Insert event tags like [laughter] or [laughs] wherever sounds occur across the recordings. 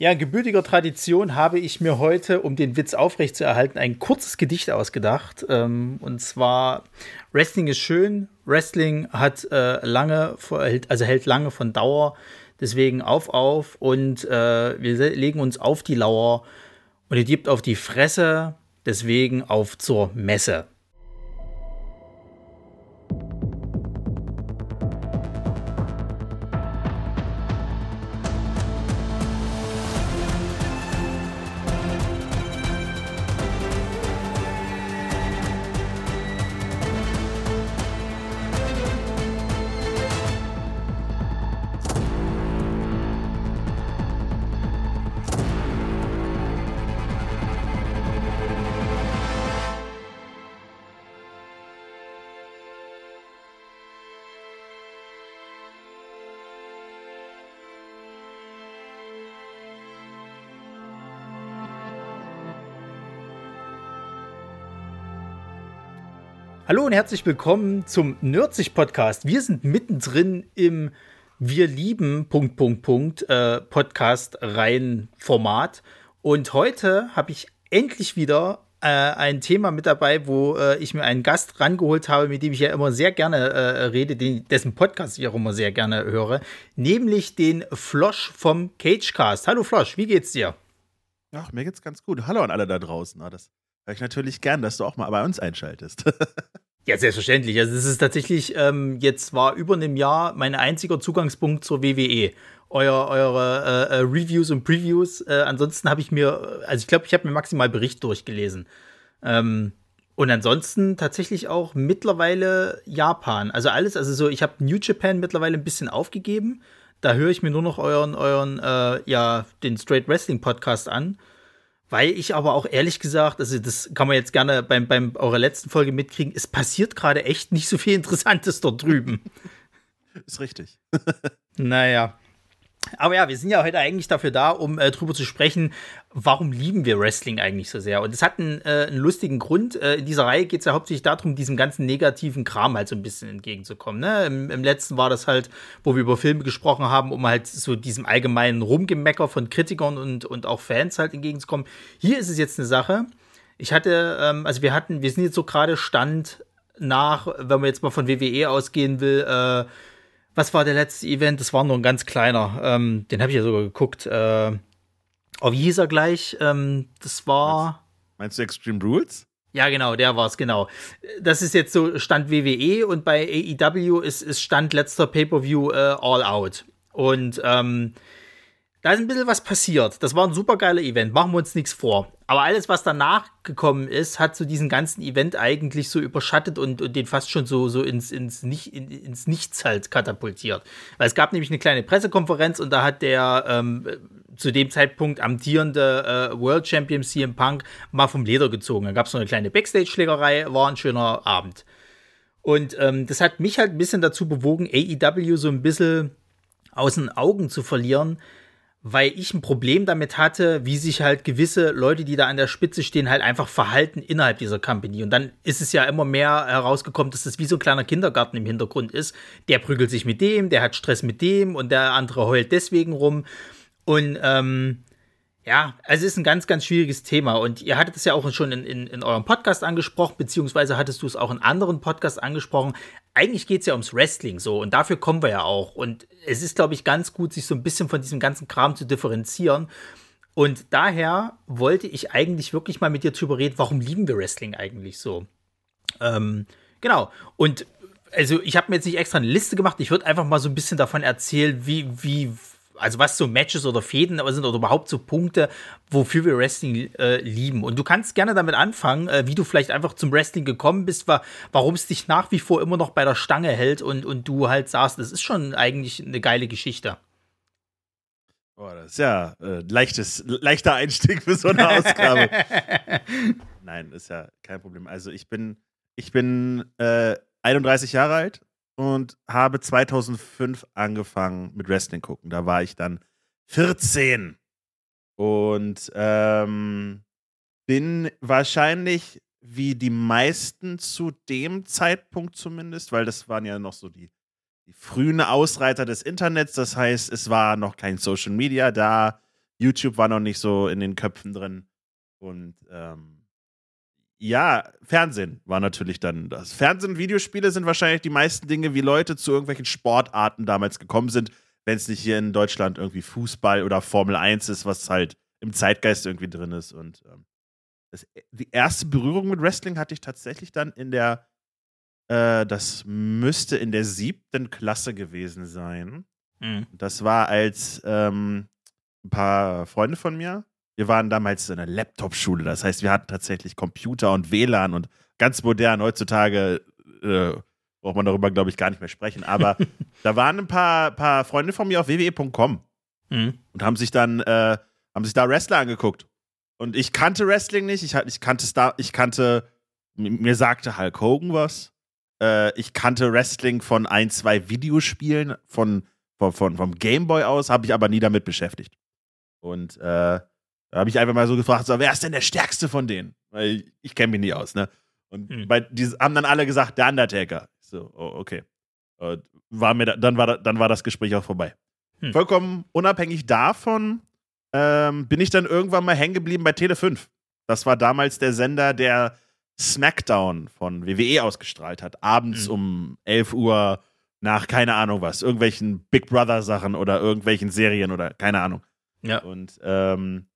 Ja, in gebürtiger Tradition habe ich mir heute, um den Witz aufrechtzuerhalten, ein kurzes Gedicht ausgedacht. Ähm, und zwar: Wrestling ist schön, Wrestling hat äh, lange, also hält lange von Dauer. Deswegen auf, auf und äh, wir legen uns auf die Lauer und ihr gibt auf die Fresse. Deswegen auf zur Messe. Hallo und herzlich willkommen zum Nerdsich Podcast. Wir sind mittendrin im Wir lieben Punkt Punkt Punkt äh, Podcast rein Format und heute habe ich endlich wieder äh, ein Thema mit dabei, wo äh, ich mir einen Gast rangeholt habe, mit dem ich ja immer sehr gerne äh, rede, den, dessen Podcast ich auch immer sehr gerne höre, nämlich den Flosch vom Cagecast. Hallo Flosch, wie geht's dir? Ach, mir geht's ganz gut. Hallo an alle da draußen. Ah, das Höre ich natürlich gern, dass du auch mal bei uns einschaltest. [laughs] ja, selbstverständlich. Also es ist tatsächlich, ähm, jetzt war über einem Jahr mein einziger Zugangspunkt zur WWE. Euer, eure äh, äh, Reviews und Previews. Äh, ansonsten habe ich mir, also ich glaube, ich habe mir maximal Bericht durchgelesen. Ähm, und ansonsten tatsächlich auch mittlerweile Japan. Also alles, also so, ich habe New Japan mittlerweile ein bisschen aufgegeben. Da höre ich mir nur noch euren, euren, äh, ja, den Straight Wrestling Podcast an. Weil ich aber auch ehrlich gesagt, also das kann man jetzt gerne beim, beim eurer letzten Folge mitkriegen, es passiert gerade echt nicht so viel Interessantes dort drüben. Ist richtig. naja. Aber ja, wir sind ja heute eigentlich dafür da, um äh, drüber zu sprechen, warum lieben wir Wrestling eigentlich so sehr. Und es hat einen, äh, einen lustigen Grund. Äh, in dieser Reihe geht es ja hauptsächlich darum, diesem ganzen negativen Kram halt so ein bisschen entgegenzukommen. Ne? Im, Im, letzten war das halt, wo wir über Filme gesprochen haben, um halt so diesem allgemeinen Rumgemecker von Kritikern und, und auch Fans halt entgegenzukommen. Hier ist es jetzt eine Sache. Ich hatte, ähm, also wir hatten, wir sind jetzt so gerade Stand nach, wenn man jetzt mal von WWE ausgehen will, äh, was war der letzte Event? Das war nur ein ganz kleiner. Ähm, den habe ich ja sogar geguckt. Äh, oh, wie hieß er gleich? Ähm, das war. Meinst, meinst du Extreme Rules? Ja, genau, der war es, genau. Das ist jetzt so Stand WWE und bei AEW ist, ist Stand letzter Pay-Per-View äh, All Out. Und ähm, da ist ein bisschen was passiert. Das war ein super geiler Event, machen wir uns nichts vor. Aber alles, was danach gekommen ist, hat so diesen ganzen Event eigentlich so überschattet und, und den fast schon so, so ins, ins, Nicht, in, ins Nichts halt katapultiert. Weil es gab nämlich eine kleine Pressekonferenz und da hat der ähm, zu dem Zeitpunkt amtierende äh, World Champion CM Punk mal vom Leder gezogen. Da gab es so eine kleine Backstage-Schlägerei, war ein schöner Abend. Und ähm, das hat mich halt ein bisschen dazu bewogen, AEW so ein bisschen aus den Augen zu verlieren, weil ich ein Problem damit hatte, wie sich halt gewisse Leute, die da an der Spitze stehen, halt einfach verhalten innerhalb dieser Company. Und dann ist es ja immer mehr herausgekommen, dass das wie so ein kleiner Kindergarten im Hintergrund ist. Der prügelt sich mit dem, der hat Stress mit dem und der andere heult deswegen rum. Und ähm, ja, also es ist ein ganz, ganz schwieriges Thema. Und ihr hattet es ja auch schon in, in, in eurem Podcast angesprochen, beziehungsweise hattest du es auch in anderen Podcasts angesprochen. Eigentlich geht es ja ums Wrestling so und dafür kommen wir ja auch. Und es ist, glaube ich, ganz gut, sich so ein bisschen von diesem ganzen Kram zu differenzieren. Und daher wollte ich eigentlich wirklich mal mit dir drüber reden, warum lieben wir Wrestling eigentlich so? Ähm, genau. Und also ich habe mir jetzt nicht extra eine Liste gemacht. Ich würde einfach mal so ein bisschen davon erzählen, wie, wie, also was so Matches oder Fäden sind oder überhaupt so Punkte, wofür wir Wrestling äh, lieben. Und du kannst gerne damit anfangen, äh, wie du vielleicht einfach zum Wrestling gekommen bist, wa warum es dich nach wie vor immer noch bei der Stange hält und, und du halt sagst, das ist schon eigentlich eine geile Geschichte. Boah, das ist ja äh, leichtes, leichter Einstieg für so eine Ausgabe. [laughs] Nein, ist ja kein Problem. Also ich bin, ich bin 31 äh, Jahre alt und habe 2005 angefangen mit Wrestling gucken. Da war ich dann 14 und ähm, bin wahrscheinlich wie die meisten zu dem Zeitpunkt zumindest, weil das waren ja noch so die, die frühen Ausreiter des Internets. Das heißt, es war noch kein Social Media da. YouTube war noch nicht so in den Köpfen drin. Und ähm, ja, Fernsehen war natürlich dann das. Fernsehen und Videospiele sind wahrscheinlich die meisten Dinge, wie Leute zu irgendwelchen Sportarten damals gekommen sind, wenn es nicht hier in Deutschland irgendwie Fußball oder Formel 1 ist, was halt im Zeitgeist irgendwie drin ist. Und ähm, das, die erste Berührung mit Wrestling hatte ich tatsächlich dann in der, äh, das müsste in der siebten Klasse gewesen sein. Mhm. Das war als ähm, ein paar Freunde von mir. Wir waren damals in einer Laptop-Schule. Das heißt, wir hatten tatsächlich Computer und WLAN und ganz modern. Heutzutage äh, braucht man darüber, glaube ich, gar nicht mehr sprechen. Aber [laughs] da waren ein paar, paar Freunde von mir auf wwe.com mhm. und haben sich dann äh, haben sich da Wrestler angeguckt. Und ich kannte Wrestling nicht. Ich, ich kannte Star, ich kannte, mir sagte Hulk Hogan was. Äh, ich kannte Wrestling von ein, zwei Videospielen von, von, von vom Gameboy aus, habe ich aber nie damit beschäftigt. Und äh, da habe ich einfach mal so gefragt, so, wer ist denn der stärkste von denen? Weil ich, ich kenne mich nie aus, ne? Und hm. bei, die haben dann alle gesagt, der Undertaker. So, oh, okay. Und war mir da, dann, war da, dann war das Gespräch auch vorbei. Hm. Vollkommen unabhängig davon ähm, bin ich dann irgendwann mal hängen geblieben bei Tele 5. Das war damals der Sender, der SmackDown von WWE ausgestrahlt hat. Abends mhm. um 11 Uhr nach keine Ahnung was, irgendwelchen Big Brother Sachen oder irgendwelchen Serien oder keine Ahnung. Ja. Und ähm,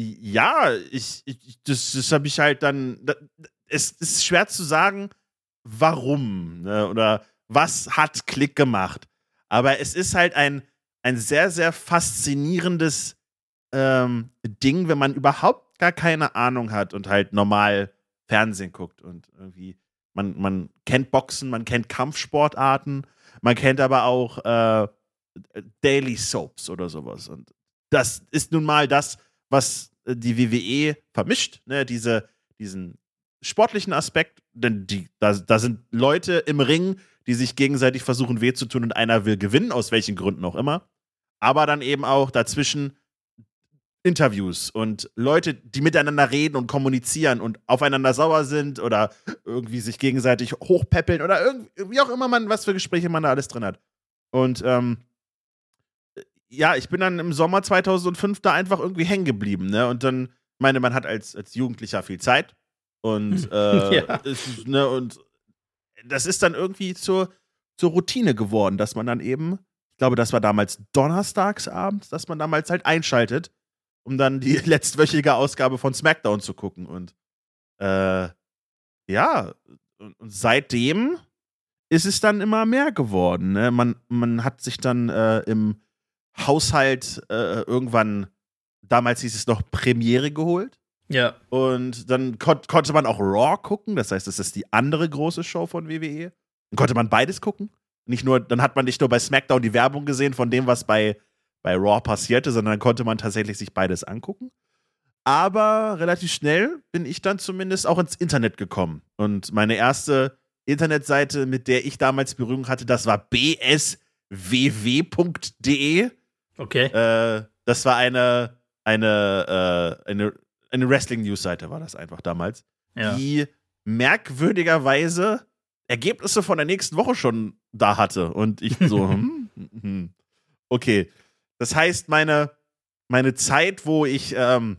ja, ich, ich das, das habe ich halt dann. Das, es ist schwer zu sagen, warum ne, oder was hat Klick gemacht. Aber es ist halt ein, ein sehr, sehr faszinierendes ähm, Ding, wenn man überhaupt gar keine Ahnung hat und halt normal Fernsehen guckt und irgendwie man, man kennt Boxen, man kennt Kampfsportarten, man kennt aber auch äh, Daily Soaps oder sowas. Und das ist nun mal das, was die WWE vermischt, ne? Diese, diesen sportlichen Aspekt, denn die, da, da sind Leute im Ring, die sich gegenseitig versuchen weh zu tun und einer will gewinnen, aus welchen Gründen auch immer. Aber dann eben auch dazwischen Interviews und Leute, die miteinander reden und kommunizieren und aufeinander sauer sind oder irgendwie sich gegenseitig hochpäppeln oder irgendwie, wie auch immer man, was für Gespräche man da alles drin hat. Und ähm, ja, ich bin dann im Sommer 2005 da einfach irgendwie hängen geblieben, ne? Und dann, meine, man hat als, als Jugendlicher viel Zeit und, [laughs] äh, ja. ist, ne, und das ist dann irgendwie zur, zur Routine geworden, dass man dann eben, ich glaube, das war damals donnerstags abends, dass man damals halt einschaltet um dann die [laughs] letztwöchige Ausgabe von SmackDown zu gucken. Und äh, ja, und seitdem ist es dann immer mehr geworden. Ne? Man, man hat sich dann äh, im Haushalt äh, irgendwann, damals hieß es noch Premiere geholt. Ja. Und dann kon konnte man auch Raw gucken, das heißt, das ist die andere große Show von WWE. Dann konnte man beides gucken. Nicht nur, dann hat man nicht nur bei SmackDown die Werbung gesehen von dem, was bei bei Raw passierte, sondern konnte man tatsächlich sich beides angucken. Aber relativ schnell bin ich dann zumindest auch ins Internet gekommen. Und meine erste Internetseite, mit der ich damals Berührung hatte, das war bsww.de. Okay. Äh, das war eine, eine, äh, eine, eine Wrestling-News-Seite, war das einfach damals. Ja. Die merkwürdigerweise Ergebnisse von der nächsten Woche schon da hatte. Und ich so, [laughs] hm, hm, hm. okay. Das heißt, meine, meine Zeit, wo ich ähm,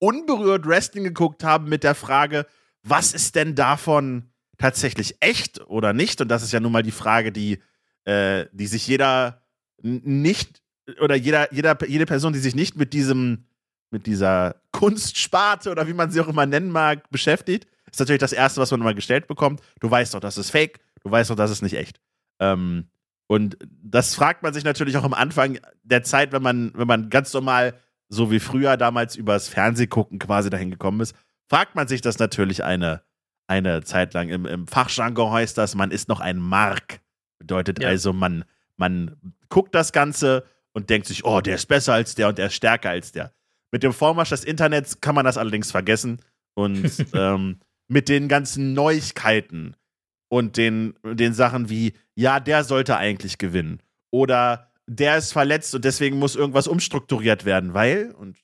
unberührt Wrestling geguckt habe mit der Frage, was ist denn davon tatsächlich echt oder nicht? Und das ist ja nun mal die Frage, die, äh, die sich jeder nicht oder jeder, jeder, jede Person, die sich nicht mit diesem, mit dieser Kunstsparte oder wie man sie auch immer nennen mag, beschäftigt, ist natürlich das Erste, was man immer gestellt bekommt. Du weißt doch, das ist fake, du weißt doch, das ist nicht echt. Ähm, und das fragt man sich natürlich auch am Anfang der Zeit, wenn man, wenn man ganz normal, so wie früher damals übers Fernsehgucken quasi dahin gekommen ist, fragt man sich das natürlich eine, eine Zeit lang. Im, im Fachjargon heißt das, man ist noch ein Mark. Bedeutet ja. also, man, man guckt das Ganze und denkt sich, oh, der ist besser als der und der ist stärker als der. Mit dem Vormarsch des Internets kann man das allerdings vergessen. Und [laughs] ähm, mit den ganzen Neuigkeiten, und den, den Sachen wie, ja, der sollte eigentlich gewinnen. Oder der ist verletzt und deswegen muss irgendwas umstrukturiert werden, weil, und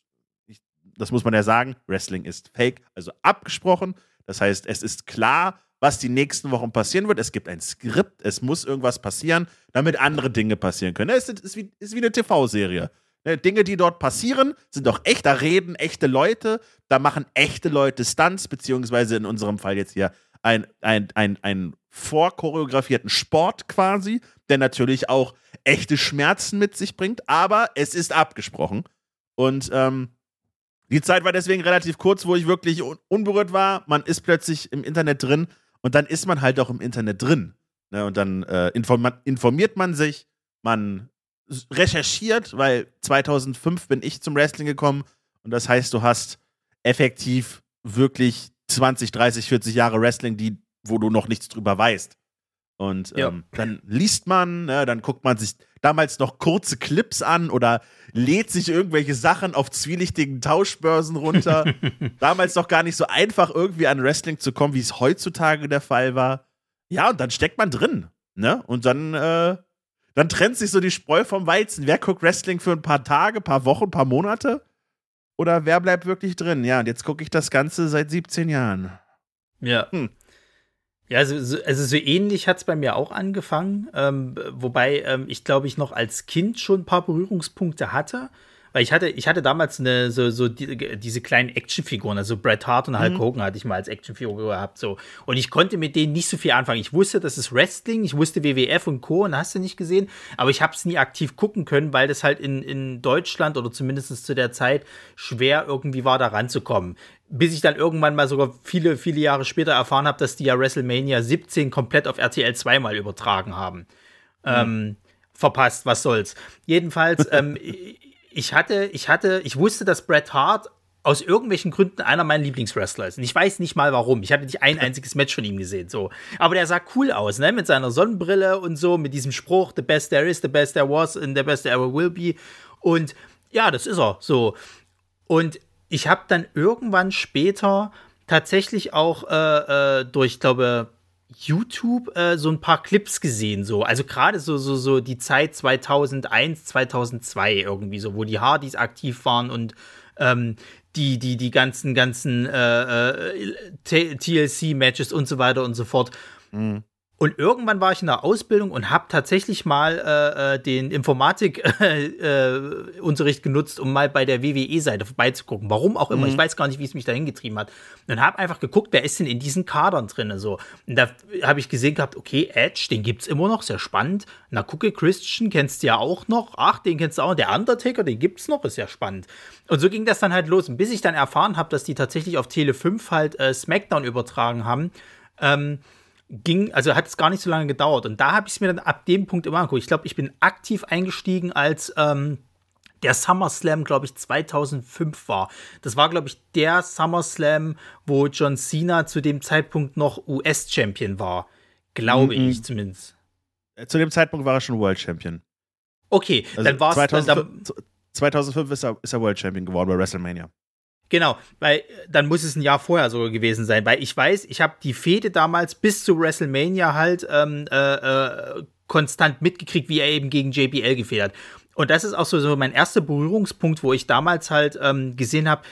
ich, das muss man ja sagen, Wrestling ist fake, also abgesprochen. Das heißt, es ist klar, was die nächsten Wochen passieren wird. Es gibt ein Skript, es muss irgendwas passieren, damit andere Dinge passieren können. Es ist, wie, ist wie eine TV-Serie. Ne, Dinge, die dort passieren, sind doch echt. Da reden echte Leute, da machen echte Leute Stunts, beziehungsweise in unserem Fall jetzt hier ein, ein, ein, ein vorchoreografierten Sport quasi, der natürlich auch echte Schmerzen mit sich bringt, aber es ist abgesprochen. Und ähm, die Zeit war deswegen relativ kurz, wo ich wirklich un unberührt war. Man ist plötzlich im Internet drin und dann ist man halt auch im Internet drin. Ne? Und dann äh, inform informiert man sich, man recherchiert, weil 2005 bin ich zum Wrestling gekommen und das heißt, du hast effektiv wirklich 20, 30, 40 Jahre Wrestling, die, wo du noch nichts drüber weißt. Und ähm, ja. dann liest man, ne, dann guckt man sich damals noch kurze Clips an oder lädt sich irgendwelche Sachen auf zwielichtigen Tauschbörsen runter. [laughs] damals noch gar nicht so einfach, irgendwie an Wrestling zu kommen, wie es heutzutage der Fall war. Ja, und dann steckt man drin. Ne? Und dann, äh, dann trennt sich so die Spreu vom Weizen. Wer guckt Wrestling für ein paar Tage, paar Wochen, paar Monate? Oder wer bleibt wirklich drin? Ja, und jetzt gucke ich das Ganze seit 17 Jahren. Ja. Hm. Ja, also, so, also so ähnlich hat es bei mir auch angefangen, ähm, wobei ähm, ich glaube ich noch als Kind schon ein paar Berührungspunkte hatte. Weil ich hatte, ich hatte damals eine, so, so die, diese kleinen Actionfiguren, also Bret Hart und Hulk mhm. Hogan hatte ich mal als Actionfigur gehabt, so. Und ich konnte mit denen nicht so viel anfangen. Ich wusste, das ist Wrestling, ich wusste WWF und Co. und hast du nicht gesehen, aber ich habe es nie aktiv gucken können, weil das halt in, in Deutschland oder zumindest zu der Zeit schwer irgendwie war, da ranzukommen bis ich dann irgendwann mal sogar viele, viele Jahre später erfahren habe, dass die ja WrestleMania 17 komplett auf RTL 2 mal übertragen haben. Mhm. Ähm, verpasst, was soll's. Jedenfalls, ähm, [laughs] ich hatte, ich hatte, ich wusste, dass Bret Hart aus irgendwelchen Gründen einer meiner Lieblingswrestler ist. Und ich weiß nicht mal warum. Ich hatte nicht ein einziges Match von ihm gesehen, so. Aber der sah cool aus, ne? Mit seiner Sonnenbrille und so, mit diesem Spruch, the best there is, the best there was and the best there ever will be. Und ja, das ist er, so. Und ich habe dann irgendwann später tatsächlich auch äh, äh, durch, glaube YouTube äh, so ein paar Clips gesehen, so. Also gerade so, so, so die Zeit 2001, 2002 irgendwie so, wo die Hardys aktiv waren und ähm, die, die, die ganzen, ganzen äh, äh, TLC-Matches und so weiter und so fort. Mhm. Und irgendwann war ich in der Ausbildung und habe tatsächlich mal äh, äh den Informatikunterricht [laughs] äh, genutzt, um mal bei der WWE-Seite vorbeizugucken. Warum auch immer. Mhm. Ich weiß gar nicht, wie es mich dahin getrieben hat. Und habe einfach geguckt, wer ist denn in diesen Kadern drin. So. Und da habe ich gesehen gehabt, okay, Edge, den gibt es immer noch, sehr spannend. Na, gucke, Christian kennst du ja auch noch. Ach, den kennst du auch. Der Undertaker, den gibt es noch, ist ja spannend. Und so ging das dann halt los. Und bis ich dann erfahren habe, dass die tatsächlich auf Tele 5 halt äh, SmackDown übertragen haben, ähm, ging, also hat es gar nicht so lange gedauert. Und da habe ich es mir dann ab dem Punkt immer angeguckt. Ich glaube, ich bin aktiv eingestiegen, als ähm, der SummerSlam, glaube ich, 2005 war. Das war, glaube ich, der SummerSlam, wo John Cena zu dem Zeitpunkt noch US-Champion war. Glaube mhm. ich zumindest. Äh, zu dem Zeitpunkt war er schon World Champion. Okay, also dann war es. 2005, 2005 ist er, ist er World Champion geworden bei WrestleMania. Genau, weil äh, dann muss es ein Jahr vorher sogar gewesen sein, weil ich weiß, ich habe die Fehde damals bis zu WrestleMania halt ähm, äh, äh, konstant mitgekriegt, wie er eben gegen JBL gefedert. Und das ist auch so, so mein erster Berührungspunkt, wo ich damals halt ähm, gesehen habe,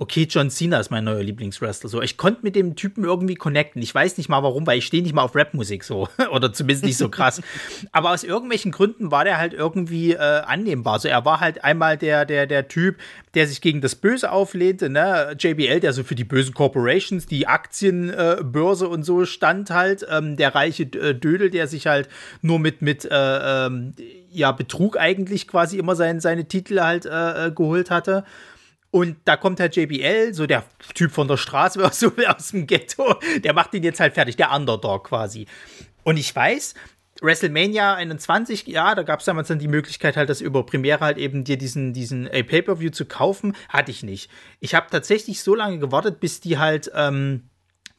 okay, John Cena ist mein neuer Lieblingswrestler. So, ich konnte mit dem Typen irgendwie connecten. Ich weiß nicht mal warum, weil ich stehe nicht mal auf Rapmusik so. [laughs] Oder zumindest nicht so krass. Aber aus irgendwelchen Gründen war der halt irgendwie äh, annehmbar. So, er war halt einmal der, der, der Typ, der sich gegen das Böse auflehnte, ne? JBL, der so für die bösen Corporations, die Aktienbörse äh, und so stand halt. Ähm, der reiche äh, Dödel, der sich halt nur mit, mit äh, ähm, ja, Betrug eigentlich quasi immer sein, seine Titel halt äh, äh, geholt hatte. Und da kommt halt JBL, so der Typ von der Straße, [laughs] so aus dem Ghetto, der macht ihn jetzt halt fertig, der Underdog quasi. Und ich weiß, WrestleMania 21, ja, da gab es damals dann die Möglichkeit halt, das über Premiere halt eben dir diesen, diesen äh, Pay-Per-View zu kaufen. Hatte ich nicht. Ich habe tatsächlich so lange gewartet, bis die halt, ähm,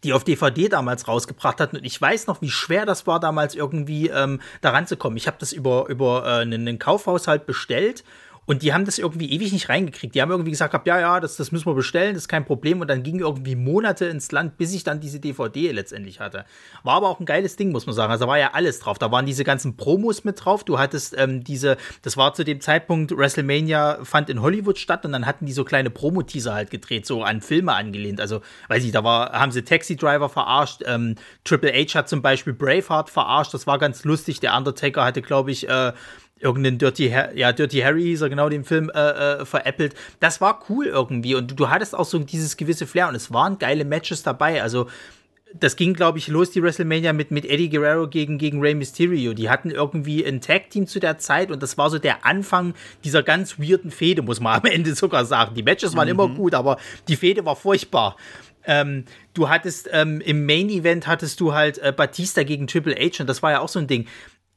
die auf DVD damals rausgebracht hatten. Und ich weiß noch, wie schwer das war, damals irgendwie ähm, da ranzukommen. Ich habe das über, über äh, einen Kaufhaushalt bestellt und die haben das irgendwie ewig nicht reingekriegt. Die haben irgendwie gesagt, ja, ja, das, das müssen wir bestellen, das ist kein Problem. Und dann ging irgendwie Monate ins Land, bis ich dann diese DVD letztendlich hatte. War aber auch ein geiles Ding, muss man sagen. Also da war ja alles drauf. Da waren diese ganzen Promos mit drauf. Du hattest ähm, diese, das war zu dem Zeitpunkt, WrestleMania fand in Hollywood statt und dann hatten die so kleine Promo-Teaser halt gedreht, so an Filme angelehnt. Also, weiß ich, da war, haben sie Taxi Driver verarscht. Ähm, Triple H hat zum Beispiel Braveheart verarscht. Das war ganz lustig. Der Undertaker hatte, glaube ich, äh, irgendeinen Dirty, ja, Dirty Harry hieß er genau den Film äh, äh, veräppelt. Das war cool irgendwie und du, du hattest auch so dieses gewisse Flair und es waren geile Matches dabei. Also das ging, glaube ich, los, die WrestleMania mit, mit Eddie Guerrero gegen, gegen Rey Mysterio. Die hatten irgendwie ein Tag-Team zu der Zeit und das war so der Anfang dieser ganz weirden Fehde, muss man am Ende sogar sagen. Die Matches waren mhm. immer gut, aber die Fehde war furchtbar. Ähm, du hattest ähm, im Main Event hattest du halt äh, Batista gegen Triple H und das war ja auch so ein Ding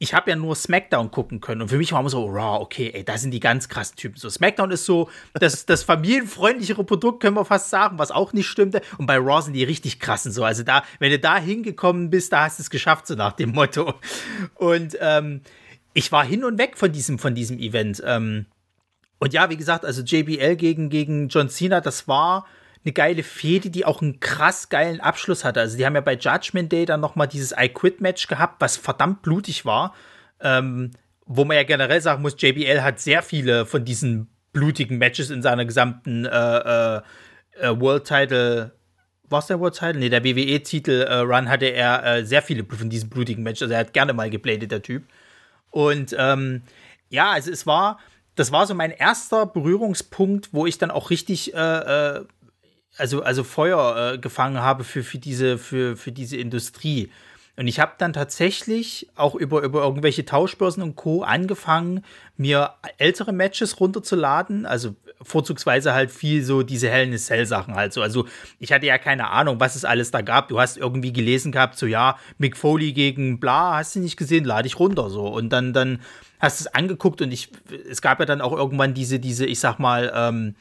ich habe ja nur SmackDown gucken können und für mich war immer so, Raw, okay, ey, da sind die ganz krassen Typen. So, SmackDown ist so das, das familienfreundlichere Produkt, können wir fast sagen, was auch nicht stimmte. Und bei Raw sind die richtig krassen so. Also da, wenn du da hingekommen bist, da hast du es geschafft, so nach dem Motto. Und ähm, ich war hin und weg von diesem, von diesem Event. Ähm, und ja, wie gesagt, also JBL gegen, gegen John Cena, das war eine geile Fehde, die auch einen krass geilen Abschluss hatte. Also die haben ja bei Judgment Day dann noch mal dieses I Quit Match gehabt, was verdammt blutig war. Ähm, wo man ja generell sagen muss, JBL hat sehr viele von diesen blutigen Matches in seiner gesamten äh, äh, äh World Title war es der World Title? Nee, der WWE-Titel-Run äh, hatte er äh, sehr viele von diesen blutigen Matches. Also er hat gerne mal gebladet, der Typ. Und ähm, ja, also es war, das war so mein erster Berührungspunkt, wo ich dann auch richtig äh, äh also, also Feuer äh, gefangen habe für, für, diese, für, für diese Industrie. Und ich habe dann tatsächlich auch über, über irgendwelche Tauschbörsen und Co. angefangen, mir ältere Matches runterzuladen. Also vorzugsweise halt viel so diese Hell in Cell Sachen halt so. Also ich hatte ja keine Ahnung, was es alles da gab. Du hast irgendwie gelesen gehabt, so ja, Mick Foley gegen bla, hast du nicht gesehen, lade ich runter so. Und dann, dann hast du es angeguckt und ich, es gab ja dann auch irgendwann diese, diese, ich sag mal, ähm,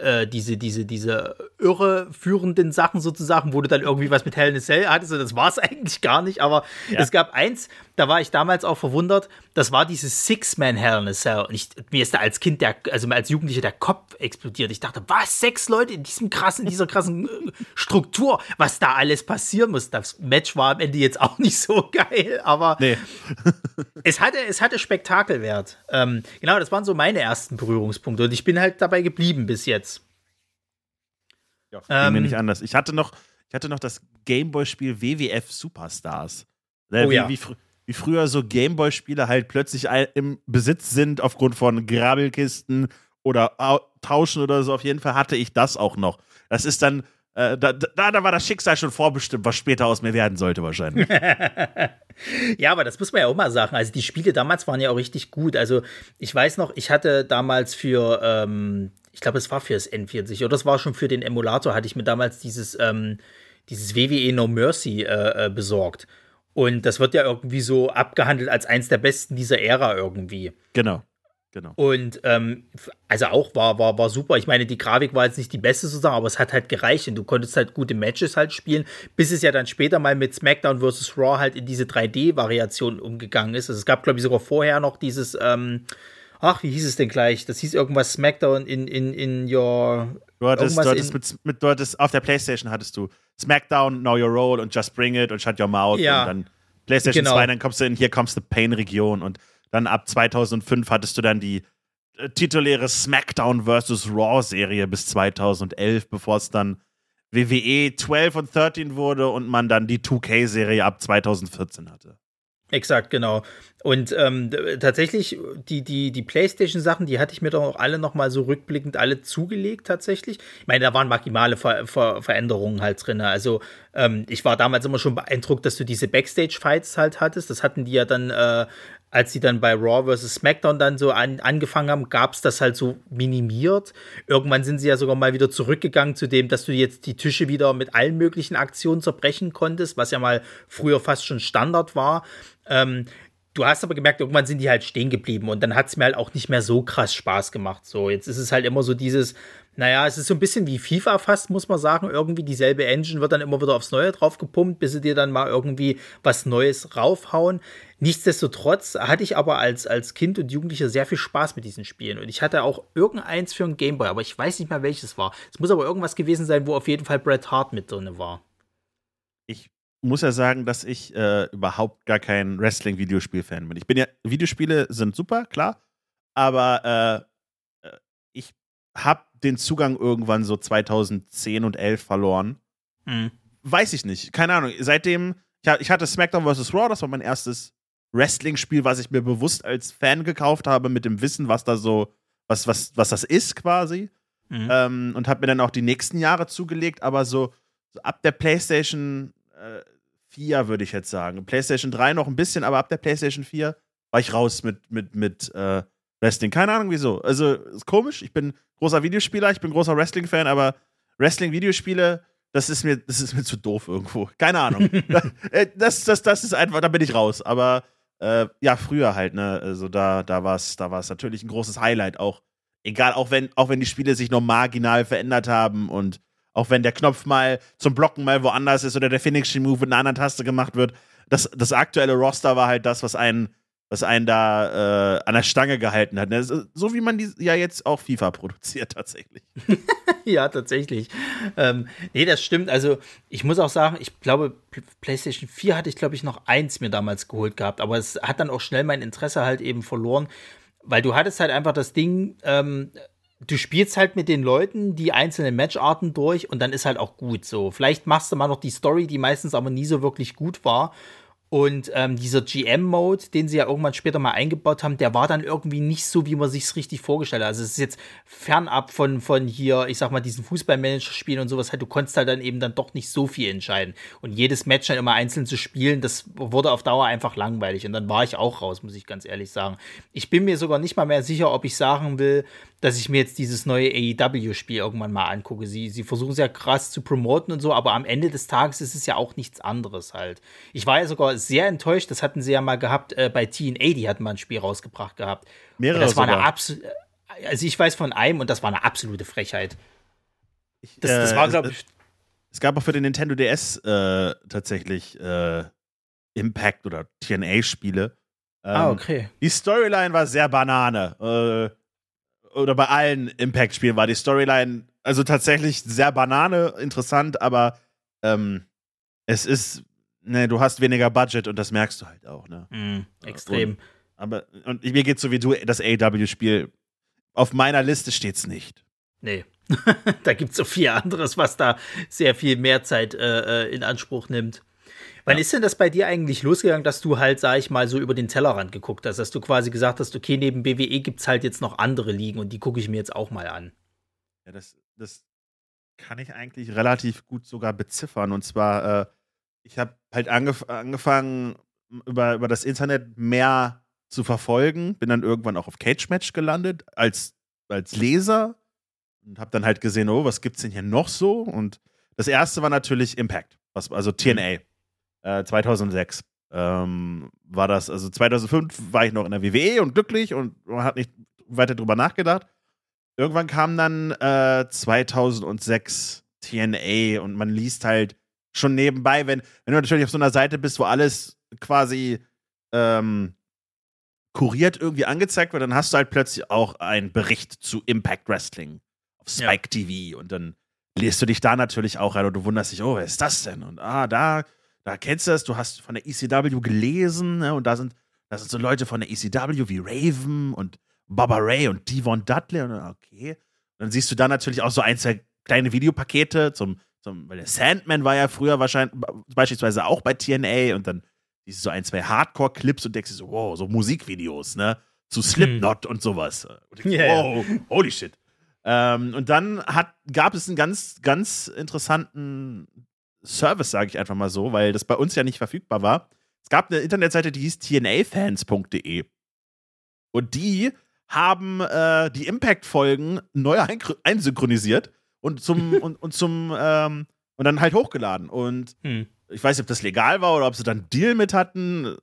äh, diese, diese, diese irreführenden Sachen sozusagen, wo du dann irgendwie was mit Hell in a Cell hattest. Und das war es [laughs] eigentlich gar nicht. Aber ja. es gab eins, da war ich damals auch verwundert. Das war dieses Six-Man Hell in a Cell. Und ich, mir ist da als Kind, der, also als Jugendlicher, der Kopf explodiert. Ich dachte, was? Sechs Leute in diesem krassen, dieser krassen äh, Struktur, was da alles passieren muss. Das Match war am Ende jetzt auch [laughs] nicht so geil, aber nee. [laughs] es, hatte, es hatte Spektakelwert. Ähm, genau, das waren so meine ersten Berührungspunkte. Und ich bin halt dabei geblieben bis jetzt. Ja, ähm, mir nicht anders. Ich hatte noch, ich hatte noch das Gameboy-Spiel WWF Superstars. Äh, oh, wie, ja. wie, wie, früher so Gameboy-Spiele halt plötzlich im Besitz sind aufgrund von Grabbelkisten oder Tauschen oder so. Auf jeden Fall hatte ich das auch noch. Das ist dann, äh, da, da, da war das Schicksal schon vorbestimmt, was später aus mir werden sollte wahrscheinlich. [laughs] ja, aber das muss man ja auch mal sagen. Also die Spiele damals waren ja auch richtig gut. Also ich weiß noch, ich hatte damals für ähm, ich glaube, es war für das N40 oder es war schon für den Emulator, hatte ich mir damals dieses, ähm, dieses WWE No Mercy äh, äh, besorgt. Und das wird ja irgendwie so abgehandelt als eins der besten dieser Ära irgendwie. Genau. Genau. Und ähm, also auch war, war, war super. Ich meine, die Grafik war jetzt nicht die beste sozusagen, aber es hat halt gereicht und du konntest halt gute Matches halt spielen, bis es ja dann später mal mit SmackDown vs. Raw halt in diese 3D-Variation umgegangen ist. Also es gab, glaube ich, sogar vorher noch dieses, ähm, ach, wie hieß es denn gleich? Das hieß irgendwas SmackDown in, in, in your. Du hattest, du hattest mit, mit, du hattest, auf der Playstation hattest du SmackDown, Know Your Role und Just Bring It und Shut Your Mouth ja, und dann Playstation genau. 2, dann kommst du in Hier kommst du Pain-Region und dann ab 2005 hattest du dann die äh, tituläre SmackDown vs. Raw-Serie bis 2011, bevor es dann WWE 12 und 13 wurde und man dann die 2K-Serie ab 2014 hatte. Exakt, genau. Und ähm, tatsächlich, die, die, die PlayStation-Sachen, die hatte ich mir doch auch alle nochmal so rückblickend alle zugelegt, tatsächlich. Ich meine, da waren maximale Ver Ver Veränderungen halt drin. Also, ähm, ich war damals immer schon beeindruckt, dass du diese Backstage-Fights halt hattest. Das hatten die ja dann äh, als sie dann bei Raw vs. SmackDown dann so an, angefangen haben, gab es das halt so minimiert. Irgendwann sind sie ja sogar mal wieder zurückgegangen zu dem, dass du jetzt die Tische wieder mit allen möglichen Aktionen zerbrechen konntest, was ja mal früher fast schon Standard war. Ähm, du hast aber gemerkt, irgendwann sind die halt stehen geblieben und dann hat es mir halt auch nicht mehr so krass Spaß gemacht. So, jetzt ist es halt immer so dieses, naja, es ist so ein bisschen wie FIFA fast, muss man sagen. Irgendwie dieselbe Engine wird dann immer wieder aufs Neue drauf gepumpt, bis sie dir dann mal irgendwie was Neues raufhauen. Nichtsdestotrotz hatte ich aber als, als Kind und Jugendlicher sehr viel Spaß mit diesen Spielen. Und ich hatte auch irgendeins für einen Gameboy, aber ich weiß nicht mehr welches war. Es muss aber irgendwas gewesen sein, wo auf jeden Fall Bret Hart mit drin war. Ich muss ja sagen, dass ich äh, überhaupt gar kein Wrestling-Videospiel-Fan bin. Ich bin ja, Videospiele sind super, klar, aber äh, äh ich habe den Zugang irgendwann so 2010 und 11 verloren. Mhm. Weiß ich nicht. Keine Ahnung. Seitdem, ich hatte SmackDown vs. Raw, das war mein erstes Wrestling-Spiel, was ich mir bewusst als Fan gekauft habe, mit dem Wissen, was da so, was, was, was das ist quasi. Mhm. Ähm, und habe mir dann auch die nächsten Jahre zugelegt, aber so, so ab der PlayStation äh, 4 würde ich jetzt sagen. PlayStation 3 noch ein bisschen, aber ab der PlayStation 4 war ich raus mit, mit, mit äh, Wrestling. Keine Ahnung wieso. Also, ist komisch. Ich bin großer Videospieler, ich bin großer Wrestling-Fan, aber Wrestling-Videospiele, das ist mir, das ist mir zu doof irgendwo. Keine Ahnung. [laughs] Äh, das, das, das ist einfach, da bin ich raus. Aber äh, ja, früher halt, ne? Also da, da war es da war's natürlich ein großes Highlight auch. Egal, auch wenn, auch wenn die Spiele sich noch marginal verändert haben und auch wenn der Knopf mal zum Blocken mal woanders ist oder der Finishing Move mit einer anderen Taste gemacht wird. Das, das aktuelle Roster war halt das, was einen was einen da äh, an der Stange gehalten hat. Ne? So wie man die ja jetzt auch FIFA produziert [laughs] tatsächlich. ja, tatsächlich. Ähm, nee, das stimmt. Also ich muss auch sagen, ich glaube, PlayStation 4 hatte ich, glaube ich, noch eins mir damals geholt gehabt, aber es hat dann auch schnell mein Interesse halt eben verloren, weil du hattest halt einfach das Ding, ähm, du spielst halt mit den Leuten die einzelnen Matcharten durch und dann ist halt auch gut so. Vielleicht machst du mal noch die Story, die meistens aber nie so wirklich gut war und ähm, dieser GM-Mode, den sie ja irgendwann später mal eingebaut haben, der war dann irgendwie nicht so, wie man sich es richtig vorgestellt hat. Also es ist jetzt fernab von, von hier, ich sag mal, diesen Fußballmanager-Spielen und sowas. Halt, du konntest halt dann eben dann doch nicht so viel entscheiden. Und jedes Match dann immer einzeln zu spielen, das wurde auf Dauer einfach langweilig. Und dann war ich auch raus, muss ich ganz ehrlich sagen. Ich bin mir sogar nicht mal mehr sicher, ob ich sagen will, dass ich mir jetzt dieses neue AEW-Spiel irgendwann mal angucke. Sie, sie versuchen es ja krass zu promoten und so, aber am Ende des Tages ist es ja auch nichts anderes halt. Ich war ja sogar sehr enttäuscht, das hatten sie ja mal gehabt, äh, bei TNA, die hatten mal ein Spiel rausgebracht gehabt. Mehrere das war sogar. eine absolute, also ich weiß von einem und das war eine absolute Frechheit. Das, das war, äh, glaube ich. Es gab auch für den Nintendo DS äh, tatsächlich äh, Impact oder TNA-Spiele. Ah, ähm, ah, okay. Die Storyline war sehr Banane. Oder bei allen Impact-Spielen war die Storyline also tatsächlich sehr banane, interessant, aber ähm, es ist, ne, du hast weniger Budget und das merkst du halt auch, ne? Mm, extrem. Und, aber und mir geht's so wie du, das AW-Spiel. Auf meiner Liste steht's nicht. Nee. [laughs] da gibt's so viel anderes, was da sehr viel mehr Zeit äh, äh in Anspruch nimmt. Wann ja. ist denn das bei dir eigentlich losgegangen, dass du halt, sag ich mal, so über den Tellerrand geguckt hast, dass du quasi gesagt hast, okay, neben BWE gibt es halt jetzt noch andere Ligen und die gucke ich mir jetzt auch mal an? Ja, das, das kann ich eigentlich relativ gut sogar beziffern. Und zwar, äh, ich habe halt angef angefangen, über, über das Internet mehr zu verfolgen, bin dann irgendwann auch auf Cage Match gelandet als, als Leser und habe dann halt gesehen, oh, was gibt's denn hier noch so? Und das erste war natürlich Impact, was, also TNA. Mhm. 2006 äh, ähm, war das, also 2005 war ich noch in der WWE und glücklich und man hat nicht weiter drüber nachgedacht. Irgendwann kam dann äh, 2006 TNA und man liest halt schon nebenbei, wenn, wenn du natürlich auf so einer Seite bist, wo alles quasi ähm, kuriert irgendwie angezeigt wird, dann hast du halt plötzlich auch einen Bericht zu Impact Wrestling auf Spike ja. TV und dann liest du dich da natürlich auch rein und du wunderst dich, oh, wer ist das denn? Und ah, da da kennst du das, du hast von der ECW gelesen, ne? und da sind, da sind so Leute von der ECW wie Raven und Baba Ray und Devon Dudley. Und okay. Und dann siehst du da natürlich auch so ein, zwei kleine Videopakete zum, zum, weil der Sandman war ja früher wahrscheinlich beispielsweise auch bei TNA und dann siehst du so ein, zwei Hardcore-Clips und denkst dir so, wow, so Musikvideos, ne? Zu Slipknot hm. und sowas. Und denkst, yeah, wow, holy shit. Ähm, und dann hat, gab es einen ganz, ganz interessanten Service, sage ich einfach mal so, weil das bei uns ja nicht verfügbar war. Es gab eine Internetseite, die hieß tnafans.de. Und die haben äh, die Impact-Folgen neu einsynchronisiert und zum [laughs] und, und zum ähm, und dann halt hochgeladen. Und hm. ich weiß nicht, ob das legal war oder ob sie dann Deal mit hatten.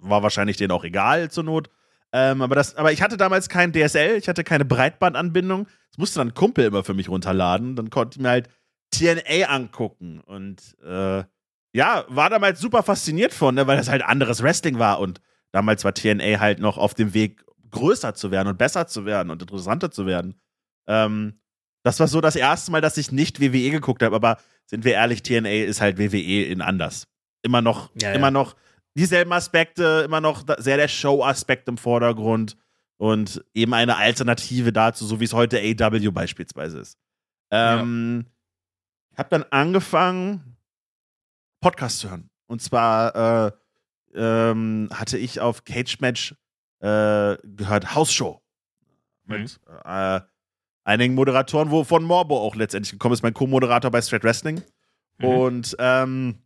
War wahrscheinlich denen auch egal zur Not. Ähm, aber, das, aber ich hatte damals kein DSL, ich hatte keine Breitbandanbindung. Das musste dann ein Kumpel immer für mich runterladen. Dann konnte ich mir halt TNA angucken. Und äh, ja, war damals super fasziniert von, ne, weil das halt anderes Wrestling war. Und damals war TNA halt noch auf dem Weg, größer zu werden und besser zu werden und interessanter zu werden. Ähm, das war so das erste Mal, dass ich nicht WWE geguckt habe, aber sind wir ehrlich, TNA ist halt WWE in anders. Immer noch, ja, ja. immer noch dieselben Aspekte, immer noch sehr der Show-Aspekt im Vordergrund und eben eine Alternative dazu, so wie es heute AW beispielsweise ist. Ähm, ja habe dann angefangen, Podcasts zu hören. Und zwar äh, ähm, hatte ich auf Cage Match äh, gehört Hausshow. Mit mhm. äh, einigen Moderatoren, wovon Morbo auch letztendlich gekommen ist, mein Co-Moderator bei Straight Wrestling. Mhm. Und ähm,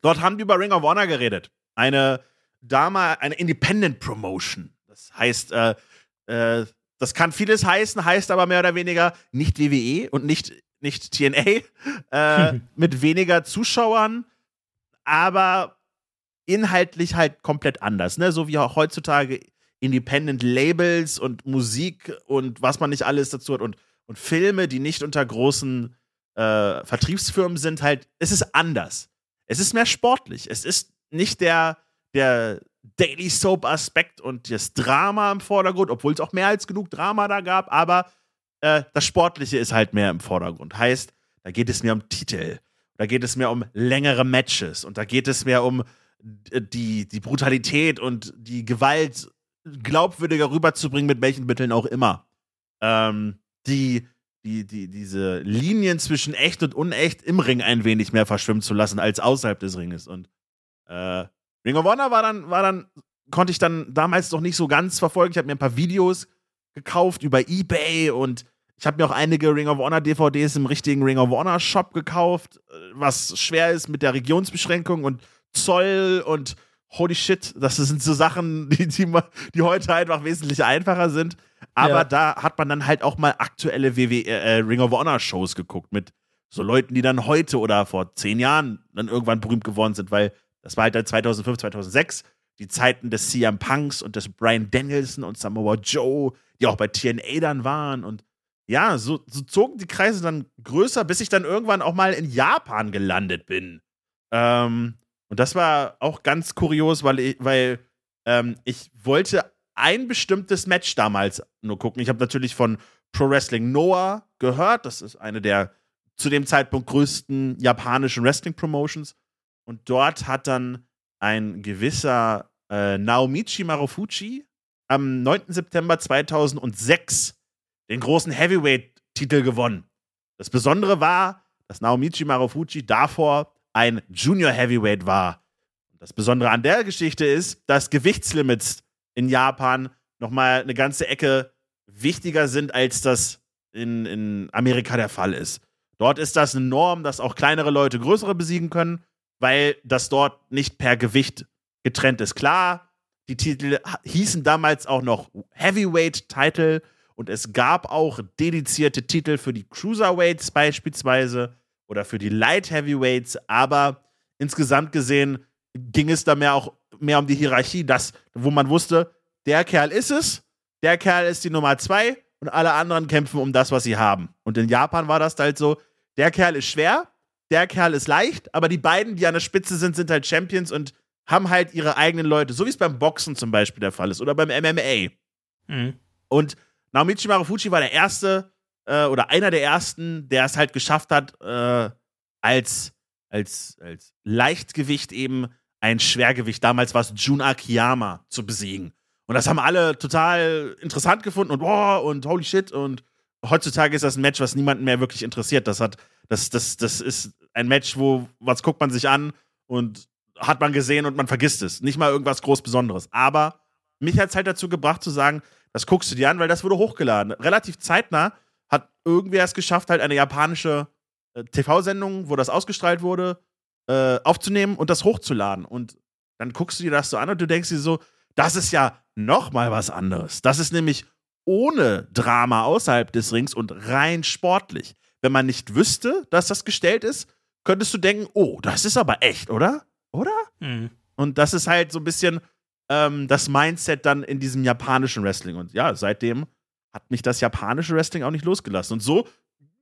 dort haben die über Ring of Honor geredet. Eine damals eine Independent Promotion. Das heißt, äh, äh, das kann vieles heißen, heißt aber mehr oder weniger nicht WWE und nicht, nicht TNA, äh, [laughs] mit weniger Zuschauern, aber inhaltlich halt komplett anders. Ne? So wie auch heutzutage Independent Labels und Musik und was man nicht alles dazu hat und, und Filme, die nicht unter großen äh, Vertriebsfirmen sind, halt, es ist anders. Es ist mehr sportlich. Es ist nicht der, der Daily Soap Aspekt und das Drama im Vordergrund, obwohl es auch mehr als genug Drama da gab, aber äh, das Sportliche ist halt mehr im Vordergrund. Heißt, da geht es mehr um Titel, da geht es mehr um längere Matches und da geht es mehr um äh, die, die Brutalität und die Gewalt glaubwürdiger rüberzubringen, mit welchen Mitteln auch immer. Ähm, die, die, die, diese Linien zwischen echt und unecht im Ring ein wenig mehr verschwimmen zu lassen als außerhalb des Ringes. Und äh, Ring of Honor war dann, war dann, konnte ich dann damals noch nicht so ganz verfolgen. Ich habe mir ein paar Videos gekauft über Ebay und ich habe mir auch einige Ring of Honor DVDs im richtigen Ring of Honor Shop gekauft, was schwer ist mit der Regionsbeschränkung und Zoll und holy shit, das sind so Sachen, [laughs] die, die, die heute einfach wesentlich einfacher sind. Aber ja. da hat man dann halt auch mal aktuelle WWE, äh, Ring of Honor Shows geguckt mit so Leuten, die dann heute oder vor zehn Jahren dann irgendwann berühmt geworden sind, weil das war halt dann 2005, 2006, die Zeiten des CM Punks und des Brian Danielson und Samoa Joe, die auch bei TNA dann waren. Und ja, so, so zogen die Kreise dann größer, bis ich dann irgendwann auch mal in Japan gelandet bin. Ähm, und das war auch ganz kurios, weil ich, weil, ähm, ich wollte ein bestimmtes Match damals nur gucken. Ich habe natürlich von Pro Wrestling Noah gehört. Das ist eine der zu dem Zeitpunkt größten japanischen Wrestling Promotions. Und dort hat dann ein gewisser äh, Naomichi Marufuchi am 9. September 2006 den großen Heavyweight-Titel gewonnen. Das Besondere war, dass Naomichi Marufuchi davor ein Junior Heavyweight war. Das Besondere an der Geschichte ist, dass Gewichtslimits in Japan nochmal eine ganze Ecke wichtiger sind, als das in, in Amerika der Fall ist. Dort ist das eine Norm, dass auch kleinere Leute größere besiegen können weil das dort nicht per Gewicht getrennt ist. Klar, die Titel hießen damals auch noch Heavyweight-Titel und es gab auch dedizierte Titel für die Cruiserweights beispielsweise oder für die Light Heavyweights, aber insgesamt gesehen ging es da mehr auch mehr um die Hierarchie, das, wo man wusste, der Kerl ist es, der Kerl ist die Nummer zwei und alle anderen kämpfen um das, was sie haben. Und in Japan war das halt so, der Kerl ist schwer, der Kerl ist leicht, aber die beiden, die an der Spitze sind, sind halt Champions und haben halt ihre eigenen Leute, so wie es beim Boxen zum Beispiel der Fall ist oder beim MMA. Mhm. Und Naomichi Marufuchi war der erste äh, oder einer der ersten, der es halt geschafft hat, äh, als, als, als Leichtgewicht eben ein Schwergewicht, damals war es Jun Akiyama, zu besiegen. Und das haben alle total interessant gefunden und wow und holy shit und heutzutage ist das ein Match, was niemanden mehr wirklich interessiert. Das hat, das, das, das ist ein Match, wo, was guckt man sich an und hat man gesehen und man vergisst es. Nicht mal irgendwas groß Besonderes. Aber mich hat es halt dazu gebracht zu sagen, das guckst du dir an, weil das wurde hochgeladen. Relativ zeitnah hat irgendwer es geschafft, halt eine japanische äh, TV-Sendung, wo das ausgestrahlt wurde, äh, aufzunehmen und das hochzuladen. Und dann guckst du dir das so an und du denkst dir so, das ist ja noch mal was anderes. Das ist nämlich ohne Drama außerhalb des Rings und rein sportlich. Wenn man nicht wüsste, dass das gestellt ist, könntest du denken, oh, das ist aber echt, oder? Oder? Mhm. Und das ist halt so ein bisschen ähm, das Mindset dann in diesem japanischen Wrestling. Und ja, seitdem hat mich das japanische Wrestling auch nicht losgelassen. Und so,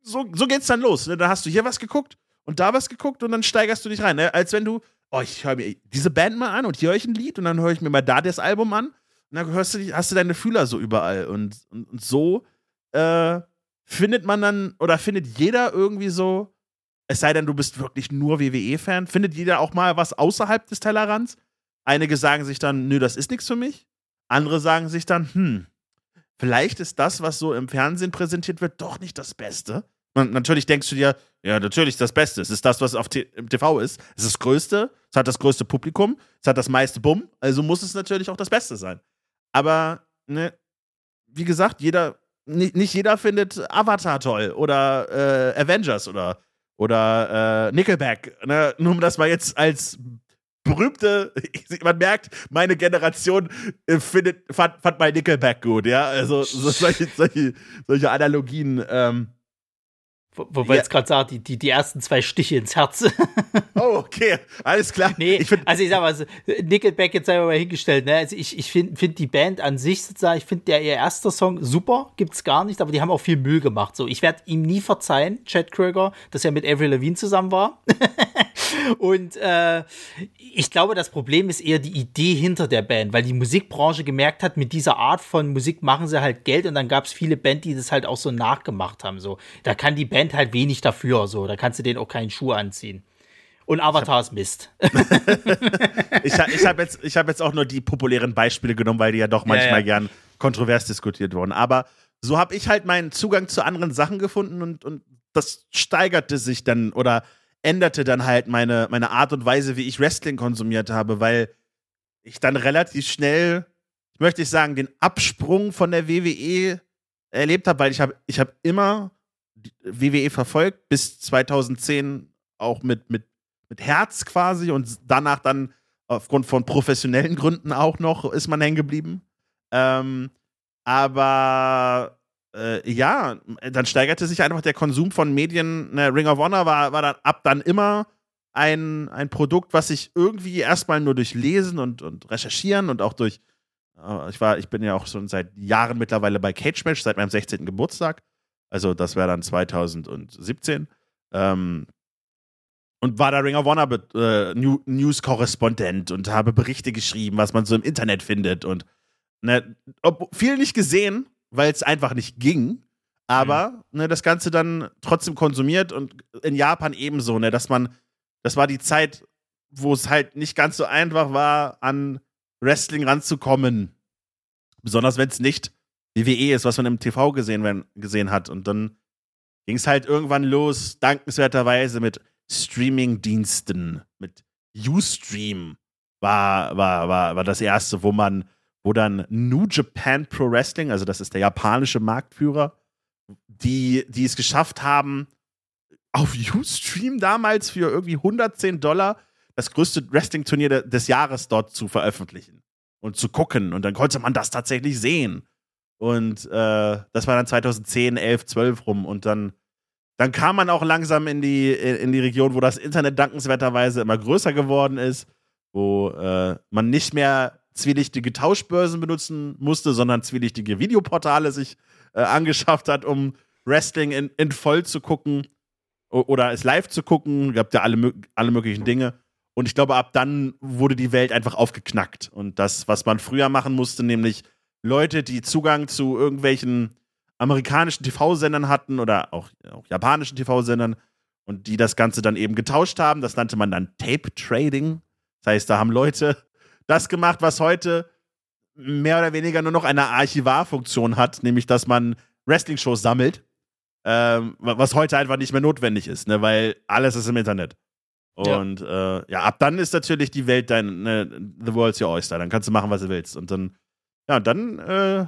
so, so geht's dann los. Ne? Dann hast du hier was geguckt und da was geguckt und dann steigerst du dich rein. Ne? Als wenn du, oh, ich höre mir diese Band mal an und hier höre ich ein Lied und dann höre ich mir mal da das Album an und dann hörst du, hast du deine Fühler so überall. Und, und, und so äh, findet man dann oder findet jeder irgendwie so es sei denn, du bist wirklich nur WWE-Fan. Findet jeder auch mal was außerhalb des Tellerrands? Einige sagen sich dann, nö, das ist nichts für mich. Andere sagen sich dann, hm, vielleicht ist das, was so im Fernsehen präsentiert wird, doch nicht das Beste. Und natürlich denkst du dir, ja, natürlich ist das Beste. Es ist das, was auf TV ist. Es ist das Größte. es hat das größte Publikum, es hat das meiste Bumm, also muss es natürlich auch das Beste sein. Aber, ne, wie gesagt, jeder, nicht, nicht jeder findet Avatar toll oder äh, Avengers oder, oder äh, Nickelback. Ne? Nur um das mal jetzt als berühmte, [laughs] man merkt, meine Generation äh, findet, fand, fand mein Nickelback gut, ja. Also so, solche, solche, solche Analogien. Ähm, Wobei ja. jetzt gerade sagt, die, die, die ersten zwei Stiche ins Herz. [laughs] Oh, okay, alles klar. Nee, ich find, also ich sag mal, so, Nickelback jetzt einmal mal hingestellt, ne? Also ich, ich finde find die Band an sich sozusagen, ich finde der ihr erster Song super, gibt's gar nicht, aber die haben auch viel Müll gemacht. So, ich werde ihm nie verzeihen, Chad Kröger, dass er mit Avril Lavigne zusammen war. [laughs] Und äh, ich glaube, das Problem ist eher die Idee hinter der Band, weil die Musikbranche gemerkt hat, mit dieser Art von Musik machen sie halt Geld und dann gab es viele Bands, die das halt auch so nachgemacht haben. So, da kann die Band halt wenig dafür, so, da kannst du denen auch keinen Schuh anziehen. Und Avatar ist Mist. [laughs] ich ich habe jetzt, hab jetzt auch nur die populären Beispiele genommen, weil die ja doch manchmal ja, ja. gern kontrovers diskutiert wurden. Aber so habe ich halt meinen Zugang zu anderen Sachen gefunden und, und das steigerte sich dann oder änderte dann halt meine, meine Art und Weise, wie ich Wrestling konsumiert habe, weil ich dann relativ schnell, möchte ich sagen, den Absprung von der WWE erlebt habe, weil ich habe ich hab immer WWE verfolgt, bis 2010 auch mit, mit, mit Herz quasi und danach dann aufgrund von professionellen Gründen auch noch ist man hängen geblieben. Ähm, aber äh, ja, dann steigerte sich einfach der Konsum von Medien. Ne, Ring of Honor war, war dann ab dann immer ein, ein Produkt, was ich irgendwie erstmal nur durch Lesen und, und Recherchieren und auch durch, äh, ich war, ich bin ja auch schon seit Jahren mittlerweile bei Cage Match, seit meinem 16. Geburtstag. Also das wäre dann 2017. Ähm, und war da Ring of Honor äh, News-Korrespondent und habe Berichte geschrieben, was man so im Internet findet und ne, ob, viel nicht gesehen, weil es einfach nicht ging. Aber mhm. ne, das Ganze dann trotzdem konsumiert und in Japan ebenso, ne, dass man, das war die Zeit, wo es halt nicht ganz so einfach war, an Wrestling ranzukommen. Besonders wenn es nicht WWE ist, was man im TV gesehen, wenn, gesehen hat. Und dann ging es halt irgendwann los, dankenswerterweise mit Streaming-Diensten, mit Ustream war, war, war, war das erste, wo man wo dann New Japan Pro Wrestling, also das ist der japanische Marktführer, die, die es geschafft haben, auf Ustream damals für irgendwie 110 Dollar das größte Wrestling-Turnier de des Jahres dort zu veröffentlichen und zu gucken. Und dann konnte man das tatsächlich sehen. Und äh, das war dann 2010, 11, 12 rum. Und dann, dann kam man auch langsam in die, in die Region, wo das Internet dankenswerterweise immer größer geworden ist, wo äh, man nicht mehr zwielichtige Tauschbörsen benutzen musste, sondern zwielichtige Videoportale sich äh, angeschafft hat, um Wrestling in, in voll zu gucken oder es live zu gucken. Gab ja alle, alle möglichen Dinge. Und ich glaube, ab dann wurde die Welt einfach aufgeknackt. Und das, was man früher machen musste, nämlich Leute, die Zugang zu irgendwelchen amerikanischen TV-Sendern hatten oder auch, auch japanischen TV-Sendern und die das Ganze dann eben getauscht haben, das nannte man dann Tape Trading. Das heißt, da haben Leute das gemacht, was heute mehr oder weniger nur noch eine Archivarfunktion hat, nämlich dass man Wrestling-Shows sammelt, ähm, was heute einfach nicht mehr notwendig ist, ne, weil alles ist im Internet. Und ja. Äh, ja, ab dann ist natürlich die Welt dein, ne, the world's your oyster. Dann kannst du machen, was du willst. Und dann, ja, dann äh,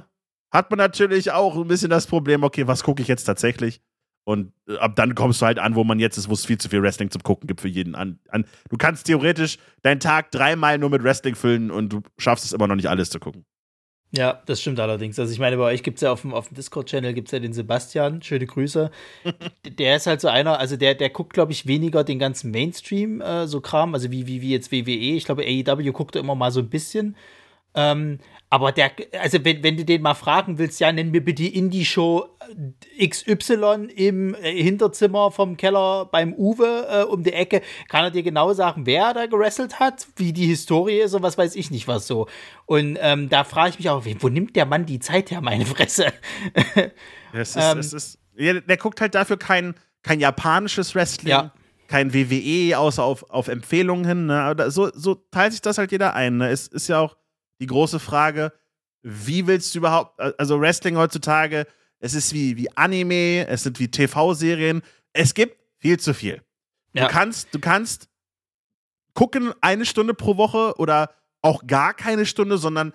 hat man natürlich auch ein bisschen das Problem, okay, was gucke ich jetzt tatsächlich? Und äh, ab dann kommst du halt an, wo man jetzt ist, wo es viel zu viel Wrestling zum Gucken gibt für jeden an. an. Du kannst theoretisch deinen Tag dreimal nur mit Wrestling füllen und du schaffst es immer noch nicht alles zu gucken. Ja, das stimmt allerdings. Also ich meine, bei euch gibt es ja auf dem, auf dem Discord-Channel gibt ja den Sebastian, schöne Grüße. der ist halt so einer, also der, der guckt, glaube ich, weniger den ganzen Mainstream, äh, so Kram, also wie, wie, wie jetzt WWE. Ich glaube, AEW guckt immer mal so ein bisschen. Ähm, aber der, also wenn, wenn du den mal fragen willst, ja, nenn mir bitte Indie-Show XY im äh, Hinterzimmer vom Keller beim Uwe äh, um die Ecke, kann er dir genau sagen, wer da gerasselt hat, wie die Historie ist und was weiß ich nicht was so. Und ähm, da frage ich mich auch, wo nimmt der Mann die Zeit her, meine Fresse? [laughs] es ist, ähm, es ist, ja, der guckt halt dafür kein, kein japanisches Wrestling. Ja kein WWE, außer auf, auf Empfehlungen hin. Ne? So, so teilt sich das halt jeder ein. Ne? Es ist ja auch die große Frage, wie willst du überhaupt, also Wrestling heutzutage, es ist wie, wie Anime, es sind wie TV-Serien, es gibt viel zu viel. Ja. Du kannst, du kannst gucken eine Stunde pro Woche oder auch gar keine Stunde, sondern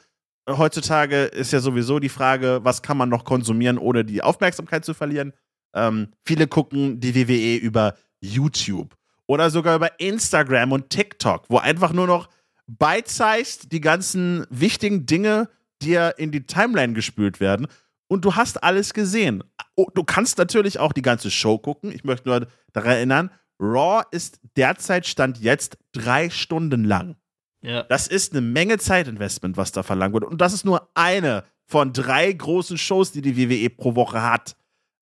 heutzutage ist ja sowieso die Frage, was kann man noch konsumieren, ohne die Aufmerksamkeit zu verlieren. Ähm, viele gucken die WWE über YouTube oder sogar über Instagram und TikTok, wo einfach nur noch bite-sized die ganzen wichtigen Dinge dir in die Timeline gespült werden und du hast alles gesehen. Oh, du kannst natürlich auch die ganze Show gucken. Ich möchte nur daran erinnern, Raw ist derzeit Stand jetzt drei Stunden lang. Ja. Das ist eine Menge Zeitinvestment, was da verlangt wird. Und das ist nur eine von drei großen Shows, die die WWE pro Woche hat.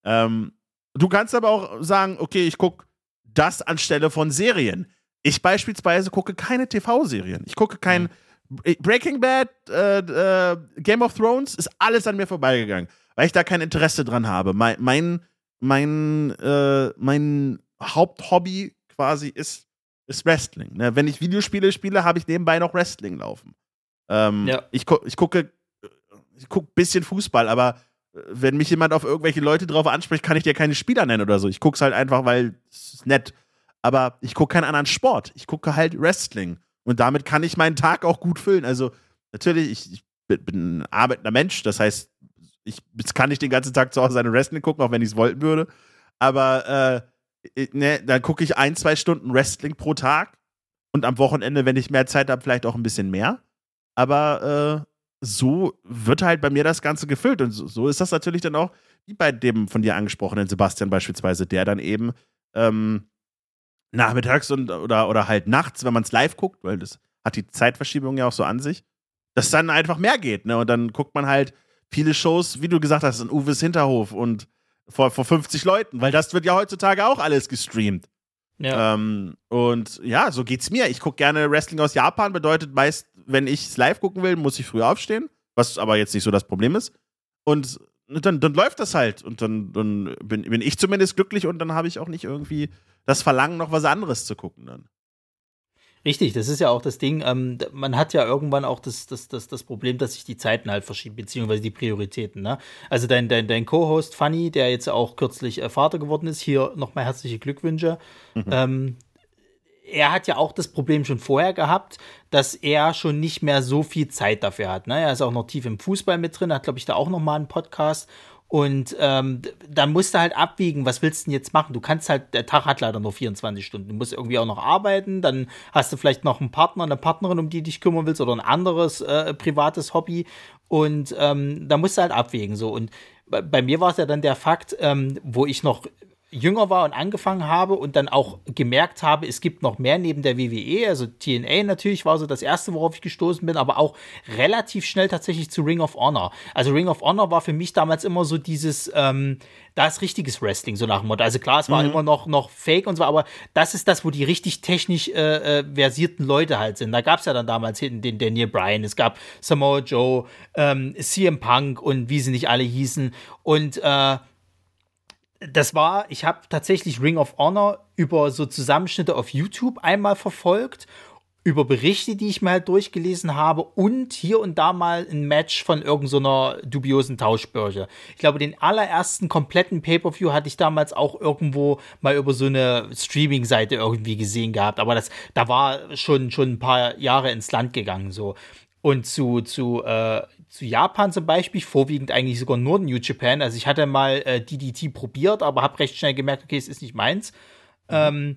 Ähm, du kannst aber auch sagen, okay, ich gucke das anstelle von Serien. Ich beispielsweise gucke keine TV-Serien. Ich gucke kein mhm. Breaking Bad, äh, äh, Game of Thrones, ist alles an mir vorbeigegangen, weil ich da kein Interesse dran habe. Mein, mein, mein, äh, mein Haupthobby quasi ist, ist Wrestling. Ne? Wenn ich Videospiele spiele, habe ich nebenbei noch Wrestling laufen. Ähm, ja. ich, gu ich gucke ich gucke ein bisschen Fußball, aber äh, wenn mich jemand auf irgendwelche Leute drauf anspricht, kann ich dir keine Spieler nennen oder so. Ich gucke es halt einfach, weil es ist nett. Aber ich gucke keinen anderen Sport. Ich gucke halt Wrestling. Und damit kann ich meinen Tag auch gut füllen. Also, natürlich, ich, ich bin ein arbeitender Mensch. Das heißt, ich, jetzt kann ich den ganzen Tag zu Hause seine Wrestling gucken, auch wenn ich es wollten würde. Aber äh, ne, dann gucke ich ein, zwei Stunden Wrestling pro Tag. Und am Wochenende, wenn ich mehr Zeit habe, vielleicht auch ein bisschen mehr. Aber äh, so wird halt bei mir das Ganze gefüllt. Und so, so, ist das natürlich dann auch, wie bei dem von dir angesprochenen Sebastian beispielsweise, der dann eben ähm, nachmittags und, oder, oder halt nachts, wenn man es live guckt, weil das hat die Zeitverschiebung ja auch so an sich, dass dann einfach mehr geht. Ne? Und dann guckt man halt viele Shows, wie du gesagt hast, in Uwes Hinterhof und vor, vor 50 Leuten, weil das wird ja heutzutage auch alles gestreamt. Ja. Ähm, und ja, so geht's mir. Ich gucke gerne Wrestling aus Japan, bedeutet meist, wenn ich es live gucken will, muss ich früh aufstehen, was aber jetzt nicht so das Problem ist. Und dann, dann läuft das halt. Und dann, dann bin, bin ich zumindest glücklich und dann habe ich auch nicht irgendwie das Verlangen, noch was anderes zu gucken dann. Richtig, das ist ja auch das Ding. Ähm, man hat ja irgendwann auch das, das, das, das Problem, dass sich die Zeiten halt verschieben, beziehungsweise die Prioritäten. Ne? Also dein, dein, dein Co-Host Fanny, der jetzt auch kürzlich äh, Vater geworden ist, hier nochmal herzliche Glückwünsche. Mhm. Ähm, er hat ja auch das Problem schon vorher gehabt, dass er schon nicht mehr so viel Zeit dafür hat. Ne? Er ist auch noch tief im Fußball mit drin, hat, glaube ich, da auch noch mal einen Podcast. Und ähm, dann musst du halt abwiegen, was willst du denn jetzt machen? Du kannst halt, der Tag hat leider nur 24 Stunden. Du musst irgendwie auch noch arbeiten, dann hast du vielleicht noch einen Partner, eine Partnerin, um die dich kümmern willst, oder ein anderes äh, privates Hobby. Und ähm, da musst du halt abwägen. So. Und bei, bei mir war es ja dann der Fakt, ähm, wo ich noch jünger war und angefangen habe und dann auch gemerkt habe, es gibt noch mehr neben der WWE. Also TNA natürlich war so das erste, worauf ich gestoßen bin, aber auch relativ schnell tatsächlich zu Ring of Honor. Also Ring of Honor war für mich damals immer so dieses, ähm, da ist richtiges Wrestling, so nach dem Motto. Also klar, es war mhm. immer noch, noch Fake und so, aber das ist das, wo die richtig technisch äh, äh, versierten Leute halt sind. Da gab es ja dann damals hinten den Daniel Bryan, es gab Samoa Joe, ähm, CM Punk und wie sie nicht alle hießen. Und äh, das war, ich habe tatsächlich Ring of Honor über so Zusammenschnitte auf YouTube einmal verfolgt, über Berichte, die ich mir halt durchgelesen habe und hier und da mal ein Match von irgendeiner so dubiosen Tauschbörse. Ich glaube, den allerersten kompletten Pay-Per-View hatte ich damals auch irgendwo mal über so eine Streaming-Seite irgendwie gesehen gehabt, aber das, da war schon, schon ein paar Jahre ins Land gegangen so. Und zu, zu äh, zu Japan zum Beispiel, vorwiegend eigentlich sogar nur New Japan. Also ich hatte mal äh, DDT probiert, aber habe recht schnell gemerkt, okay, es ist nicht meins. Mhm. Ähm,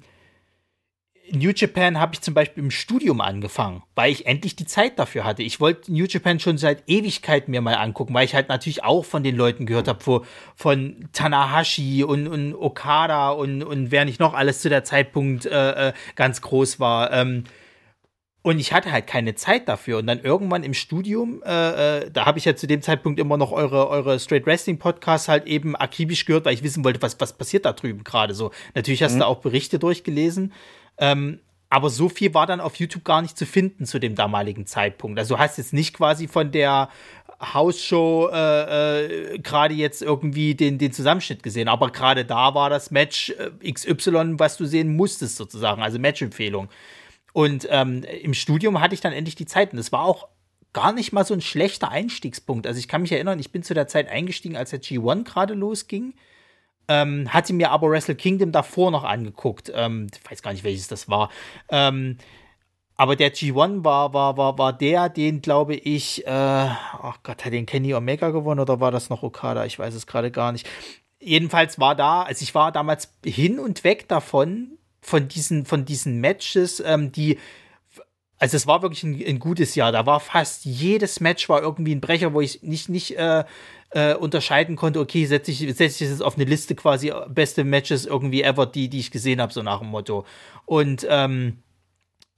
New Japan habe ich zum Beispiel im Studium angefangen, weil ich endlich die Zeit dafür hatte. Ich wollte New Japan schon seit Ewigkeit mir mal angucken, weil ich halt natürlich auch von den Leuten gehört habe, von Tanahashi und, und Okada und, und wer nicht noch alles zu der Zeitpunkt äh, äh ganz groß war. Ähm, und ich hatte halt keine Zeit dafür. Und dann irgendwann im Studium, äh, äh, da habe ich ja zu dem Zeitpunkt immer noch eure, eure Straight Wrestling Podcasts halt eben akribisch gehört, weil ich wissen wollte, was, was passiert da drüben gerade so. Natürlich hast mhm. du auch Berichte durchgelesen. Ähm, aber so viel war dann auf YouTube gar nicht zu finden zu dem damaligen Zeitpunkt. Also du hast jetzt nicht quasi von der Hausshow äh, äh, gerade jetzt irgendwie den, den Zusammenschnitt gesehen. Aber gerade da war das Match äh, XY, was du sehen musstest, sozusagen. Also Matchempfehlung. Und ähm, im Studium hatte ich dann endlich die Zeit. Und es war auch gar nicht mal so ein schlechter Einstiegspunkt. Also ich kann mich erinnern, ich bin zu der Zeit eingestiegen, als der G1 gerade losging. Ähm, hatte mir aber Wrestle Kingdom davor noch angeguckt. Ähm, ich weiß gar nicht, welches das war. Ähm, Aber der G1 war, war, war, war der, den glaube ich, äh, ach oh Gott, hat den Kenny Omega gewonnen oder war das noch Okada? Ich weiß es gerade gar nicht. Jedenfalls war da, also ich war damals hin und weg davon, von diesen, von diesen Matches, ähm, die also es war wirklich ein, ein, gutes Jahr. Da war fast jedes Match war irgendwie ein Brecher, wo ich nicht, nicht äh, äh, unterscheiden konnte, okay, setze ich, setz ich das auf eine Liste quasi beste Matches irgendwie ever, die, die ich gesehen habe, so nach dem Motto. Und ähm,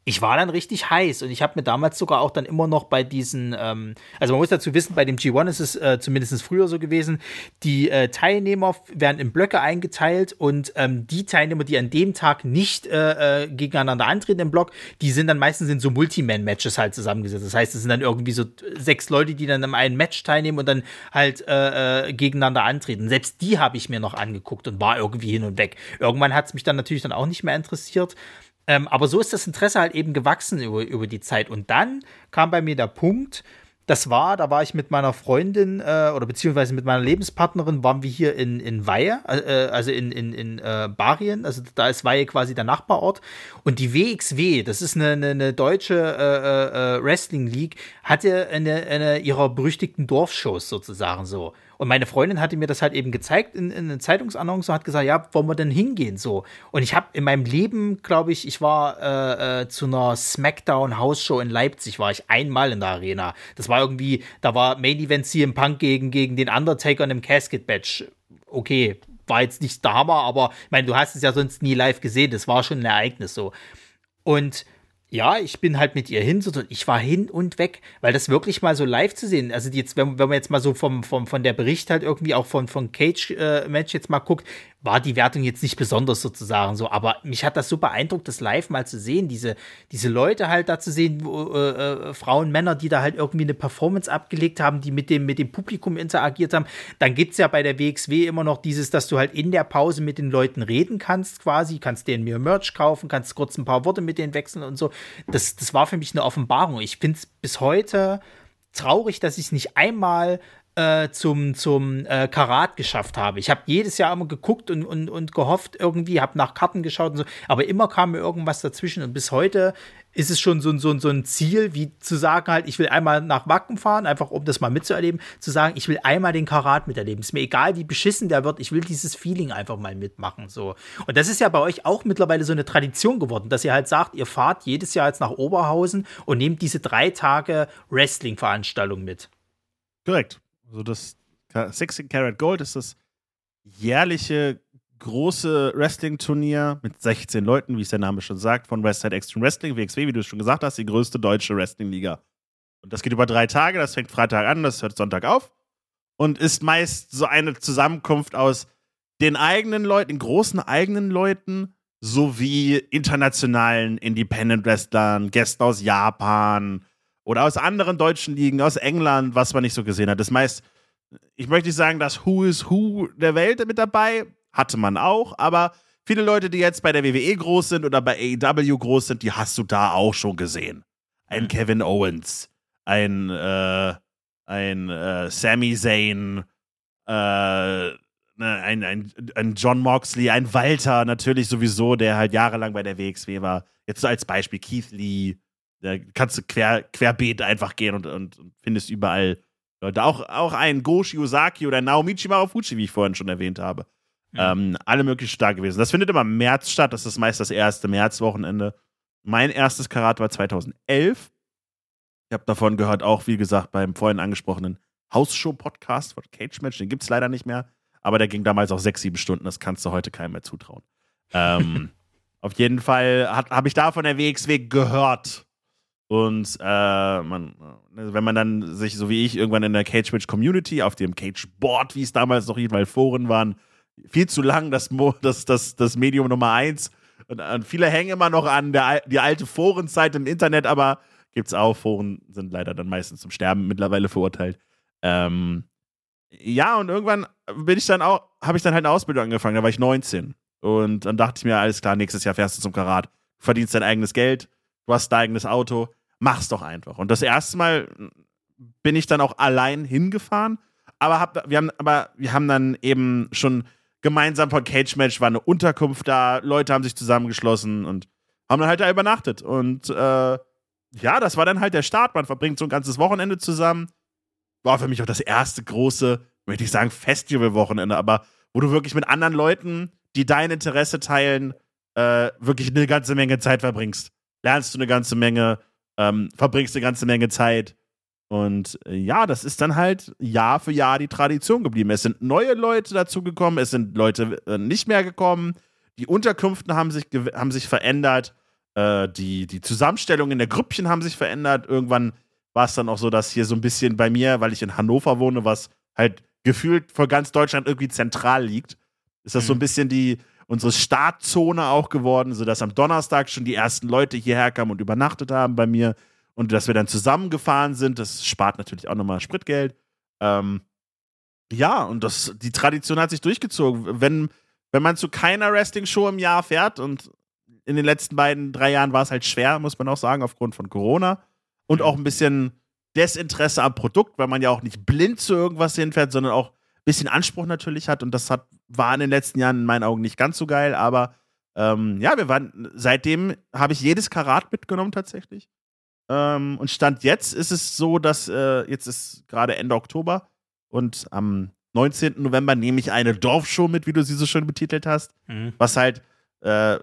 ich war dann richtig heiß und ich habe mir damals sogar auch dann immer noch bei diesen, ähm, also man muss dazu wissen, bei dem G1 ist es äh, zumindest früher so gewesen, die äh, Teilnehmer werden in Blöcke eingeteilt und ähm, die Teilnehmer, die an dem Tag nicht äh, äh, gegeneinander antreten im Block, die sind dann meistens in so Multiman-Matches halt zusammengesetzt. Das heißt, es sind dann irgendwie so sechs Leute, die dann in einem Match teilnehmen und dann halt äh, äh, gegeneinander antreten. Selbst die habe ich mir noch angeguckt und war irgendwie hin und weg. Irgendwann hat es mich dann natürlich dann auch nicht mehr interessiert. Ähm, aber so ist das Interesse halt eben gewachsen über, über die Zeit. Und dann kam bei mir der Punkt, das war, da war ich mit meiner Freundin äh, oder beziehungsweise mit meiner Lebenspartnerin, waren wir hier in, in Weihe, äh, also in, in, in äh, Barien, also da ist Weihe quasi der Nachbarort. Und die WXW, das ist eine, eine, eine deutsche äh, äh, Wrestling League, hatte eine, eine ihrer berüchtigten Dorfshows sozusagen so. Und meine Freundin hatte mir das halt eben gezeigt in, in einer Zeitungsannonce und hat gesagt, ja, wollen wir denn hingehen so? Und ich habe in meinem Leben, glaube ich, ich war äh, äh, zu einer Smackdown Hausshow in Leipzig, war ich einmal in der Arena. Das war irgendwie, da war Main Event CM Punk gegen, gegen den Undertaker in einem Casket Match. Okay, war jetzt nicht der Hammer, aber ich meine, du hast es ja sonst nie live gesehen, das war schon ein Ereignis so. Und ja, ich bin halt mit ihr hin und ich war hin und weg, weil das wirklich mal so live zu sehen, also jetzt, wenn, wenn man jetzt mal so vom, vom, von der Bericht halt irgendwie auch von, von Cage-Match äh, jetzt mal guckt, war die Wertung jetzt nicht besonders sozusagen so, aber mich hat das so beeindruckt, das live mal zu sehen, diese, diese Leute halt da zu sehen, wo, äh, äh, Frauen, Männer, die da halt irgendwie eine Performance abgelegt haben, die mit dem, mit dem Publikum interagiert haben. Dann gibt's ja bei der WXW immer noch dieses, dass du halt in der Pause mit den Leuten reden kannst, quasi, kannst denen mir Merch kaufen, kannst kurz ein paar Worte mit denen wechseln und so. Das, das war für mich eine Offenbarung. Ich finde es bis heute traurig, dass ich nicht einmal äh, zum, zum äh, Karat geschafft habe. Ich habe jedes Jahr immer geguckt und, und, und gehofft, irgendwie, habe nach Karten geschaut und so, aber immer kam mir irgendwas dazwischen und bis heute ist es schon so, so, so ein Ziel, wie zu sagen halt, ich will einmal nach Wacken fahren, einfach um das mal mitzuerleben, zu sagen, ich will einmal den Karat miterleben. Ist mir egal, wie beschissen der wird, ich will dieses Feeling einfach mal mitmachen, so. Und das ist ja bei euch auch mittlerweile so eine Tradition geworden, dass ihr halt sagt, ihr fahrt jedes Jahr jetzt nach Oberhausen und nehmt diese drei Tage Wrestling-Veranstaltung mit. Korrekt. Also das 16 Karat Gold ist das jährliche große Wrestling-Turnier mit 16 Leuten, wie es der Name schon sagt, von Westside Extreme Wrestling, WXW, wie du es schon gesagt hast, die größte deutsche Wrestling-Liga. Und das geht über drei Tage, das fängt Freitag an, das hört Sonntag auf und ist meist so eine Zusammenkunft aus den eigenen Leuten, den großen eigenen Leuten, sowie internationalen Independent Wrestlern, Gästen aus Japan, oder aus anderen deutschen Ligen, aus England, was man nicht so gesehen hat. Das meist, ich möchte nicht sagen, das Who is Who der Welt mit dabei, hatte man auch, aber viele Leute, die jetzt bei der WWE groß sind oder bei AEW groß sind, die hast du da auch schon gesehen. Ein mhm. Kevin Owens, ein, äh, ein äh, Sami Zayn, äh, ne, ein, ein, ein John Moxley, ein Walter natürlich sowieso, der halt jahrelang bei der WXW war. Jetzt so als Beispiel Keith Lee, da kannst du quer, querbeet einfach gehen und, und, und findest überall Leute. Auch, auch ein Goshi Ozaki oder Naomichi Marufuchi, wie ich vorhin schon erwähnt habe. Ähm, alle möglichen stark gewesen. Das findet immer im März statt. Das ist meist das erste Märzwochenende. Mein erstes Karat war 2011. Ich habe davon gehört, auch wie gesagt, beim vorhin angesprochenen Hausshow-Podcast von Cage Match. Den gibt es leider nicht mehr. Aber der ging damals auch sechs, sieben Stunden. Das kannst du heute keinem mehr zutrauen. Ähm, [laughs] auf jeden Fall habe ich da von der WXW gehört. Und äh, man, wenn man dann sich, so wie ich, irgendwann in der Cage Match Community, auf dem Cage Board, wie es damals noch weil Foren waren viel zu lang, das, das, das, das Medium Nummer eins. Und, und viele hängen immer noch an der die alte Forenzeit im Internet, aber gibt's auch. Foren sind leider dann meistens zum Sterben mittlerweile verurteilt. Ähm, ja, und irgendwann bin ich dann auch, habe ich dann halt eine Ausbildung angefangen, da war ich 19. Und dann dachte ich mir, alles klar, nächstes Jahr fährst du zum Karat. Verdienst dein eigenes Geld, du hast dein eigenes Auto mach's doch einfach. Und das erste Mal bin ich dann auch allein hingefahren, aber hab, wir haben, aber wir haben dann eben schon gemeinsam von Cage Match war eine Unterkunft da, Leute haben sich zusammengeschlossen und haben dann halt da übernachtet und äh, ja, das war dann halt der Start. Man verbringt so ein ganzes Wochenende zusammen. War für mich auch das erste große, möchte ich sagen, Festival-Wochenende, aber wo du wirklich mit anderen Leuten, die dein Interesse teilen, äh, wirklich eine ganze Menge Zeit verbringst. Lernst du eine ganze Menge, ähm, verbringst eine ganze Menge Zeit. Und äh, ja, das ist dann halt Jahr für Jahr die Tradition geblieben. Es sind neue Leute dazugekommen, es sind Leute äh, nicht mehr gekommen. Die Unterkünfte haben sich, haben sich verändert. Äh, die, die Zusammenstellungen der Grüppchen haben sich verändert. Irgendwann war es dann auch so, dass hier so ein bisschen bei mir, weil ich in Hannover wohne, was halt gefühlt vor ganz Deutschland irgendwie zentral liegt, ist das mhm. so ein mhm. bisschen die unsere Startzone auch geworden, sodass am Donnerstag schon die ersten Leute hierher kamen und übernachtet haben bei mir und dass wir dann zusammengefahren sind. Das spart natürlich auch nochmal Spritgeld. Ähm, ja, und das, die Tradition hat sich durchgezogen. Wenn, wenn man zu keiner Wrestling-Show im Jahr fährt und in den letzten beiden, drei Jahren war es halt schwer, muss man auch sagen, aufgrund von Corona und auch ein bisschen Desinteresse am Produkt, weil man ja auch nicht blind zu irgendwas hinfährt, sondern auch ein bisschen Anspruch natürlich hat. Und das hat, war in den letzten Jahren in meinen Augen nicht ganz so geil. Aber ähm, ja, wir waren, seitdem habe ich jedes Karat mitgenommen tatsächlich. Ähm, und Stand jetzt ist es so, dass äh, jetzt ist gerade Ende Oktober und am 19. November nehme ich eine Dorfshow mit, wie du sie so schön betitelt hast. Mhm. Was halt äh,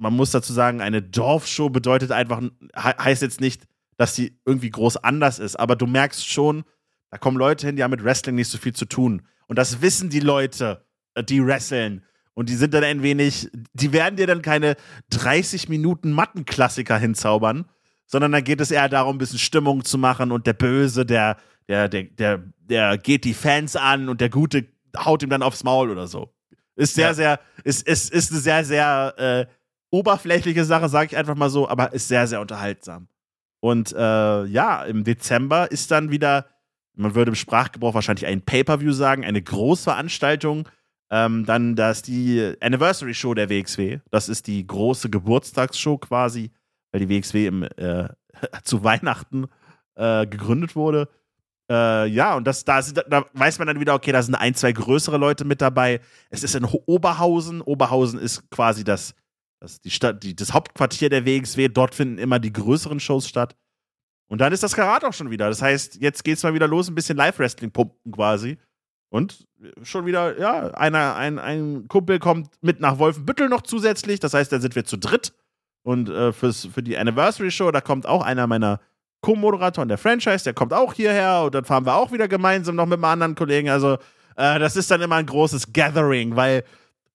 man muss dazu sagen, eine Dorfshow bedeutet einfach, heißt jetzt nicht, dass sie irgendwie groß anders ist, aber du merkst schon, da kommen Leute hin, die haben mit Wrestling nicht so viel zu tun. Und das wissen die Leute, äh, die wresteln. Und die sind dann ein wenig, die werden dir dann keine 30 Minuten Mattenklassiker hinzaubern, sondern dann geht es eher darum, ein bisschen Stimmung zu machen und der Böse, der, der, der, der, der geht die Fans an und der Gute haut ihm dann aufs Maul oder so. Ist sehr, ja. sehr, ist, ist, ist eine sehr, sehr äh, oberflächliche Sache, sage ich einfach mal so, aber ist sehr, sehr unterhaltsam. Und äh, ja, im Dezember ist dann wieder, man würde im Sprachgebrauch wahrscheinlich ein Pay-Per-View sagen, eine Großveranstaltung. Ähm, dann da ist die Anniversary Show der WXW. Das ist die große Geburtstagsshow quasi, weil die WXW im, äh, [laughs] zu Weihnachten äh, gegründet wurde. Äh, ja, und das, da, da weiß man dann wieder, okay, da sind ein, zwei größere Leute mit dabei. Es ist in Oberhausen. Oberhausen ist quasi das das, die Stadt, die, das Hauptquartier der WXW, dort finden immer die größeren Shows statt. Und dann ist das Karat auch schon wieder. Das heißt, jetzt geht's mal wieder los, ein bisschen Live-Wrestling pumpen quasi. Und schon wieder, ja, einer, ein, ein Kumpel kommt mit nach Wolfenbüttel noch zusätzlich. Das heißt, da sind wir zu dritt. Und äh, fürs, für die Anniversary Show, da kommt auch einer meiner Co-Moderatoren der Franchise, der kommt auch hierher. Und dann fahren wir auch wieder gemeinsam noch mit einem anderen Kollegen. Also, äh, das ist dann immer ein großes Gathering, weil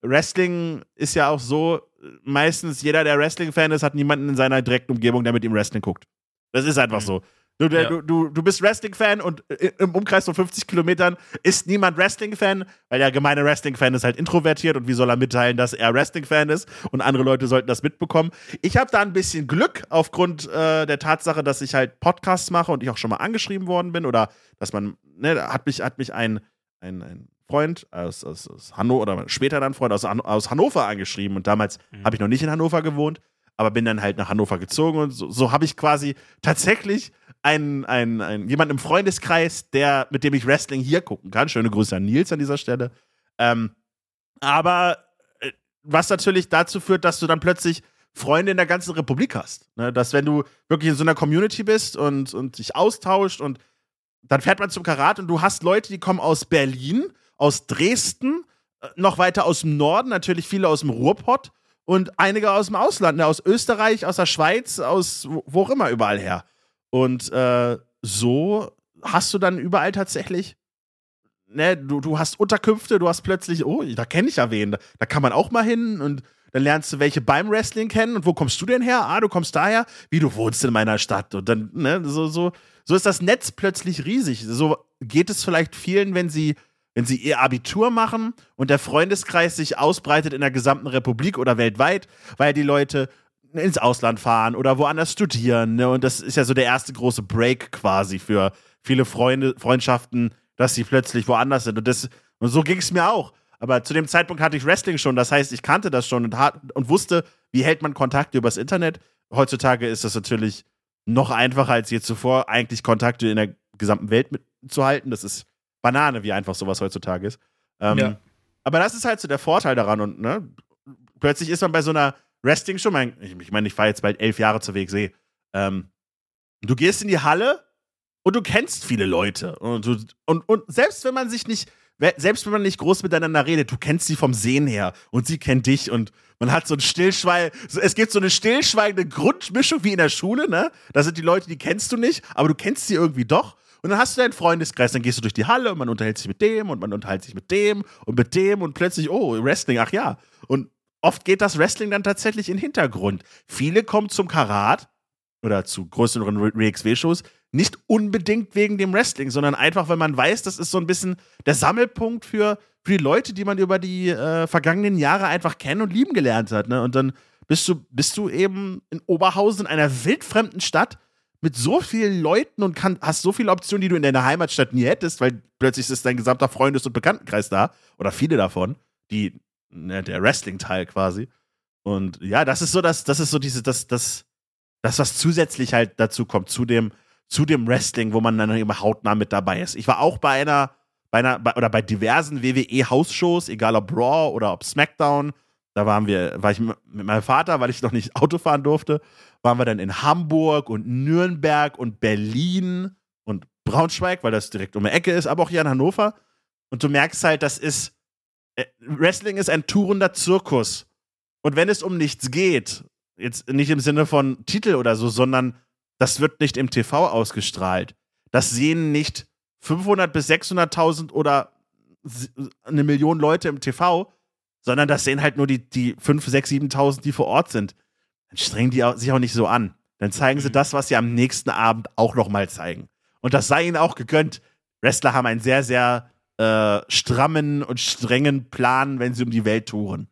Wrestling ist ja auch so, meistens jeder, der Wrestling-Fan ist, hat niemanden in seiner direkten Umgebung, der mit ihm Wrestling guckt. Das ist einfach mhm. so. Du, ja. du, du, du bist Wrestling-Fan und im Umkreis von 50 Kilometern ist niemand Wrestling-Fan, weil der gemeine Wrestling-Fan ist halt introvertiert und wie soll er mitteilen, dass er Wrestling-Fan ist und andere Leute sollten das mitbekommen. Ich habe da ein bisschen Glück aufgrund äh, der Tatsache, dass ich halt Podcasts mache und ich auch schon mal angeschrieben worden bin oder dass man, ne, hat mich, hat mich ein, ein, ein Freund aus, aus, aus Hannover oder später dann Freund aus, aus Hannover angeschrieben und damals mhm. habe ich noch nicht in Hannover gewohnt, aber bin dann halt nach Hannover gezogen und so, so habe ich quasi tatsächlich einen, einen, einen, jemanden im Freundeskreis, der, mit dem ich Wrestling hier gucken kann. Schöne Grüße an Nils an dieser Stelle. Ähm, aber äh, was natürlich dazu führt, dass du dann plötzlich Freunde in der ganzen Republik hast. Ne? Dass wenn du wirklich in so einer Community bist und, und dich austauscht und dann fährt man zum Karat und du hast Leute, die kommen aus Berlin aus Dresden, äh, noch weiter aus dem Norden, natürlich viele aus dem Ruhrpott und einige aus dem Ausland, ne, aus Österreich, aus der Schweiz, aus wo auch immer überall her. Und äh, so hast du dann überall tatsächlich, ne, du, du hast Unterkünfte, du hast plötzlich, oh, da kenne ich ja wen, da, da kann man auch mal hin und dann lernst du welche beim Wrestling kennen und wo kommst du denn her? Ah, du kommst daher, wie du wohnst in meiner Stadt und dann, ne, so, so, so ist das Netz plötzlich riesig. So geht es vielleicht vielen, wenn sie wenn sie ihr Abitur machen und der Freundeskreis sich ausbreitet in der gesamten Republik oder weltweit, weil die Leute ins Ausland fahren oder woanders studieren. Ne? Und das ist ja so der erste große Break quasi für viele Freunde, Freundschaften, dass sie plötzlich woanders sind. Und, das, und so ging es mir auch. Aber zu dem Zeitpunkt hatte ich Wrestling schon. Das heißt, ich kannte das schon und, hat, und wusste, wie hält man Kontakte übers Internet. Heutzutage ist das natürlich noch einfacher als je zuvor, eigentlich Kontakte in der gesamten Welt mitzuhalten. Das ist Banane, wie einfach sowas heutzutage ist. Ähm, ja. Aber das ist halt so der Vorteil daran und ne, plötzlich ist man bei so einer Wrestling-Show, ich meine, ich fahre jetzt bald elf Jahre zur WXW. Ähm, Du gehst in die Halle und du kennst viele Leute. Und, du, und, und selbst wenn man sich nicht, selbst wenn man nicht groß miteinander redet, du kennst sie vom Sehen her und sie kennt dich und man hat so ein Stillschweig, es gibt so eine stillschweigende Grundmischung wie in der Schule, ne? Da sind die Leute, die kennst du nicht, aber du kennst sie irgendwie doch. Und dann hast du deinen Freundeskreis, dann gehst du durch die Halle und man unterhält sich mit dem und man unterhält sich mit dem und mit dem und plötzlich, oh, Wrestling, ach ja. Und oft geht das Wrestling dann tatsächlich in den Hintergrund. Viele kommen zum Karat oder zu größeren WXW-Shows nicht unbedingt wegen dem Wrestling, sondern einfach, weil man weiß, das ist so ein bisschen der Sammelpunkt für, für die Leute, die man über die äh, vergangenen Jahre einfach kennen und lieben gelernt hat. Ne? Und dann bist du, bist du eben in Oberhausen, in einer wildfremden Stadt, mit so vielen Leuten und kann, hast so viele Optionen, die du in deiner Heimatstadt nie hättest, weil plötzlich ist dein gesamter Freundes- und Bekanntenkreis da oder viele davon, die ne, der Wrestling-Teil quasi. Und ja, das ist so das, das ist so diese, das, das, das, was zusätzlich halt dazu kommt, zu dem, zu dem Wrestling, wo man dann immer hautnah mit dabei ist. Ich war auch bei einer, bei einer, bei, oder bei diversen WWE-Hausshows, egal ob Raw oder ob SmackDown. Da waren wir, war ich mit meinem Vater, weil ich noch nicht Auto fahren durfte, waren wir dann in Hamburg und Nürnberg und Berlin und Braunschweig, weil das direkt um die Ecke ist, aber auch hier in Hannover. Und du merkst halt, das ist, Wrestling ist ein tourender Zirkus. Und wenn es um nichts geht, jetzt nicht im Sinne von Titel oder so, sondern das wird nicht im TV ausgestrahlt. Das sehen nicht 500 bis 600.000 oder eine Million Leute im TV, sondern das sehen halt nur die, die 5, 6, 7.000, die vor Ort sind. Dann strengen die sich auch nicht so an. Dann zeigen sie mhm. das, was sie am nächsten Abend auch nochmal zeigen. Und das sei ihnen auch gegönnt. Wrestler haben einen sehr, sehr äh, strammen und strengen Plan, wenn sie um die Welt touren.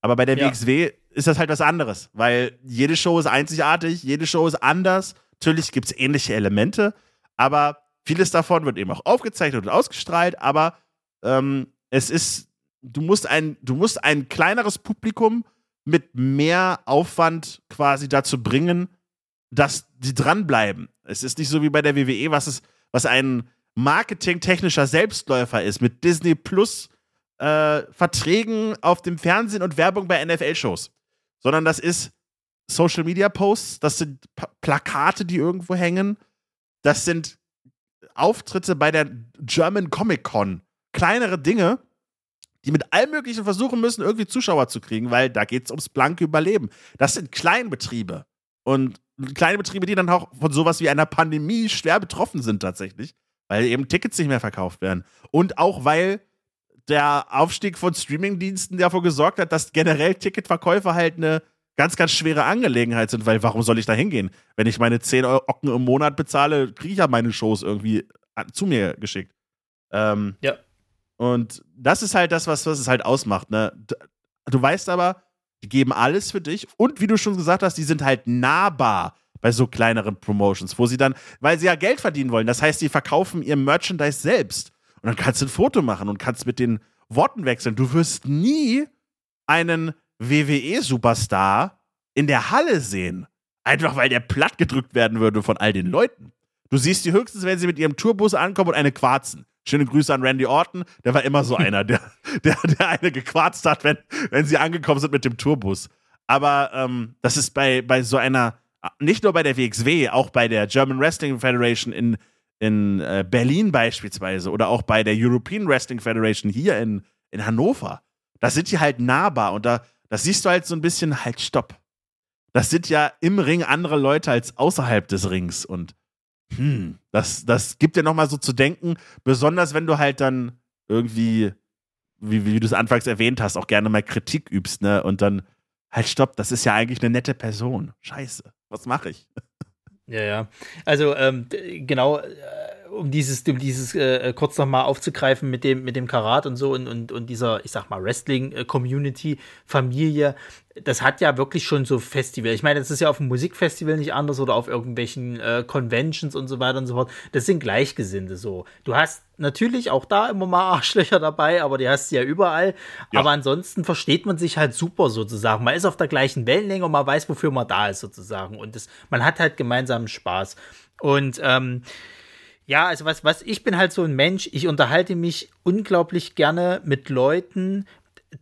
Aber bei der ja. WXW ist das halt was anderes, weil jede Show ist einzigartig, jede Show ist anders. Natürlich gibt es ähnliche Elemente, aber vieles davon wird eben auch aufgezeichnet und ausgestrahlt, aber ähm, es ist, du musst ein, du musst ein kleineres Publikum mit mehr Aufwand quasi dazu bringen, dass die dranbleiben. Es ist nicht so wie bei der WWE, was es, was ein marketingtechnischer Selbstläufer ist, mit Disney Plus äh, Verträgen auf dem Fernsehen und Werbung bei NFL-Shows sondern das ist Social Media Posts, das sind P Plakate, die irgendwo hängen, das sind Auftritte bei der German Comic Con, kleinere Dinge, die mit allem Möglichen versuchen müssen, irgendwie Zuschauer zu kriegen, weil da geht es ums blanke Überleben. Das sind Kleinbetriebe. Und kleine Betriebe, die dann auch von sowas wie einer Pandemie schwer betroffen sind tatsächlich, weil eben Tickets nicht mehr verkauft werden. Und auch weil der Aufstieg von Streamingdiensten davor gesorgt hat, dass generell Ticketverkäufe halt eine ganz, ganz schwere Angelegenheit sind, weil warum soll ich da hingehen? Wenn ich meine 10 Ocken im Monat bezahle, kriege ich ja meine Shows irgendwie zu mir geschickt. Ähm, ja. Und das ist halt das, was, was es halt ausmacht. Ne? Du weißt aber, die geben alles für dich und wie du schon gesagt hast, die sind halt nahbar bei so kleineren Promotions, wo sie dann, weil sie ja Geld verdienen wollen, das heißt, sie verkaufen ihr Merchandise selbst. Und dann kannst du ein Foto machen und kannst mit den Worten wechseln. Du wirst nie einen WWE-Superstar in der Halle sehen. Einfach weil der platt gedrückt werden würde von all den Leuten. Du siehst die höchstens, wenn sie mit ihrem Tourbus ankommen und eine quarzen. Schöne Grüße an Randy Orton. Der war immer so [laughs] einer, der, der, der eine gequarzt hat, wenn, wenn sie angekommen sind mit dem Tourbus. Aber ähm, das ist bei, bei so einer, nicht nur bei der WXW, auch bei der German Wrestling Federation in, in äh, Berlin beispielsweise oder auch bei der European Wrestling Federation hier in, in Hannover, da sind die halt nahbar und da das siehst du halt so ein bisschen halt stopp. Das sind ja im Ring andere Leute als außerhalb des Rings und hm, das, das gibt dir nochmal so zu denken, besonders wenn du halt dann irgendwie, wie, wie du es anfangs erwähnt hast, auch gerne mal Kritik übst, ne? Und dann halt stopp, das ist ja eigentlich eine nette Person. Scheiße, was mache ich? [laughs] Ja, ja. Also ähm, genau, äh, um dieses, um dieses äh, kurz nochmal aufzugreifen mit dem, mit dem Karat und so und, und, und dieser, ich sag mal, Wrestling-Community, Familie, das hat ja wirklich schon so Festival. Ich meine, das ist ja auf dem Musikfestival nicht anders oder auf irgendwelchen äh, Conventions und so weiter und so fort. Das sind Gleichgesinnte so. Du hast natürlich auch da immer mal Arschlöcher dabei, aber die hast du ja überall. Ja. Aber ansonsten versteht man sich halt super sozusagen. Man ist auf der gleichen Wellenlänge und man weiß, wofür man da ist sozusagen. Und das, man hat halt gemeinsamen Spaß. Und ähm, ja, also was, was, ich bin halt so ein Mensch, ich unterhalte mich unglaublich gerne mit Leuten,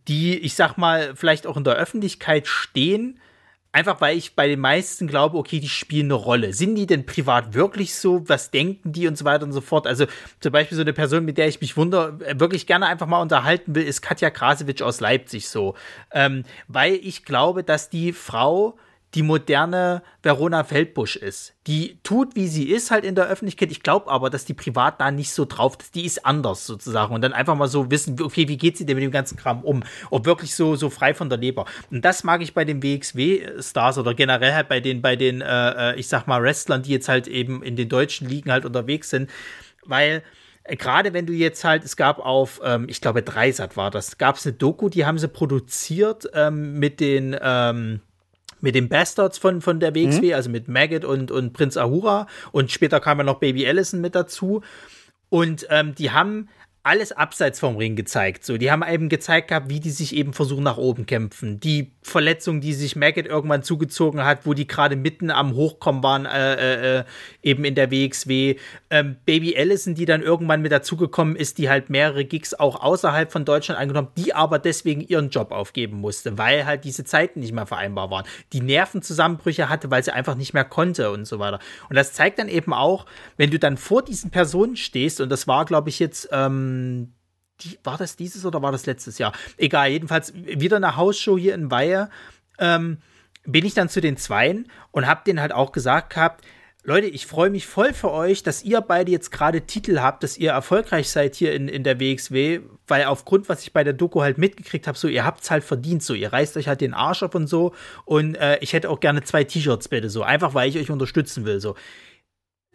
die, ich sag mal, vielleicht auch in der Öffentlichkeit stehen, Einfach weil ich bei den meisten glaube, okay, die spielen eine Rolle. Sind die denn privat wirklich so? Was denken die und so weiter und so fort? Also zum Beispiel so eine Person, mit der ich mich wunder, äh, wirklich gerne einfach mal unterhalten will, ist Katja Krasewitsch aus Leipzig so. Ähm, weil ich glaube, dass die Frau die moderne Verona Feldbusch ist. Die tut, wie sie ist, halt in der Öffentlichkeit. Ich glaube aber, dass die privat da nicht so drauf ist. Die ist anders sozusagen. Und dann einfach mal so wissen, okay, wie geht sie denn mit dem ganzen Kram um? Ob wirklich so, so frei von der Leber. Und das mag ich bei den WXW-Stars oder generell halt bei den, bei den, äh, äh, ich sag mal, Wrestlern, die jetzt halt eben in den deutschen Ligen halt unterwegs sind. Weil, äh, gerade wenn du jetzt halt, es gab auf, ähm, ich glaube, Dreisat war das, gab es eine Doku, die haben sie produziert ähm, mit den, ähm, mit den Bastards von, von der WXW, mhm. also mit Maggot und, und Prinz Ahura. Und später kam ja noch Baby Allison mit dazu. Und ähm, die haben alles abseits vom Ring gezeigt. So, die haben eben gezeigt gehabt, wie die sich eben versuchen nach oben kämpfen. Die Verletzung, die sich Maggot irgendwann zugezogen hat, wo die gerade mitten am Hochkommen waren, äh, äh, äh eben in der WXW. Ähm, Baby Allison, die dann irgendwann mit dazugekommen ist, die halt mehrere Gigs auch außerhalb von Deutschland angenommen, die aber deswegen ihren Job aufgeben musste, weil halt diese Zeiten nicht mehr vereinbar waren. Die Nervenzusammenbrüche hatte, weil sie einfach nicht mehr konnte und so weiter. Und das zeigt dann eben auch, wenn du dann vor diesen Personen stehst, und das war, glaube ich, jetzt, ähm, die, war das dieses oder war das letztes Jahr? Egal, jedenfalls wieder eine Hausshow hier in Weihe. Ähm, bin ich dann zu den Zweien und hab denen halt auch gesagt gehabt, Leute, ich freue mich voll für euch, dass ihr beide jetzt gerade Titel habt, dass ihr erfolgreich seid hier in, in der WXW, weil aufgrund, was ich bei der Doku halt mitgekriegt habe, so, ihr habt's halt verdient, so, ihr reißt euch halt den Arsch ab und so und äh, ich hätte auch gerne zwei T-Shirts bitte, so, einfach weil ich euch unterstützen will, so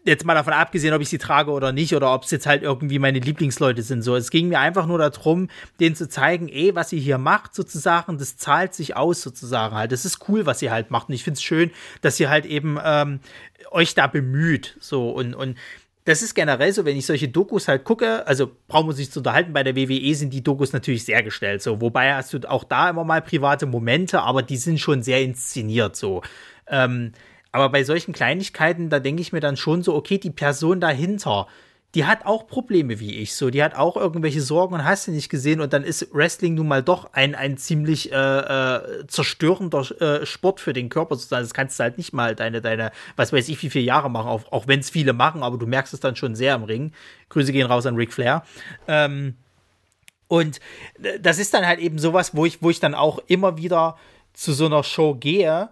jetzt mal davon abgesehen, ob ich sie trage oder nicht, oder ob es jetzt halt irgendwie meine Lieblingsleute sind. So, es ging mir einfach nur darum, denen zu zeigen, ey, was ihr hier macht, sozusagen, das zahlt sich aus, sozusagen halt. Das ist cool, was ihr halt macht. Und ich finde es schön, dass ihr halt eben ähm, euch da bemüht. So, und, und das ist generell so, wenn ich solche Dokus halt gucke, also brauchen wir uns nicht zu unterhalten, bei der WWE sind die Dokus natürlich sehr gestellt, so. Wobei hast du auch da immer mal private Momente, aber die sind schon sehr inszeniert, so. Ähm, aber bei solchen Kleinigkeiten, da denke ich mir dann schon so, okay, die Person dahinter, die hat auch Probleme wie ich, so, die hat auch irgendwelche Sorgen und hast du nicht gesehen und dann ist Wrestling nun mal doch ein, ein ziemlich äh, äh, zerstörender äh, Sport für den Körper sozusagen. Das kannst du halt nicht mal deine, deine, was weiß ich, wie viele Jahre machen, auch, auch wenn es viele machen, aber du merkst es dann schon sehr im Ring. Grüße gehen raus an Ric Flair. Ähm, und das ist dann halt eben sowas, wo ich, wo ich dann auch immer wieder zu so einer Show gehe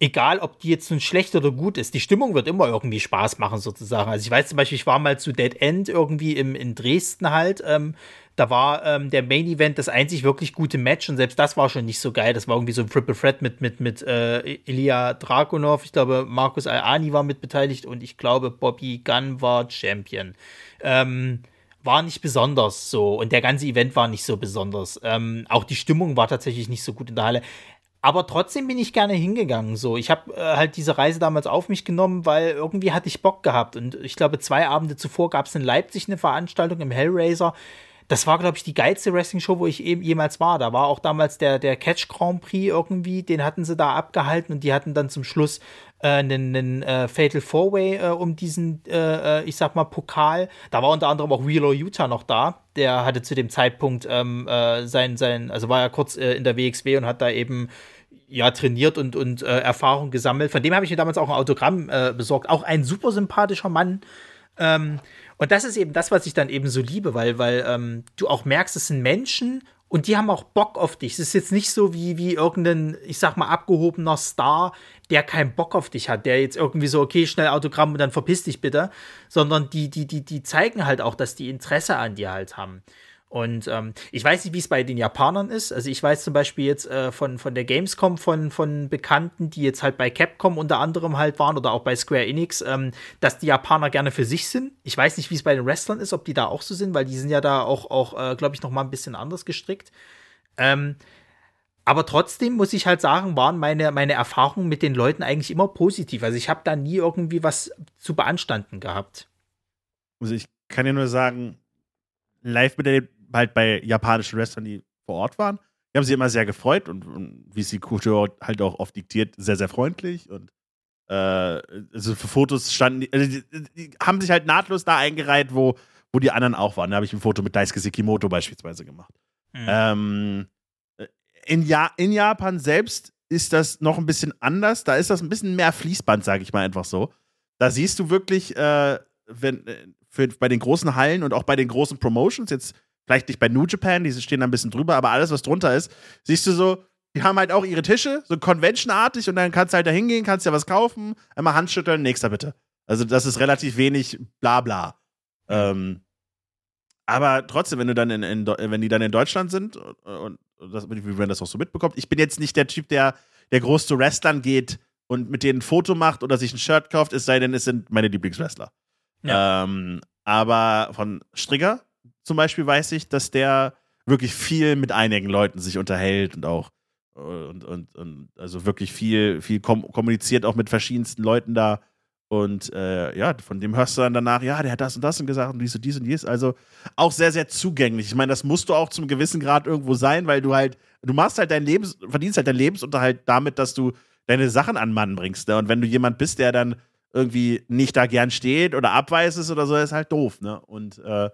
egal ob die jetzt nun schlecht oder gut ist, die Stimmung wird immer irgendwie Spaß machen, sozusagen. Also ich weiß zum Beispiel, ich war mal zu Dead End irgendwie im, in Dresden halt. Ähm, da war ähm, der Main Event das einzig wirklich gute Match und selbst das war schon nicht so geil. Das war irgendwie so ein Triple Threat mit, mit, mit äh, Ilya Dragunov. Ich glaube, Markus Al-Ani war mit beteiligt und ich glaube, Bobby Gunn war Champion. Ähm, war nicht besonders so und der ganze Event war nicht so besonders. Ähm, auch die Stimmung war tatsächlich nicht so gut in der Halle. Aber trotzdem bin ich gerne hingegangen. So, ich habe äh, halt diese Reise damals auf mich genommen, weil irgendwie hatte ich Bock gehabt. Und ich glaube, zwei Abende zuvor gab es in Leipzig eine Veranstaltung im Hellraiser. Das war, glaube ich, die geilste Wrestling-Show, wo ich eben jemals war. Da war auch damals der, der Catch Grand Prix irgendwie, den hatten sie da abgehalten und die hatten dann zum Schluss einen, einen äh, Fatal Four-Way äh, um diesen, äh, äh, ich sag mal, Pokal. Da war unter anderem auch Wheeler Utah noch da. Der hatte zu dem Zeitpunkt ähm, äh, sein, sein, also war ja kurz in der WXW und hat da eben ja, trainiert und, und äh, Erfahrung gesammelt. Von dem habe ich mir damals auch ein Autogramm äh, besorgt. Auch ein super sympathischer Mann. Ähm, und das ist eben das, was ich dann eben so liebe, weil, weil ähm, du auch merkst, es sind Menschen und die haben auch Bock auf dich. Es ist jetzt nicht so wie, wie irgendein, ich sag mal, abgehobener Star, der keinen Bock auf dich hat, der jetzt irgendwie so, okay, schnell Autogramm und dann verpiss dich bitte, sondern die, die, die, die zeigen halt auch, dass die Interesse an dir halt haben. Und ähm, ich weiß nicht, wie es bei den Japanern ist. Also ich weiß zum Beispiel jetzt äh, von, von der Gamescom von, von Bekannten, die jetzt halt bei Capcom unter anderem halt waren oder auch bei Square Enix, ähm, dass die Japaner gerne für sich sind. Ich weiß nicht, wie es bei den Wrestlern ist, ob die da auch so sind, weil die sind ja da auch, auch äh, glaube ich, noch mal ein bisschen anders gestrickt. Ähm, aber trotzdem muss ich halt sagen, waren meine, meine Erfahrungen mit den Leuten eigentlich immer positiv. Also ich habe da nie irgendwie was zu beanstanden gehabt. Also ich kann ja nur sagen, live miterlebt halt bei japanischen Wrestlern, die vor Ort waren. Die haben sich immer sehr gefreut und, und wie es die Kultur halt auch oft diktiert, sehr, sehr freundlich und äh, also für Fotos standen die, also die, die, haben sich halt nahtlos da eingereiht, wo, wo die anderen auch waren. Da habe ich ein Foto mit Daisuke Sekimoto beispielsweise gemacht. Mhm. Ähm, in, ja in Japan selbst ist das noch ein bisschen anders. Da ist das ein bisschen mehr Fließband, sage ich mal einfach so. Da siehst du wirklich, äh, wenn, äh, für, bei den großen Hallen und auch bei den großen Promotions, jetzt vielleicht nicht bei New Japan, die stehen da ein bisschen drüber, aber alles, was drunter ist, siehst du so, die haben halt auch ihre Tische, so conventionartig, und dann kannst du halt da hingehen, kannst dir was kaufen, einmal Handschütteln, nächster bitte. Also, das ist relativ wenig Blabla. Ähm, aber trotzdem, wenn du dann in, in, wenn die dann in Deutschland sind und, und das, wie man das auch so mitbekommt, ich bin jetzt nicht der Typ, der, der groß zu Wrestlern geht und mit denen ein Foto macht oder sich ein Shirt kauft, es sei denn, es sind meine Lieblingswrestler. Ja. Ähm, aber von Strigger zum Beispiel weiß ich, dass der wirklich viel mit einigen Leuten sich unterhält und auch und, und, und also wirklich viel, viel kom kommuniziert auch mit verschiedensten Leuten da. Und äh, ja, von dem hörst du dann danach, ja, der hat das und das und gesagt und dies und dies und dies. Also auch sehr, sehr zugänglich. Ich meine, das musst du auch zum gewissen Grad irgendwo sein, weil du halt, du machst halt dein Lebens, verdienst halt deinen Lebensunterhalt damit, dass du deine Sachen an Mann bringst. Ne? Und wenn du jemand bist, der dann irgendwie nicht da gern steht oder abweist ist oder so, ist halt doof, ne? Und äh,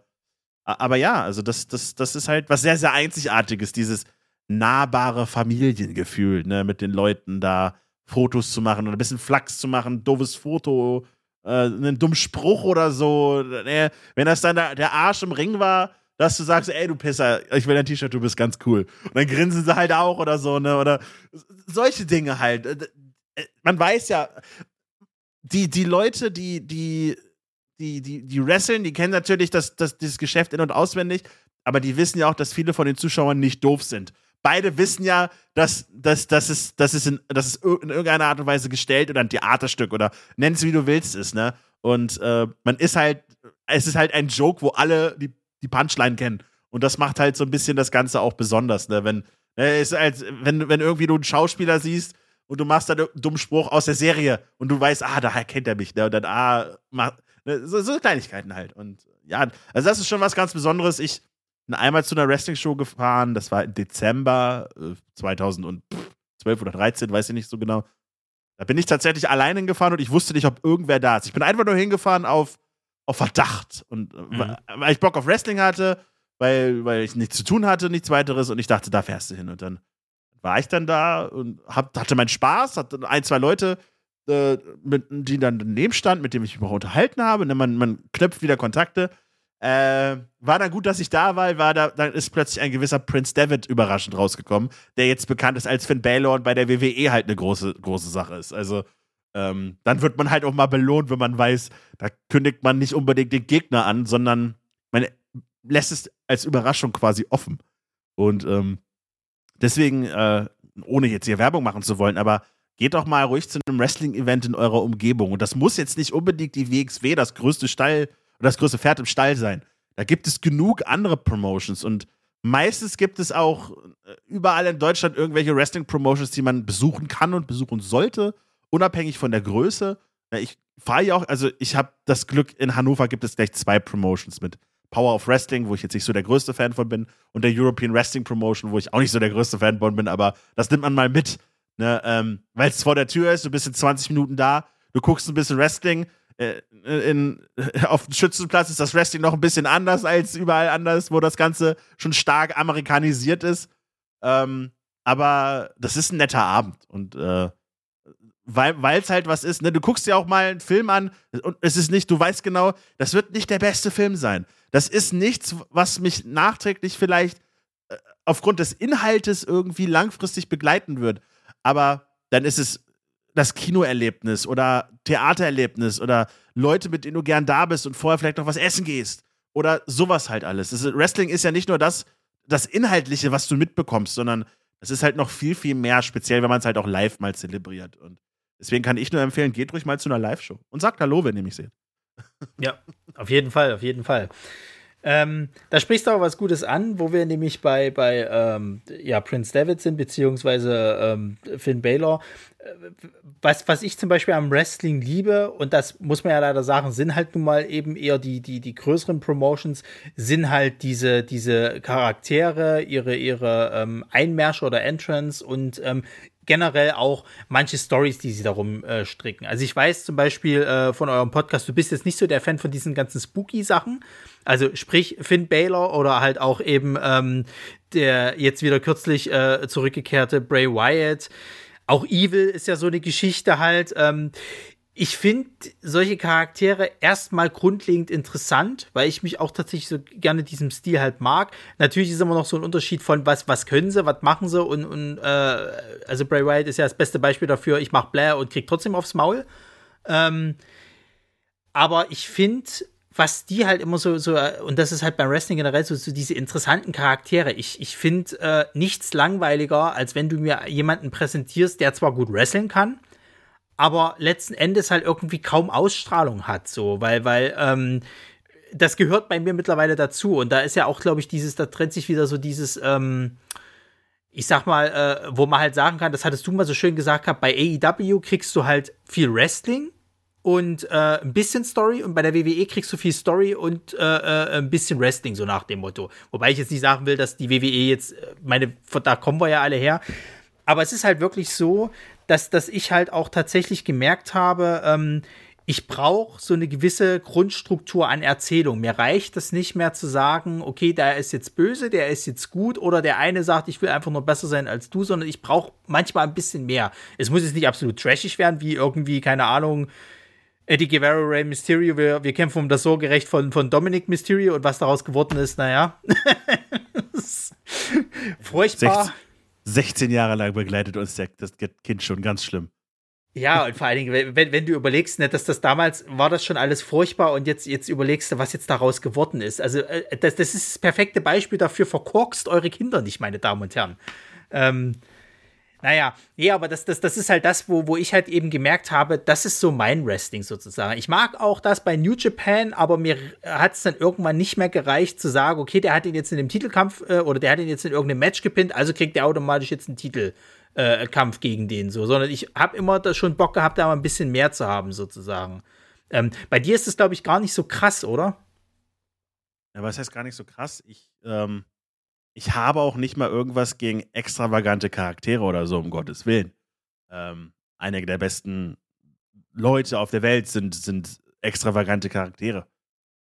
aber ja, also das, das, das ist halt was sehr, sehr Einzigartiges, dieses nahbare Familiengefühl, ne, mit den Leuten da Fotos zu machen oder ein bisschen Flachs zu machen, doofes Foto, äh, einen dummen Spruch oder so. Wenn das dann der, der Arsch im Ring war, dass du sagst, ey, du Pisser, ich will dein T-Shirt, du bist ganz cool. Und dann grinsen sie halt auch oder so, ne? Oder solche Dinge halt. Äh, äh, man weiß ja, die, die Leute, die, die, die, die, die wresteln, die kennen natürlich das, das, dieses Geschäft in- und auswendig, aber die wissen ja auch, dass viele von den Zuschauern nicht doof sind beide wissen ja, dass, dass, dass, es, dass, es in, dass es in irgendeiner Art und Weise gestellt oder ein Theaterstück oder nenn es wie du willst ist, ne? Und äh, man ist halt, es ist halt ein Joke, wo alle die, die Punchline kennen. Und das macht halt so ein bisschen das Ganze auch besonders, ne? Wenn, ne, ist halt, wenn, wenn irgendwie du einen Schauspieler siehst und du machst dann einen dummen Spruch aus der Serie und du weißt, ah, daher kennt er mich, ne? Und dann, ah, mach, ne? so, so Kleinigkeiten halt. Und ja, also das ist schon was ganz Besonderes. Ich, einmal zu einer Wrestling-Show gefahren, das war im Dezember äh, 2012 oder 13, weiß ich nicht so genau. Da bin ich tatsächlich alleine hingefahren und ich wusste nicht, ob irgendwer da ist. Ich bin einfach nur hingefahren auf, auf Verdacht. Und äh, mhm. weil ich Bock auf Wrestling hatte, weil, weil ich nichts zu tun hatte, nichts weiteres und ich dachte, da fährst du hin. Und dann war ich dann da und hab, hatte meinen Spaß, hatte ein, zwei Leute, äh, mit, die dann daneben standen, mit denen ich mich auch unterhalten habe. Und man, man knüpft wieder Kontakte. Äh, war dann gut, dass ich da war, war da, dann ist plötzlich ein gewisser Prince David überraschend rausgekommen, der jetzt bekannt ist als Finn Balor und bei der WWE halt eine große, große Sache ist. Also, ähm, dann wird man halt auch mal belohnt, wenn man weiß, da kündigt man nicht unbedingt den Gegner an, sondern man lässt es als Überraschung quasi offen. Und ähm, deswegen, äh, ohne jetzt hier Werbung machen zu wollen, aber geht doch mal ruhig zu einem Wrestling-Event in eurer Umgebung. Und das muss jetzt nicht unbedingt die WXW, das größte Stall oder das größte Pferd im Stall sein. Da gibt es genug andere Promotions und meistens gibt es auch äh, überall in Deutschland irgendwelche Wrestling-Promotions, die man besuchen kann und besuchen sollte, unabhängig von der Größe. Ich fahre ja auch, also ich habe das Glück, in Hannover gibt es gleich zwei Promotions mit Power of Wrestling, wo ich jetzt nicht so der größte Fan von bin, und der European Wrestling Promotion, wo ich auch nicht so der größte Fan von bin, aber das nimmt man mal mit, ne, ähm, weil es vor der Tür ist, du bist in 20 Minuten da, du guckst ein bisschen Wrestling, äh, in, [laughs] auf dem Schützenplatz ist das Wrestling noch ein bisschen anders als überall anders, wo das Ganze schon stark amerikanisiert ist. Ähm, aber das ist ein netter Abend und äh, weil es halt was ist, ne? Du guckst dir auch mal einen Film an und es ist nicht, du weißt genau, das wird nicht der beste Film sein. Das ist nichts, was mich nachträglich vielleicht äh, aufgrund des Inhaltes irgendwie langfristig begleiten wird. Aber dann ist es das Kinoerlebnis oder Theatererlebnis oder Leute, mit denen du gern da bist und vorher vielleicht noch was essen gehst oder sowas halt alles. Ist, Wrestling ist ja nicht nur das, das Inhaltliche, was du mitbekommst, sondern es ist halt noch viel, viel mehr, speziell, wenn man es halt auch live mal zelebriert. Und deswegen kann ich nur empfehlen, geht ruhig mal zu einer Live-Show und sagt Hallo, wenn ihr mich seht. Ja, auf jeden Fall, auf jeden Fall. Ähm, da sprichst du auch was Gutes an, wo wir nämlich bei, bei ähm, ja, Prince David sind, beziehungsweise ähm, Finn Balor. Was, was ich zum Beispiel am Wrestling liebe, und das muss man ja leider sagen, sind halt nun mal eben eher die, die, die größeren Promotions, sind halt diese, diese Charaktere, ihre, ihre ähm, Einmärsche oder Entrance und ähm, generell auch manche Stories, die sie darum äh, stricken. Also ich weiß zum Beispiel äh, von eurem Podcast, du bist jetzt nicht so der Fan von diesen ganzen Spooky-Sachen. Also sprich Finn Baylor oder halt auch eben ähm, der jetzt wieder kürzlich äh, zurückgekehrte Bray Wyatt. Auch Evil ist ja so eine Geschichte halt. Ähm, ich finde solche Charaktere erstmal grundlegend interessant, weil ich mich auch tatsächlich so gerne diesem Stil halt mag. Natürlich ist immer noch so ein Unterschied von was, was können sie, was machen sie und, und äh, also Bray Wyatt ist ja das beste Beispiel dafür, ich mach Blair und krieg trotzdem aufs Maul. Ähm, aber ich finde, was die halt immer so, so, und das ist halt beim Wrestling generell so, so diese interessanten Charaktere. Ich, ich finde äh, nichts langweiliger, als wenn du mir jemanden präsentierst, der zwar gut wresteln kann, aber letzten Endes halt irgendwie kaum Ausstrahlung hat, so, weil, weil, ähm, das gehört bei mir mittlerweile dazu. Und da ist ja auch, glaube ich, dieses, da trennt sich wieder so dieses, ähm, ich sag mal, äh, wo man halt sagen kann, das hattest du mal so schön gesagt gehabt, bei AEW kriegst du halt viel Wrestling und äh, ein bisschen Story und bei der WWE kriegst du viel Story und äh, äh, ein bisschen Wrestling, so nach dem Motto. Wobei ich jetzt nicht sagen will, dass die WWE jetzt, äh, meine, da kommen wir ja alle her. Aber es ist halt wirklich so, dass, dass ich halt auch tatsächlich gemerkt habe, ähm, ich brauche so eine gewisse Grundstruktur an Erzählung. Mir reicht das nicht mehr zu sagen, okay, der ist jetzt böse, der ist jetzt gut oder der eine sagt, ich will einfach nur besser sein als du, sondern ich brauche manchmal ein bisschen mehr. Es muss jetzt nicht absolut trashig werden, wie irgendwie, keine Ahnung, Eddie Guevara, Rey Mysterio, wir, wir kämpfen um das Sorgerecht von, von Dominic Mysterio und was daraus geworden ist, naja. [laughs] Furchtbar. 16, 16 Jahre lang begleitet uns der, das Kind schon ganz schlimm. Ja, und vor allen Dingen, wenn, wenn du überlegst, ne, dass das damals war das schon alles furchtbar und jetzt, jetzt überlegst du, was jetzt daraus geworden ist. Also, äh, das, das ist das perfekte Beispiel dafür, verkorkst eure Kinder nicht, meine Damen und Herren. Ähm, naja, nee, aber das, das, das ist halt das, wo, wo ich halt eben gemerkt habe, das ist so mein Wrestling sozusagen. Ich mag auch das bei New Japan, aber mir hat es dann irgendwann nicht mehr gereicht zu sagen, okay, der hat ihn jetzt in dem Titelkampf äh, oder der hat ihn jetzt in irgendeinem Match gepinnt, also kriegt der automatisch jetzt einen Titelkampf äh, gegen den so, sondern ich habe immer das schon Bock gehabt, da mal ein bisschen mehr zu haben sozusagen. Ähm, bei dir ist es, glaube ich, gar nicht so krass, oder? Ja, was heißt gar nicht so krass? Ich, ähm, ich habe auch nicht mal irgendwas gegen extravagante Charaktere oder so, um Gottes Willen. Ähm, einige der besten Leute auf der Welt sind, sind extravagante Charaktere.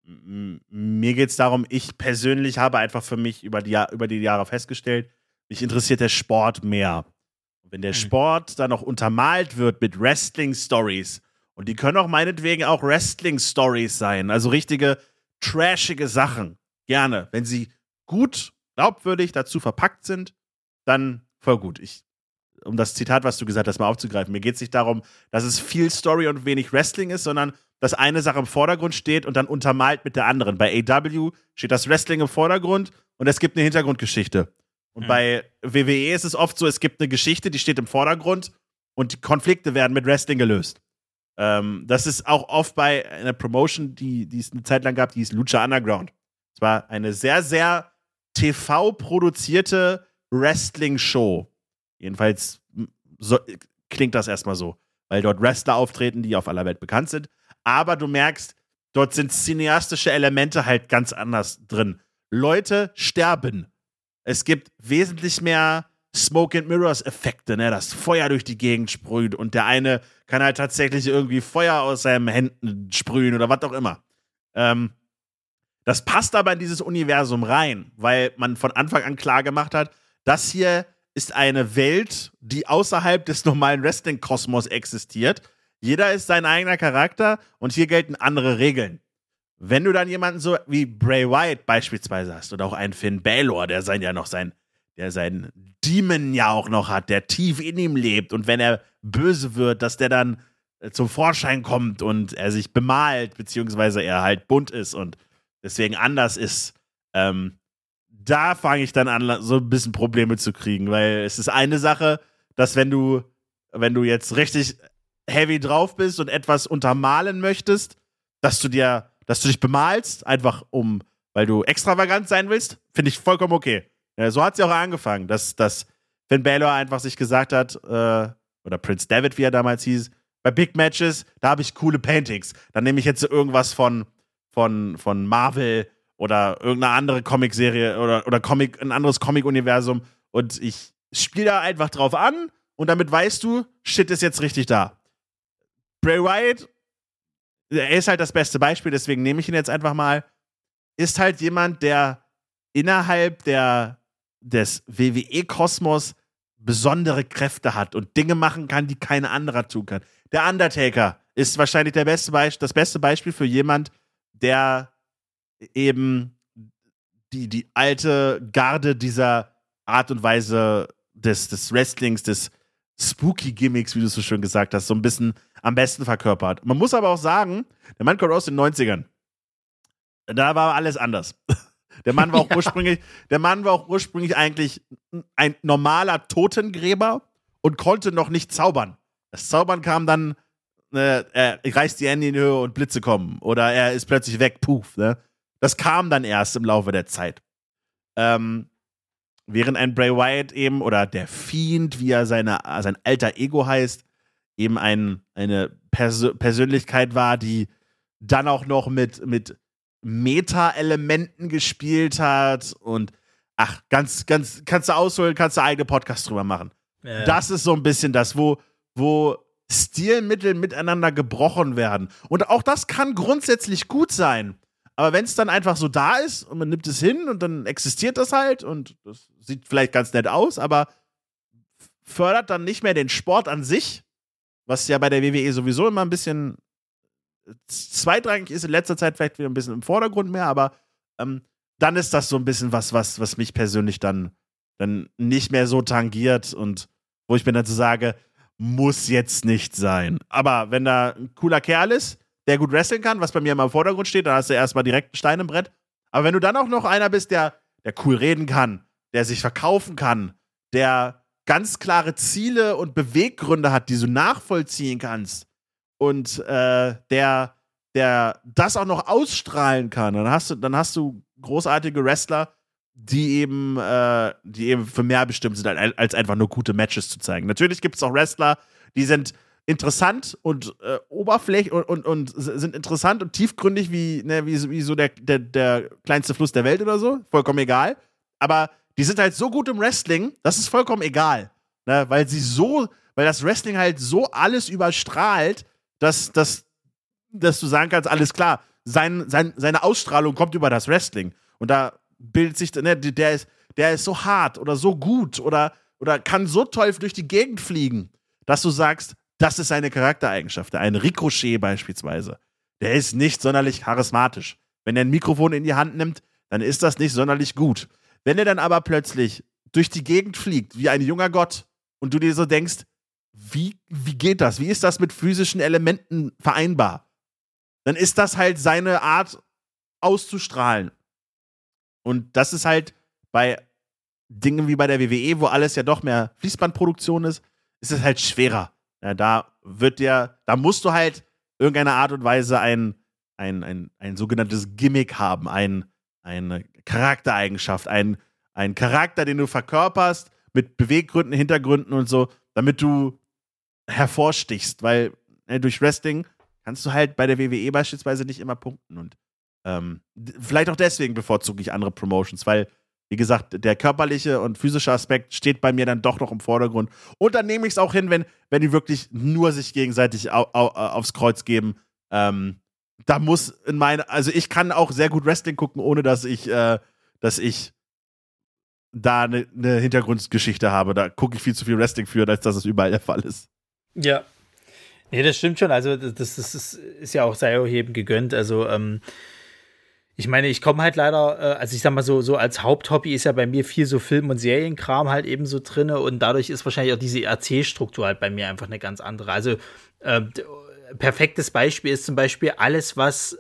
M mir geht es darum, ich persönlich habe einfach für mich über die, über die Jahre festgestellt, mich interessiert der Sport mehr. Und wenn der mhm. Sport dann noch untermalt wird mit Wrestling-Stories, und die können auch meinetwegen auch Wrestling-Stories sein, also richtige trashige Sachen, gerne, wenn sie gut glaubwürdig dazu verpackt sind, dann voll gut. Ich, um das Zitat, was du gesagt hast, mal aufzugreifen, mir geht es nicht darum, dass es viel Story und wenig Wrestling ist, sondern dass eine Sache im Vordergrund steht und dann untermalt mit der anderen. Bei AW steht das Wrestling im Vordergrund und es gibt eine Hintergrundgeschichte. Und mhm. bei WWE ist es oft so, es gibt eine Geschichte, die steht im Vordergrund und die Konflikte werden mit Wrestling gelöst. Ähm, das ist auch oft bei einer Promotion, die, die es eine Zeit lang gab, die hieß Lucha Underground. Es war eine sehr, sehr TV-produzierte Wrestling-Show. Jedenfalls so, klingt das erstmal so, weil dort Wrestler auftreten, die auf aller Welt bekannt sind. Aber du merkst, dort sind cineastische Elemente halt ganz anders drin. Leute sterben. Es gibt wesentlich mehr Smoke and Mirrors Effekte, ne, das Feuer durch die Gegend sprüht und der eine kann halt tatsächlich irgendwie Feuer aus seinen Händen sprühen oder was auch immer. Ähm, das passt aber in dieses Universum rein, weil man von Anfang an klar gemacht hat, das hier ist eine Welt, die außerhalb des normalen Wrestling-Kosmos existiert. Jeder ist sein eigener Charakter und hier gelten andere Regeln. Wenn du dann jemanden so wie Bray Wyatt beispielsweise hast oder auch einen Finn Balor, der sein ja noch sein, der sein Demon ja auch noch hat, der tief in ihm lebt und wenn er böse wird, dass der dann äh, zum Vorschein kommt und er sich bemalt, beziehungsweise er halt bunt ist und deswegen anders ist, ähm, da fange ich dann an, so ein bisschen Probleme zu kriegen, weil es ist eine Sache, dass wenn du, wenn du jetzt richtig heavy drauf bist und etwas untermalen möchtest, dass du dir, dass du dich bemalst, einfach um, weil du extravagant sein willst, finde ich vollkommen okay. Ja, so hat sie auch angefangen, dass, dass Finn Balor einfach sich gesagt hat, äh, oder Prince David, wie er damals hieß, bei Big Matches, da habe ich coole Paintings. Dann nehme ich jetzt irgendwas von, von, von Marvel oder irgendeine andere Comicserie oder, oder Comic, ein anderes Comic-Universum und ich spiele da einfach drauf an und damit weißt du, shit ist jetzt richtig da. Bray Wyatt, er ist halt das beste Beispiel, deswegen nehme ich ihn jetzt einfach mal, ist halt jemand, der innerhalb der, des WWE-Kosmos besondere Kräfte hat und Dinge machen kann, die kein anderer tun kann. Der Undertaker ist wahrscheinlich der beste das beste Beispiel für jemand, der eben die, die alte Garde dieser Art und Weise des, des Wrestlings, des spooky Gimmicks, wie du es so schön gesagt hast, so ein bisschen am besten verkörpert. Man muss aber auch sagen, der Mann kommt aus den 90ern. Da war alles anders. [laughs] Der Mann war auch [laughs] ja. ursprünglich, der Mann war auch ursprünglich eigentlich ein normaler Totengräber und konnte noch nicht zaubern. Das Zaubern kam dann, äh, er reißt die Hände in die Höhe und Blitze kommen. Oder er ist plötzlich weg, puff. Ne? Das kam dann erst im Laufe der Zeit. Ähm, während ein Bray Wyatt eben, oder der Fiend, wie er seine, sein alter Ego heißt, eben ein, eine Pers Persönlichkeit war, die dann auch noch mit, mit Meta-Elementen gespielt hat und ach, ganz, ganz, kannst du ausholen, kannst du eigene Podcast drüber machen. Ja. Das ist so ein bisschen das, wo, wo Stilmittel miteinander gebrochen werden. Und auch das kann grundsätzlich gut sein. Aber wenn es dann einfach so da ist und man nimmt es hin und dann existiert das halt und das sieht vielleicht ganz nett aus, aber fördert dann nicht mehr den Sport an sich, was ja bei der WWE sowieso immer ein bisschen zweitrangig ist, in letzter Zeit vielleicht wieder ein bisschen im Vordergrund mehr, aber ähm, dann ist das so ein bisschen was, was, was mich persönlich dann, dann nicht mehr so tangiert und wo ich mir dann so sage, muss jetzt nicht sein. Aber wenn da ein cooler Kerl ist, der gut wresteln kann, was bei mir immer im Vordergrund steht, dann hast du erstmal direkt einen Stein im Brett. Aber wenn du dann auch noch einer bist, der, der cool reden kann, der sich verkaufen kann, der ganz klare Ziele und Beweggründe hat, die du nachvollziehen kannst und äh, der, der das auch noch ausstrahlen kann, dann hast du, dann hast du großartige Wrestler, die eben, äh, die eben für mehr bestimmt sind, als einfach nur gute Matches zu zeigen. Natürlich gibt es auch Wrestler, die sind interessant und äh, oberflächlich und, und, und sind interessant und tiefgründig wie, ne, wie, wie so der, der, der kleinste Fluss der Welt oder so. Vollkommen egal. Aber die sind halt so gut im Wrestling, das ist vollkommen egal. Ne, weil sie so, weil das Wrestling halt so alles überstrahlt, dass, dass, dass du sagen kannst, alles klar, sein, sein, seine Ausstrahlung kommt über das Wrestling. Und da bildet sich, ne, der ist, der ist so hart oder so gut oder, oder kann so toll durch die Gegend fliegen, dass du sagst, das ist seine Charaktereigenschaft. Ein Ricochet beispielsweise. Der ist nicht sonderlich charismatisch. Wenn er ein Mikrofon in die Hand nimmt, dann ist das nicht sonderlich gut. Wenn er dann aber plötzlich durch die Gegend fliegt, wie ein junger Gott, und du dir so denkst, wie, wie geht das? Wie ist das mit physischen Elementen vereinbar? Dann ist das halt seine Art auszustrahlen. Und das ist halt bei Dingen wie bei der WWE, wo alles ja doch mehr Fließbandproduktion ist, ist es halt schwerer. Ja, da wird dir, da musst du halt irgendeine Art und Weise ein, ein, ein, ein sogenanntes Gimmick haben, ein, eine Charaktereigenschaft, ein, ein Charakter, den du verkörperst mit Beweggründen, Hintergründen und so, damit du hervorstichst, weil äh, durch Wrestling kannst du halt bei der WWE beispielsweise nicht immer punkten und ähm, vielleicht auch deswegen bevorzuge ich andere Promotions, weil wie gesagt, der körperliche und physische Aspekt steht bei mir dann doch noch im Vordergrund. Und dann nehme ich es auch hin, wenn, wenn die wirklich nur sich gegenseitig au, au, aufs Kreuz geben. Ähm, da muss in meine, also ich kann auch sehr gut Wrestling gucken, ohne dass ich, äh, dass ich da eine ne Hintergrundgeschichte habe. Da gucke ich viel zu viel Wrestling für, als dass es überall der Fall ist. Ja. Nee, das stimmt schon. Also, das, das, das ist ja auch Seilheben gegönnt. Also, ähm, ich meine, ich komme halt leider, äh, also ich sag mal so, so als Haupthobby ist ja bei mir viel so Film- und Serienkram halt eben so drinne und dadurch ist wahrscheinlich auch diese Erzählstruktur halt bei mir einfach eine ganz andere. Also äh, perfektes Beispiel ist zum Beispiel alles, was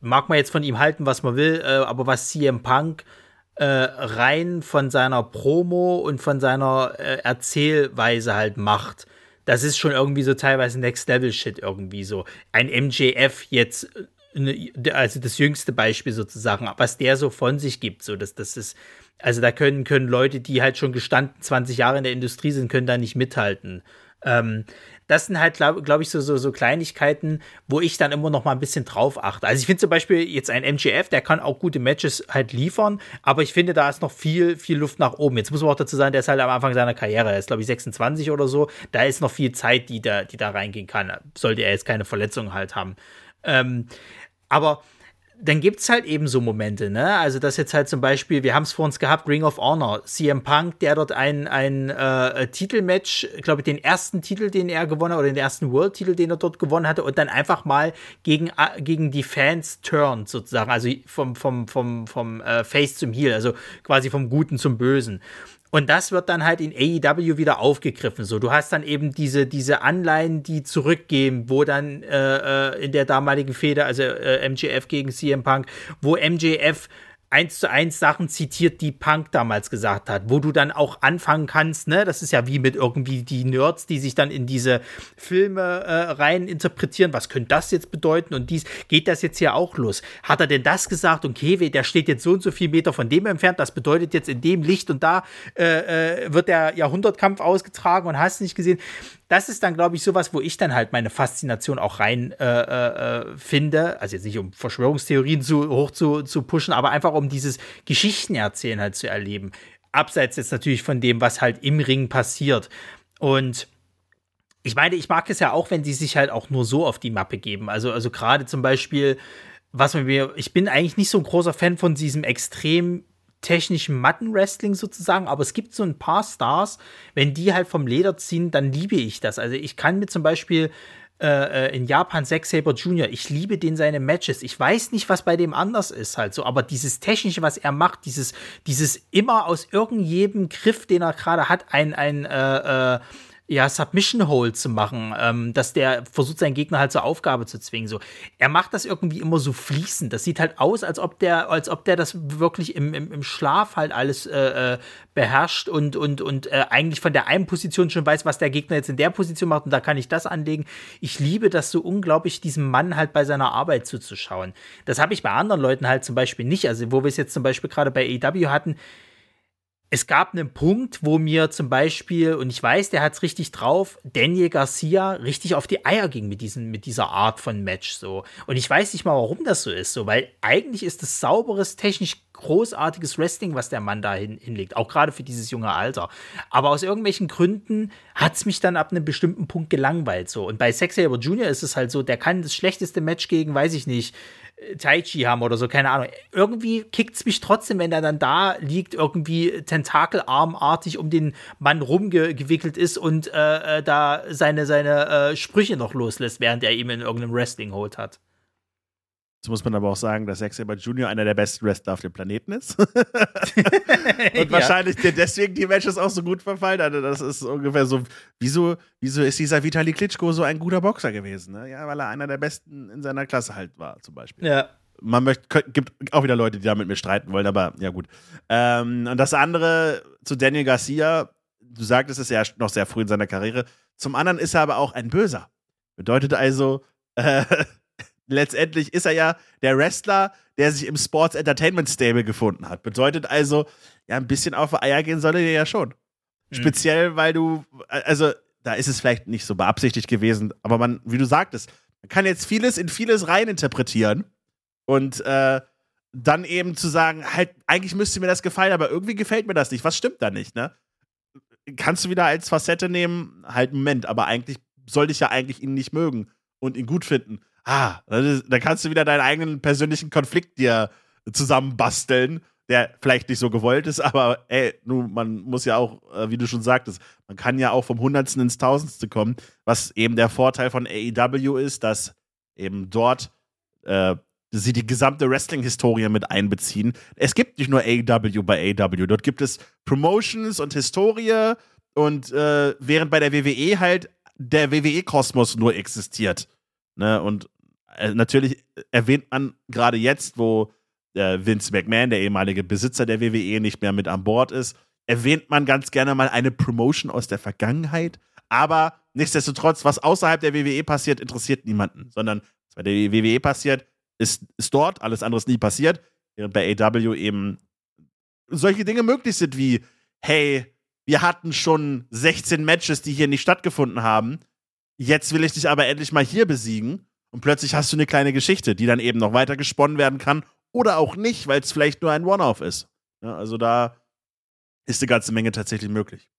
mag man jetzt von ihm halten, was man will, äh, aber was CM Punk äh, rein von seiner Promo und von seiner äh, Erzählweise halt macht das ist schon irgendwie so teilweise Next Level Shit irgendwie so. Ein MJF jetzt Ne, also das jüngste Beispiel sozusagen, was der so von sich gibt, so dass das ist, also da können, können Leute, die halt schon gestanden 20 Jahre in der Industrie sind, können da nicht mithalten. Ähm, das sind halt, glaube glaub ich, so, so, so Kleinigkeiten, wo ich dann immer noch mal ein bisschen drauf achte. Also ich finde zum Beispiel jetzt ein MGF, der kann auch gute Matches halt liefern, aber ich finde, da ist noch viel, viel Luft nach oben. Jetzt muss man auch dazu sagen, der ist halt am Anfang seiner Karriere, er ist glaube ich 26 oder so, da ist noch viel Zeit, die da, die da reingehen kann, sollte er jetzt keine Verletzungen halt haben. Ähm, aber dann gibt es halt eben so Momente, ne? Also, das jetzt halt zum Beispiel, wir haben es vor uns gehabt, Ring of Honor, CM Punk, der dort ein, ein äh, Titelmatch, glaube ich, den ersten Titel, den er gewonnen hat, oder den ersten World-Titel, den er dort gewonnen hatte, und dann einfach mal gegen, äh, gegen die Fans turnt, sozusagen, also vom, vom, vom, vom äh, Face zum Heel, also quasi vom Guten zum Bösen. Und das wird dann halt in AEW wieder aufgegriffen. So, du hast dann eben diese, diese Anleihen, die zurückgehen, wo dann äh, äh in der damaligen Feder, also äh, MJF gegen CM Punk, wo MJF eins zu eins Sachen zitiert, die Punk damals gesagt hat, wo du dann auch anfangen kannst, ne, das ist ja wie mit irgendwie die Nerds, die sich dann in diese Filme äh, rein interpretieren, was könnte das jetzt bedeuten? Und dies, geht das jetzt hier auch los? Hat er denn das gesagt? Und Kewe, der steht jetzt so und so viel Meter von dem entfernt, das bedeutet jetzt in dem Licht und da äh, äh wird der Jahrhundertkampf ausgetragen und hast nicht gesehen das ist dann, glaube ich, sowas, wo ich dann halt meine Faszination auch rein äh, äh, äh, finde. Also jetzt nicht um Verschwörungstheorien zu, hoch zu, zu pushen, aber einfach um dieses Geschichtenerzählen halt zu erleben. Abseits jetzt natürlich von dem, was halt im Ring passiert. Und ich meine, ich mag es ja auch, wenn die sich halt auch nur so auf die Mappe geben. Also, also gerade zum Beispiel, was mir, ich bin eigentlich nicht so ein großer Fan von diesem extrem technischen Mattenwrestling sozusagen, aber es gibt so ein paar Stars, wenn die halt vom Leder ziehen, dann liebe ich das. Also ich kann mir zum Beispiel äh, äh in Japan Zack Saber Jr., ich liebe den seine Matches. Ich weiß nicht, was bei dem anders ist halt so, aber dieses Technische, was er macht, dieses, dieses immer aus irgendjedem Griff, den er gerade hat, ein, ein äh, äh, ja, Submission Hold zu machen, ähm, dass der versucht, seinen Gegner halt zur Aufgabe zu zwingen. So, er macht das irgendwie immer so fließend. Das sieht halt aus, als ob der, als ob der das wirklich im, im, im Schlaf halt alles äh, äh, beherrscht und, und, und äh, eigentlich von der einen Position schon weiß, was der Gegner jetzt in der Position macht und da kann ich das anlegen. Ich liebe das so unglaublich, diesem Mann halt bei seiner Arbeit zuzuschauen. Das habe ich bei anderen Leuten halt zum Beispiel nicht. Also, wo wir es jetzt zum Beispiel gerade bei AEW hatten, es gab einen Punkt, wo mir zum Beispiel, und ich weiß, der hat es richtig drauf, Daniel Garcia richtig auf die Eier ging mit, diesen, mit dieser Art von Match so. Und ich weiß nicht mal, warum das so ist, so, weil eigentlich ist es sauberes, technisch großartiges Wrestling, was der Mann da hin, hinlegt, auch gerade für dieses junge Alter. Aber aus irgendwelchen Gründen hat es mich dann ab einem bestimmten Punkt gelangweilt so. Und bei Sex Saber Jr. ist es halt so, der kann das schlechteste Match gegen, weiß ich nicht, Tai Chi haben oder so, keine Ahnung. Irgendwie kickt es mich trotzdem, wenn er dann da liegt, irgendwie tentakelarmartig um den Mann rumgewickelt ist und äh, äh, da seine, seine äh, Sprüche noch loslässt, während er ihm in irgendeinem Wrestling-Hold hat. Jetzt muss man aber auch sagen, dass Zack Saber Jr. einer der besten Wrestler auf dem Planeten ist. [laughs] [laughs] und ja. wahrscheinlich deswegen die Matches auch so gut verfallen. Also das ist ungefähr so, wieso, wieso ist dieser Vitali Klitschko so ein guter Boxer gewesen? Ne? Ja, weil er einer der besten in seiner Klasse halt war, zum Beispiel. Ja. Man möchte, gibt auch wieder Leute, die da mit mir streiten wollen, aber ja gut. Ähm, und das andere zu Daniel Garcia, du sagtest es ja noch sehr früh in seiner Karriere. Zum anderen ist er aber auch ein Böser. Bedeutet also, äh, letztendlich ist er ja der Wrestler, der sich im Sports Entertainment Stable gefunden hat. Bedeutet also, ja, ein bisschen auf Eier gehen soll er ja schon. Mhm. Speziell, weil du, also, da ist es vielleicht nicht so beabsichtigt gewesen, aber man, wie du sagtest, man kann jetzt vieles in vieles reininterpretieren und äh, dann eben zu sagen, halt, eigentlich müsste mir das gefallen, aber irgendwie gefällt mir das nicht. Was stimmt da nicht, ne? Kannst du wieder als Facette nehmen, halt, Moment, aber eigentlich sollte ich ja eigentlich ihn nicht mögen und ihn gut finden ah, da kannst du wieder deinen eigenen persönlichen Konflikt dir zusammenbasteln, der vielleicht nicht so gewollt ist, aber ey, nun, man muss ja auch, äh, wie du schon sagtest, man kann ja auch vom Hundertsten ins Tausendste kommen, was eben der Vorteil von AEW ist, dass eben dort äh, sie die gesamte Wrestling-Historie mit einbeziehen. Es gibt nicht nur AEW bei AEW, dort gibt es Promotions und Historie und äh, während bei der WWE halt der WWE-Kosmos nur existiert. Ne? Und äh, natürlich erwähnt man gerade jetzt, wo äh, Vince McMahon, der ehemalige Besitzer der WWE, nicht mehr mit an Bord ist, erwähnt man ganz gerne mal eine Promotion aus der Vergangenheit. Aber nichtsdestotrotz, was außerhalb der WWE passiert, interessiert niemanden, sondern was bei der WWE passiert, ist, ist dort, alles andere ist nie passiert. Während bei AW eben solche Dinge möglich sind wie, hey, wir hatten schon 16 Matches, die hier nicht stattgefunden haben. Jetzt will ich dich aber endlich mal hier besiegen. Und plötzlich hast du eine kleine Geschichte, die dann eben noch weiter gesponnen werden kann oder auch nicht, weil es vielleicht nur ein One-Off ist. Ja, also da ist eine ganze Menge tatsächlich möglich.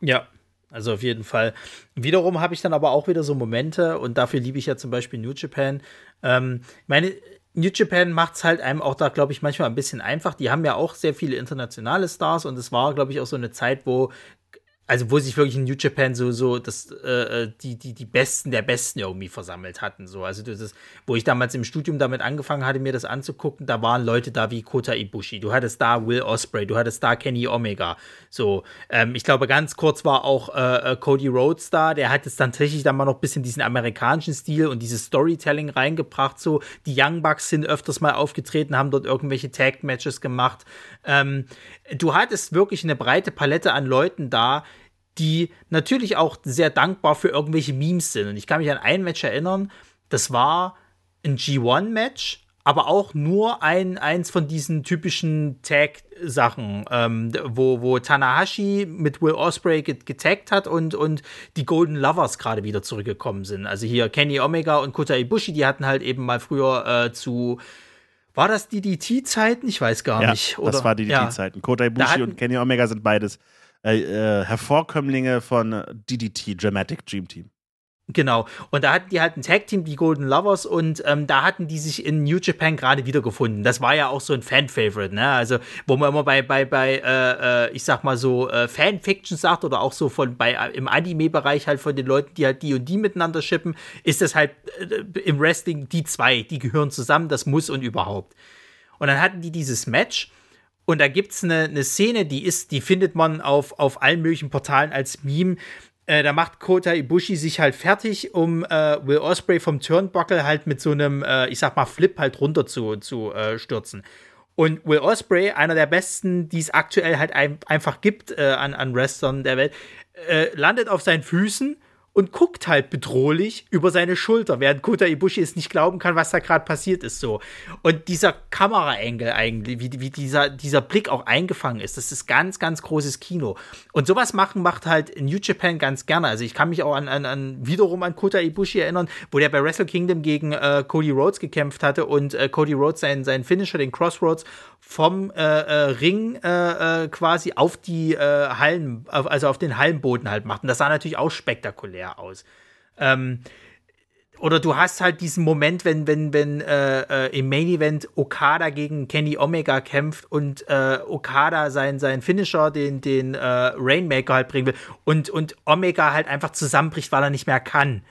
Ja, also auf jeden Fall. Wiederum habe ich dann aber auch wieder so Momente und dafür liebe ich ja zum Beispiel New Japan. Ähm, meine, New Japan macht es halt einem auch da, glaube ich, manchmal ein bisschen einfach. Die haben ja auch sehr viele internationale Stars und es war, glaube ich, auch so eine Zeit, wo also wo sich wirklich in New Japan so, so das, äh, äh, die, die, die Besten der Besten irgendwie versammelt hatten. So. Also das ist, wo ich damals im Studium damit angefangen hatte, mir das anzugucken, da waren Leute da wie Kota Ibushi, du hattest da Will Osprey, du hattest da Kenny Omega. So, ähm, ich glaube, ganz kurz war auch äh, äh Cody Rhodes da, der hat jetzt dann tatsächlich dann mal noch ein bisschen diesen amerikanischen Stil und dieses Storytelling reingebracht. So, die Young Bucks sind öfters mal aufgetreten, haben dort irgendwelche Tag-Matches gemacht. Ähm, du hattest wirklich eine breite Palette an Leuten da, die natürlich auch sehr dankbar für irgendwelche Memes sind. Und ich kann mich an ein Match erinnern, das war ein G1-Match, aber auch nur ein, eins von diesen typischen Tag-Sachen, ähm, wo, wo Tanahashi mit Will Osprey getaggt hat und, und die Golden Lovers gerade wieder zurückgekommen sind. Also hier Kenny Omega und Kota Ibushi, die hatten halt eben mal früher äh, zu war das DDT-Zeiten? Ich weiß gar ja, nicht. Oder? Das war DDT-Zeiten. Ja. Kota Ibushi und Kenny Omega sind beides äh, äh, Hervorkömmlinge von DDT, Dramatic Dream Team. Genau. Und da hatten die halt ein Tag-Team, die Golden Lovers, und ähm, da hatten die sich in New Japan gerade wiedergefunden. Das war ja auch so ein Fan-Favorite, ne? Also, wo man immer bei, bei, bei, äh, äh ich sag mal so, äh, Fan-Fiction sagt oder auch so von bei äh, im Anime-Bereich halt von den Leuten, die halt die und die miteinander shippen, ist das halt äh, im Wrestling die zwei, die gehören zusammen, das muss und überhaupt. Und dann hatten die dieses Match und da gibt es eine, eine Szene, die ist, die findet man auf, auf allen möglichen Portalen als Meme. Äh, da macht Kota Ibushi sich halt fertig, um äh, Will Osprey vom Turnbuckle halt mit so einem, äh, ich sag mal, Flip halt runter zu, zu äh, stürzen. Und Will Osprey, einer der besten, die es aktuell halt ein, einfach gibt äh, an, an Wrestlern der Welt, landet auf seinen Füßen und guckt halt bedrohlich über seine Schulter, während Kota Ibushi es nicht glauben kann, was da gerade passiert ist so. Und dieser Kameraengel eigentlich, wie, wie dieser, dieser Blick auch eingefangen ist, das ist ganz, ganz großes Kino. Und sowas machen macht halt New Japan ganz gerne. Also ich kann mich auch an, an, an wiederum an Kota Ibushi erinnern, wo der bei Wrestle Kingdom gegen äh, Cody Rhodes gekämpft hatte und äh, Cody Rhodes seinen, seinen Finisher, den Crossroads, vom äh, äh, Ring äh, äh, quasi auf die Hallen, also auf den Hallenboden halt macht. Und das sah natürlich auch spektakulär aus. Ähm, oder du hast halt diesen Moment, wenn, wenn, wenn äh, im Main Event Okada gegen Kenny Omega kämpft und Okada seinen sein Finisher, den, den Rainmaker halt bringen will und, und Omega halt einfach zusammenbricht, weil er nicht mehr kann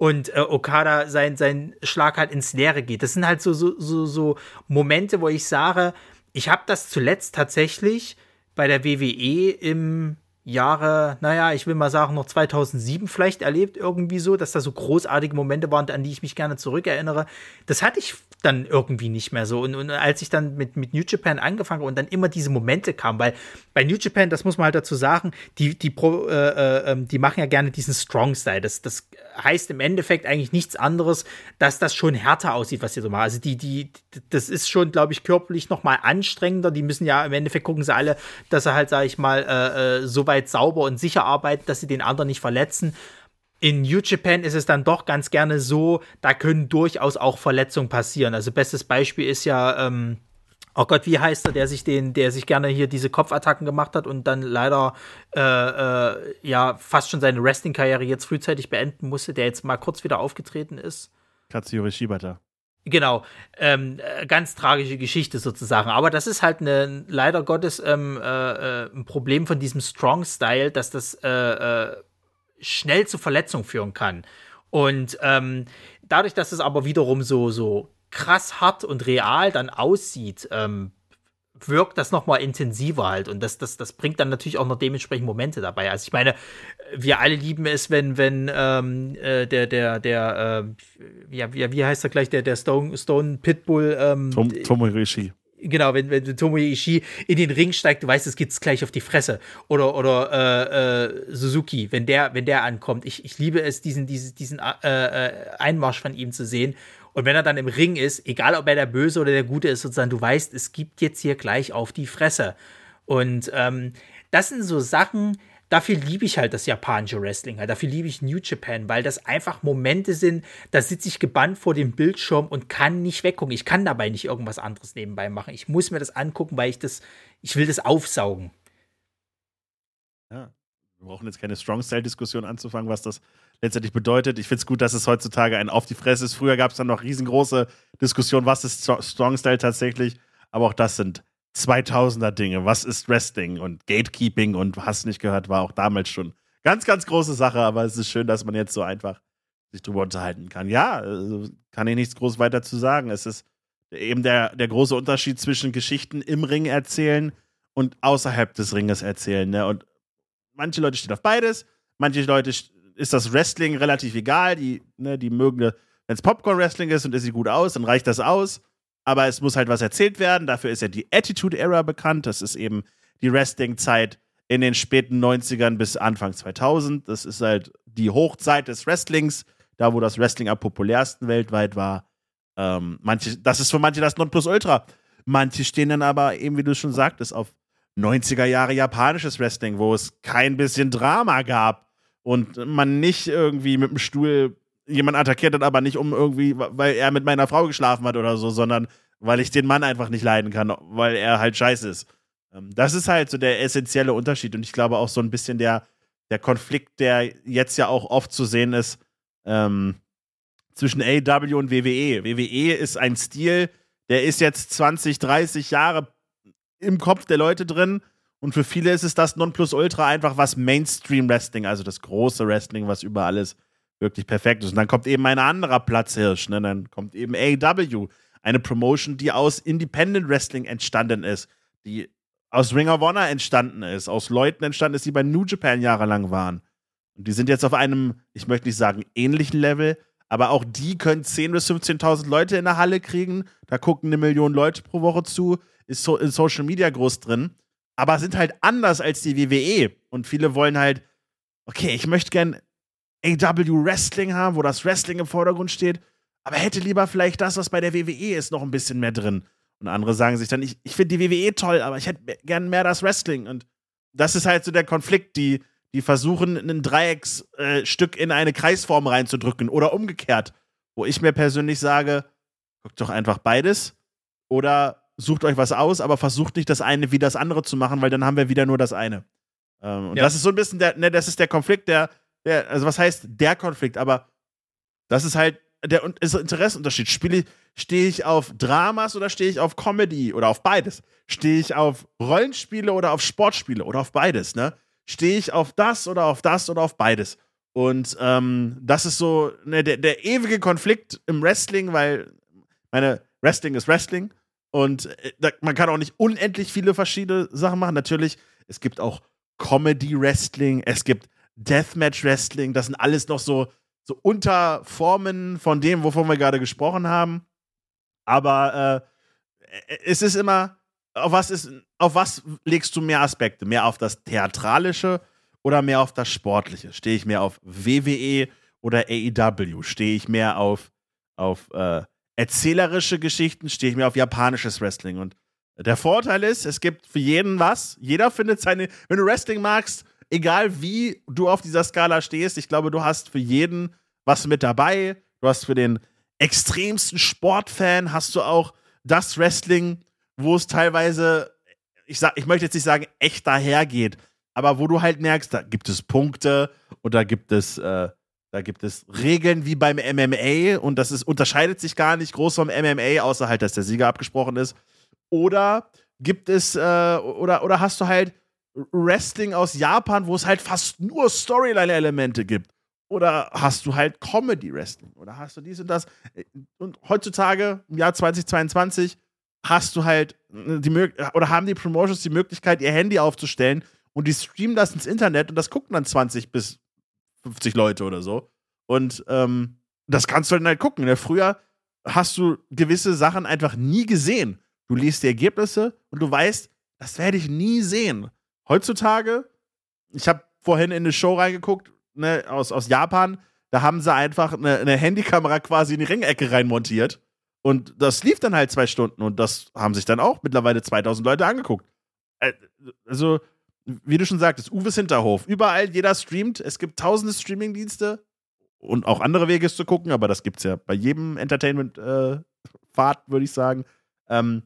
und äh, Okada sein, sein Schlag halt ins Leere geht. Das sind halt so, so, so, so Momente, wo ich sage, ich habe das zuletzt tatsächlich bei der WWE im Jahre, naja, ich will mal sagen, noch 2007 vielleicht erlebt, irgendwie so, dass da so großartige Momente waren, an die ich mich gerne zurückerinnere. Das hatte ich dann irgendwie nicht mehr so. Und, und als ich dann mit, mit New Japan angefangen habe und dann immer diese Momente kamen, weil bei New Japan, das muss man halt dazu sagen, die, die, Pro, äh, äh, ähm, die machen ja gerne diesen Strong-Style. Das, das heißt im Endeffekt eigentlich nichts anderes, dass das schon härter aussieht, was sie so machen. Also die, die, das ist schon, glaube ich, körperlich noch mal anstrengender. Die müssen ja im Endeffekt gucken sie alle, dass sie halt, sage ich mal, äh, äh so weit sauber und sicher arbeiten, dass sie den anderen nicht verletzen. In New Japan ist es dann doch ganz gerne so, da können durchaus auch Verletzungen passieren. Also bestes Beispiel ist ja, ähm, oh Gott, wie heißt er, der sich den, der sich gerne hier diese Kopfattacken gemacht hat und dann leider äh, äh, ja fast schon seine Wrestling-Karriere jetzt frühzeitig beenden musste, der jetzt mal kurz wieder aufgetreten ist. Katsuyori Shibata. Genau, ähm, äh, ganz tragische Geschichte sozusagen. Aber das ist halt eine, leider Gottes ähm, äh, äh, ein Problem von diesem Strong Style, dass das äh, schnell zu Verletzungen führen kann. Und ähm, dadurch, dass es aber wiederum so, so krass hart und real dann aussieht, ähm, wirkt das noch mal intensiver halt und das, das, das bringt dann natürlich auch noch dementsprechend Momente dabei. Also ich meine, wir alle lieben es, wenn, wenn ähm, äh, der, der, der, äh, ja, wie, wie heißt er gleich, der, der Stone, Stone Pitbull ähm, Tom, Tomoyoshi. Genau, wenn, wenn Tomoe Ishii in den Ring steigt, du weißt, es geht's gleich auf die Fresse. Oder, oder äh, äh, Suzuki, wenn der, wenn der ankommt. Ich, ich liebe es, diesen, diesen, diesen äh, äh Einmarsch von ihm zu sehen. Und wenn er dann im Ring ist, egal ob er der Böse oder der Gute ist, sozusagen, du weißt, es gibt jetzt hier gleich auf die Fresse. Und ähm, das sind so Sachen, dafür liebe ich halt das japanische Wrestling, halt. dafür liebe ich New Japan, weil das einfach Momente sind, da sitze ich gebannt vor dem Bildschirm und kann nicht weggucken. Ich kann dabei nicht irgendwas anderes nebenbei machen. Ich muss mir das angucken, weil ich das, ich will das aufsaugen. Ja, wir brauchen jetzt keine Strong-Style-Diskussion anzufangen, was das letztendlich bedeutet. Ich finde es gut, dass es heutzutage ein Auf die Fresse ist. Früher gab es dann noch riesengroße Diskussionen, was ist Strong-Style tatsächlich. Aber auch das sind 2000er Dinge. Was ist Wrestling und Gatekeeping und hast nicht gehört, war auch damals schon ganz, ganz große Sache. Aber es ist schön, dass man jetzt so einfach sich drüber unterhalten kann. Ja, also kann ich nichts groß weiter zu sagen. Es ist eben der, der große Unterschied zwischen Geschichten im Ring erzählen und außerhalb des Ringes erzählen. Ne? Und manche Leute stehen auf beides, manche Leute ist das Wrestling relativ egal, die, ne, die mögen, wenn es Popcorn-Wrestling ist und es sieht gut aus, dann reicht das aus. Aber es muss halt was erzählt werden. Dafür ist ja die Attitude Era bekannt. Das ist eben die Wrestling-Zeit in den späten 90ern bis Anfang 2000. Das ist halt die Hochzeit des Wrestlings, da wo das Wrestling am populärsten weltweit war. Ähm, manche, das ist für manche das Nonplusultra. Manche stehen dann aber, eben wie du schon sagtest, auf 90er Jahre japanisches Wrestling, wo es kein bisschen Drama gab und man nicht irgendwie mit dem Stuhl jemand attackiert hat, aber nicht um irgendwie, weil er mit meiner Frau geschlafen hat oder so, sondern weil ich den Mann einfach nicht leiden kann, weil er halt scheiße ist. Ähm, das ist halt so der essentielle Unterschied und ich glaube auch so ein bisschen der, der Konflikt, der jetzt ja auch oft zu sehen ist ähm, zwischen AW und WWE. WWE ist ein Stil, der ist jetzt 20, 30 Jahre im Kopf der Leute drin. Und für viele ist es das Nonplusultra einfach was Mainstream Wrestling, also das große Wrestling, was über alles wirklich perfekt ist. Und dann kommt eben ein anderer Platzhirsch, ne? Dann kommt eben AW, eine Promotion, die aus Independent Wrestling entstanden ist, die aus Ring of Honor entstanden ist, aus Leuten entstanden ist, die bei New Japan jahrelang waren. Und die sind jetzt auf einem, ich möchte nicht sagen ähnlichen Level, aber auch die können 10.000 bis 15.000 Leute in der Halle kriegen. Da gucken eine Million Leute pro Woche zu ist so in Social Media groß drin, aber sind halt anders als die WWE. Und viele wollen halt, okay, ich möchte gern AW Wrestling haben, wo das Wrestling im Vordergrund steht, aber hätte lieber vielleicht das, was bei der WWE ist, noch ein bisschen mehr drin. Und andere sagen sich dann, ich, ich finde die WWE toll, aber ich hätte gern mehr das Wrestling. Und das ist halt so der Konflikt, die, die versuchen, ein Dreiecksstück äh, in eine Kreisform reinzudrücken oder umgekehrt. Wo ich mir persönlich sage, guckt doch einfach beides. Oder sucht euch was aus, aber versucht nicht das eine wie das andere zu machen, weil dann haben wir wieder nur das eine. Ähm, und ja. das ist so ein bisschen der, ne, das ist der Konflikt, der, der, also was heißt der Konflikt, aber das ist halt der ist Interessenunterschied. Spiele, stehe ich auf Dramas oder stehe ich auf Comedy oder auf beides? Stehe ich auf Rollenspiele oder auf Sportspiele oder auf beides, ne? Stehe ich auf das oder auf das oder auf beides? Und ähm, das ist so ne, der, der ewige Konflikt im Wrestling, weil meine Wrestling ist Wrestling und äh, da, man kann auch nicht unendlich viele verschiedene Sachen machen. Natürlich, es gibt auch Comedy-Wrestling, es gibt Deathmatch-Wrestling. Das sind alles noch so, so Unterformen von dem, wovon wir gerade gesprochen haben. Aber äh, es ist immer, auf was, ist, auf was legst du mehr Aspekte? Mehr auf das Theatralische oder mehr auf das Sportliche? Stehe ich mehr auf WWE oder AEW? Stehe ich mehr auf, auf äh, erzählerische Geschichten stehe ich mir auf japanisches Wrestling. Und der Vorteil ist, es gibt für jeden was. Jeder findet seine. Wenn du Wrestling magst, egal wie du auf dieser Skala stehst, ich glaube, du hast für jeden was mit dabei. Du hast für den extremsten Sportfan hast du auch das Wrestling, wo es teilweise, ich, sag, ich möchte jetzt nicht sagen, echt dahergeht, aber wo du halt merkst, da gibt es Punkte oder gibt es äh, da gibt es Regeln wie beim MMA und das ist, unterscheidet sich gar nicht groß vom MMA, außer halt, dass der Sieger abgesprochen ist. Oder gibt es, äh, oder, oder hast du halt Wrestling aus Japan, wo es halt fast nur Storyline-Elemente gibt. Oder hast du halt Comedy-Wrestling? Oder hast du dies und das? Und heutzutage, im Jahr 2022, hast du halt die Möglichkeit, oder haben die Promotions die Möglichkeit, ihr Handy aufzustellen und die streamen das ins Internet und das gucken dann 20 bis 50 Leute oder so. Und ähm, das kannst du dann halt gucken. Früher hast du gewisse Sachen einfach nie gesehen. Du liest die Ergebnisse und du weißt, das werde ich nie sehen. Heutzutage, ich habe vorhin in eine Show reingeguckt, ne, aus, aus Japan, da haben sie einfach eine, eine Handykamera quasi in die Ringecke reinmontiert. Und das lief dann halt zwei Stunden und das haben sich dann auch mittlerweile 2000 Leute angeguckt. Äh, also, wie du schon sagtest, Uwes Hinterhof. Überall, jeder streamt. Es gibt tausende Streamingdienste und auch andere Wege es zu gucken, aber das gibt es ja bei jedem Entertainment-Pfad, äh, würde ich sagen. Ähm,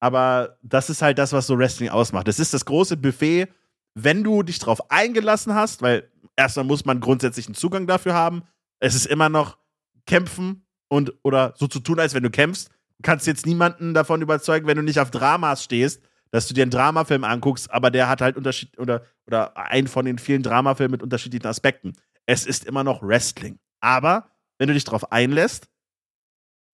aber das ist halt das, was so Wrestling ausmacht. Es ist das große Buffet wenn du dich drauf eingelassen hast, weil erstmal muss man grundsätzlich einen Zugang dafür haben. Es ist immer noch kämpfen und oder so zu tun, als wenn du kämpfst. Du kannst jetzt niemanden davon überzeugen, wenn du nicht auf Dramas stehst, dass du dir einen Dramafilm anguckst, aber der hat halt Unterschied oder, oder einen von den vielen Dramafilmen mit unterschiedlichen Aspekten. Es ist immer noch Wrestling. Aber wenn du dich darauf einlässt,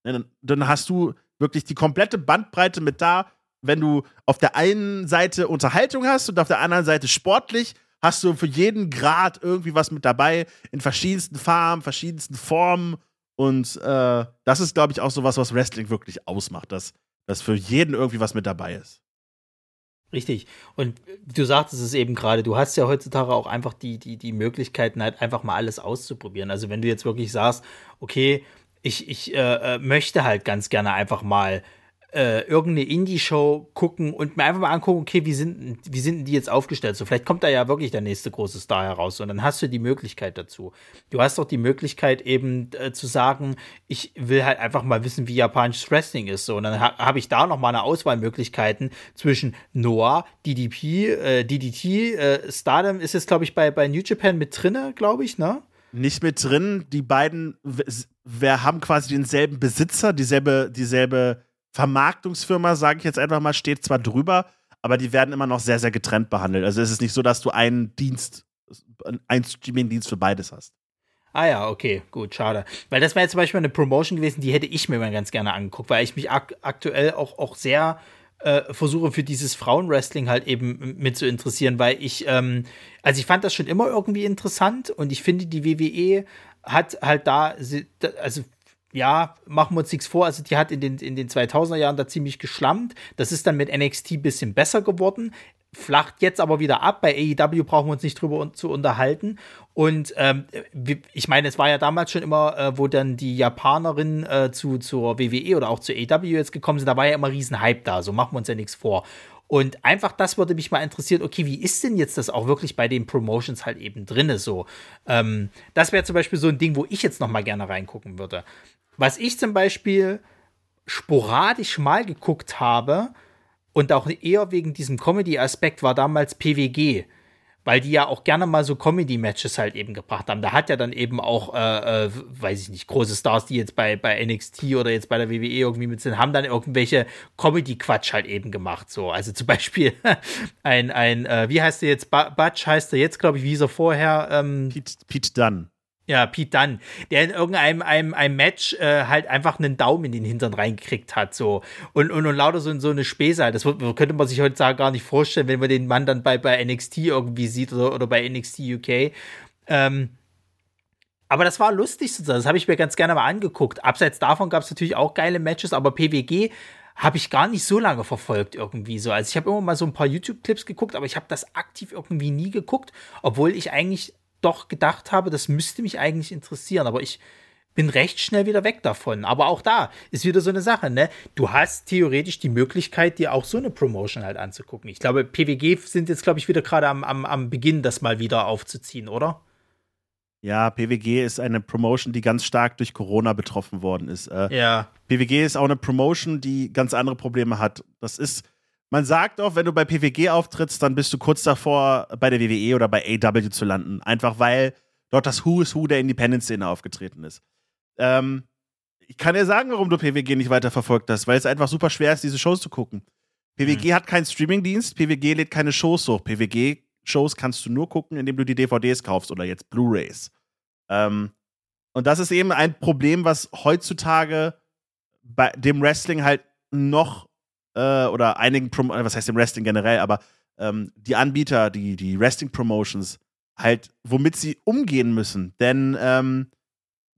ne, dann, dann hast du wirklich die komplette Bandbreite mit da, wenn du auf der einen Seite Unterhaltung hast und auf der anderen Seite sportlich, hast du für jeden Grad irgendwie was mit dabei, in verschiedensten Farben, verschiedensten Formen. Und äh, das ist, glaube ich, auch so was, was Wrestling wirklich ausmacht, dass, dass für jeden irgendwie was mit dabei ist. Richtig. Und du sagtest es eben gerade, du hast ja heutzutage auch einfach die, die, die Möglichkeiten, halt einfach mal alles auszuprobieren. Also wenn du jetzt wirklich sagst, okay, ich, ich äh, äh möchte halt ganz gerne einfach mal äh, irgendeine Indie-Show gucken und mir einfach mal angucken, okay, wie sind, wie sind die jetzt aufgestellt? So, vielleicht kommt da ja wirklich der nächste große Star heraus und dann hast du die Möglichkeit dazu. Du hast auch die Möglichkeit eben äh, zu sagen, ich will halt einfach mal wissen, wie japanisches Wrestling ist. So, und dann ha habe ich da noch mal eine Auswahlmöglichkeiten zwischen Noah, DDP, äh, DDT, äh, Stardom ist jetzt, glaube ich, bei, bei New Japan mit drinne, glaube ich, ne? Nicht mit drin. Die beiden, wir haben quasi denselben Besitzer, dieselbe, dieselbe Vermarktungsfirma, sage ich jetzt einfach mal, steht zwar drüber, aber die werden immer noch sehr, sehr getrennt behandelt. Also es ist nicht so, dass du einen Dienst, einen Streaming-Dienst für beides hast. Ah ja, okay, gut, schade. Weil das wäre jetzt zum Beispiel eine Promotion gewesen, die hätte ich mir mal ganz gerne angeguckt, weil ich mich ak aktuell auch, auch sehr äh, versuche für dieses Frauenwrestling halt eben mit zu interessieren, weil ich, ähm, also ich fand das schon immer irgendwie interessant und ich finde, die WWE hat halt da, also ja, machen wir uns nichts vor, also die hat in den, in den 2000er Jahren da ziemlich geschlammt. Das ist dann mit NXT ein bisschen besser geworden, flacht jetzt aber wieder ab. Bei AEW brauchen wir uns nicht drüber zu unterhalten. Und ähm, ich meine, es war ja damals schon immer, äh, wo dann die Japanerinnen äh, zu, zur WWE oder auch zu AEW jetzt gekommen sind, da war ja immer riesen Hype da, so machen wir uns ja nichts vor. Und einfach das würde mich mal interessieren, okay, wie ist denn jetzt das auch wirklich bei den Promotions halt eben drinne so? Ähm, das wäre zum Beispiel so ein Ding, wo ich jetzt noch mal gerne reingucken würde. Was ich zum Beispiel sporadisch mal geguckt habe und auch eher wegen diesem Comedy-Aspekt war damals PWG weil die ja auch gerne mal so Comedy-Matches halt eben gebracht haben. Da hat ja dann eben auch, äh, äh, weiß ich nicht, große Stars, die jetzt bei, bei NXT oder jetzt bei der WWE irgendwie mit sind, haben dann irgendwelche Comedy-Quatsch halt eben gemacht. So, also zum Beispiel [laughs] ein, ein, äh, wie heißt der jetzt? Butch heißt er jetzt, glaube ich, wie hieß er vorher? Ähm, Pete, Pete Dunn. Ja, Pete Dunn, der in irgendeinem einem, einem Match äh, halt einfach einen Daumen in den Hintern reingekriegt hat, so. Und, und, und lauter so, so eine Späße halt. Das könnte man sich heutzutage gar nicht vorstellen, wenn man den Mann dann bei, bei NXT irgendwie sieht oder, oder bei NXT UK. Ähm, aber das war lustig sozusagen. Das habe ich mir ganz gerne mal angeguckt. Abseits davon gab es natürlich auch geile Matches, aber PWG habe ich gar nicht so lange verfolgt irgendwie so. Also ich habe immer mal so ein paar YouTube-Clips geguckt, aber ich habe das aktiv irgendwie nie geguckt, obwohl ich eigentlich doch gedacht habe, das müsste mich eigentlich interessieren, aber ich bin recht schnell wieder weg davon. Aber auch da ist wieder so eine Sache, ne? Du hast theoretisch die Möglichkeit, dir auch so eine Promotion halt anzugucken. Ich glaube, PWG sind jetzt, glaube ich, wieder gerade am, am, am Beginn, das mal wieder aufzuziehen, oder? Ja, PWG ist eine Promotion, die ganz stark durch Corona betroffen worden ist. Äh, ja. PWG ist auch eine Promotion, die ganz andere Probleme hat. Das ist man sagt auch, wenn du bei PWG auftrittst, dann bist du kurz davor, bei der WWE oder bei AW zu landen. Einfach weil dort das Who is Who der Independent-Szene aufgetreten ist. Ähm, ich kann dir sagen, warum du PWG nicht weiter verfolgt hast, weil es einfach super schwer ist, diese Shows zu gucken. PWG mhm. hat keinen Streamingdienst, PWG lädt keine Shows hoch. PWG-Shows kannst du nur gucken, indem du die DVDs kaufst oder jetzt Blu-Rays. Ähm, und das ist eben ein Problem, was heutzutage bei dem Wrestling halt noch äh, oder einigen, Prom äh, was heißt im Wrestling generell, aber ähm, die Anbieter, die, die Wrestling-Promotions, halt, womit sie umgehen müssen. Denn ähm,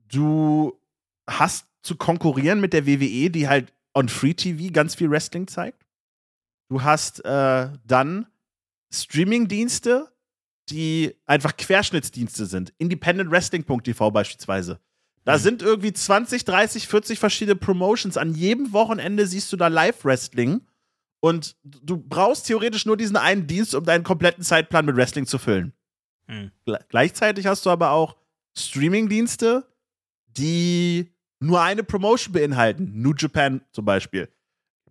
du hast zu konkurrieren mit der WWE, die halt on Free TV ganz viel Wrestling zeigt. Du hast äh, dann Streaming-Dienste, die einfach Querschnittsdienste sind. Independentwrestling.tv beispielsweise. Da mhm. sind irgendwie 20, 30, 40 verschiedene Promotions. An jedem Wochenende siehst du da Live-Wrestling. Und du brauchst theoretisch nur diesen einen Dienst, um deinen kompletten Zeitplan mit Wrestling zu füllen. Mhm. Gleichzeitig hast du aber auch Streaming-Dienste, die nur eine Promotion beinhalten. New Japan zum Beispiel.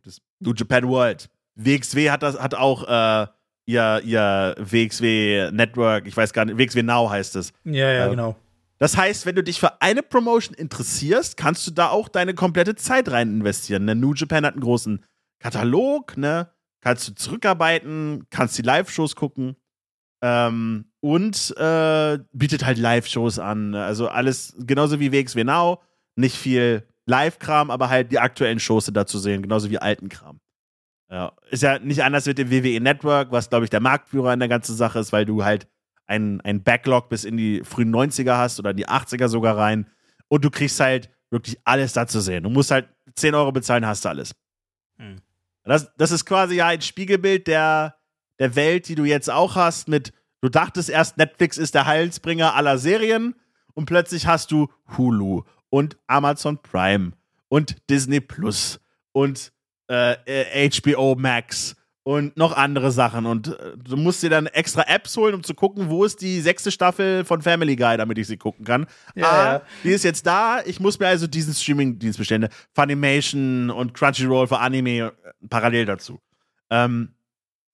Das New Japan World. WXW hat, das, hat auch äh, ihr, ihr WXW Network, ich weiß gar nicht, WXW Now heißt es. Ja, ja, äh, genau. Das heißt, wenn du dich für eine Promotion interessierst, kannst du da auch deine komplette Zeit rein investieren. Ne? New Japan hat einen großen Katalog, ne? Kannst du zurückarbeiten, kannst die Live-Shows gucken. Ähm, und äh, bietet halt Live-Shows an. Ne? Also alles, genauso wie WXW Now, nicht viel Live-Kram, aber halt die aktuellen Shows da zu sehen, genauso wie alten Kram. Ja, ist ja nicht anders mit dem WWE Network, was, glaube ich, der Marktführer in der ganzen Sache ist, weil du halt ein, ein Backlog bis in die frühen 90er hast oder in die 80er sogar rein. Und du kriegst halt wirklich alles da zu sehen. Du musst halt 10 Euro bezahlen, hast du alles. Hm. Das, das ist quasi ja ein Spiegelbild der, der Welt, die du jetzt auch hast, mit, du dachtest erst, Netflix ist der Heilsbringer aller Serien und plötzlich hast du Hulu und Amazon Prime und Disney Plus und äh, HBO Max und noch andere Sachen. Und äh, du musst dir dann extra Apps holen, um zu gucken, wo ist die sechste Staffel von Family Guy, damit ich sie gucken kann. Ja, ah, ja. die ist jetzt da. Ich muss mir also diesen Streaming-Dienst bestellen. Funimation und Crunchyroll für Anime äh, parallel dazu. Ähm,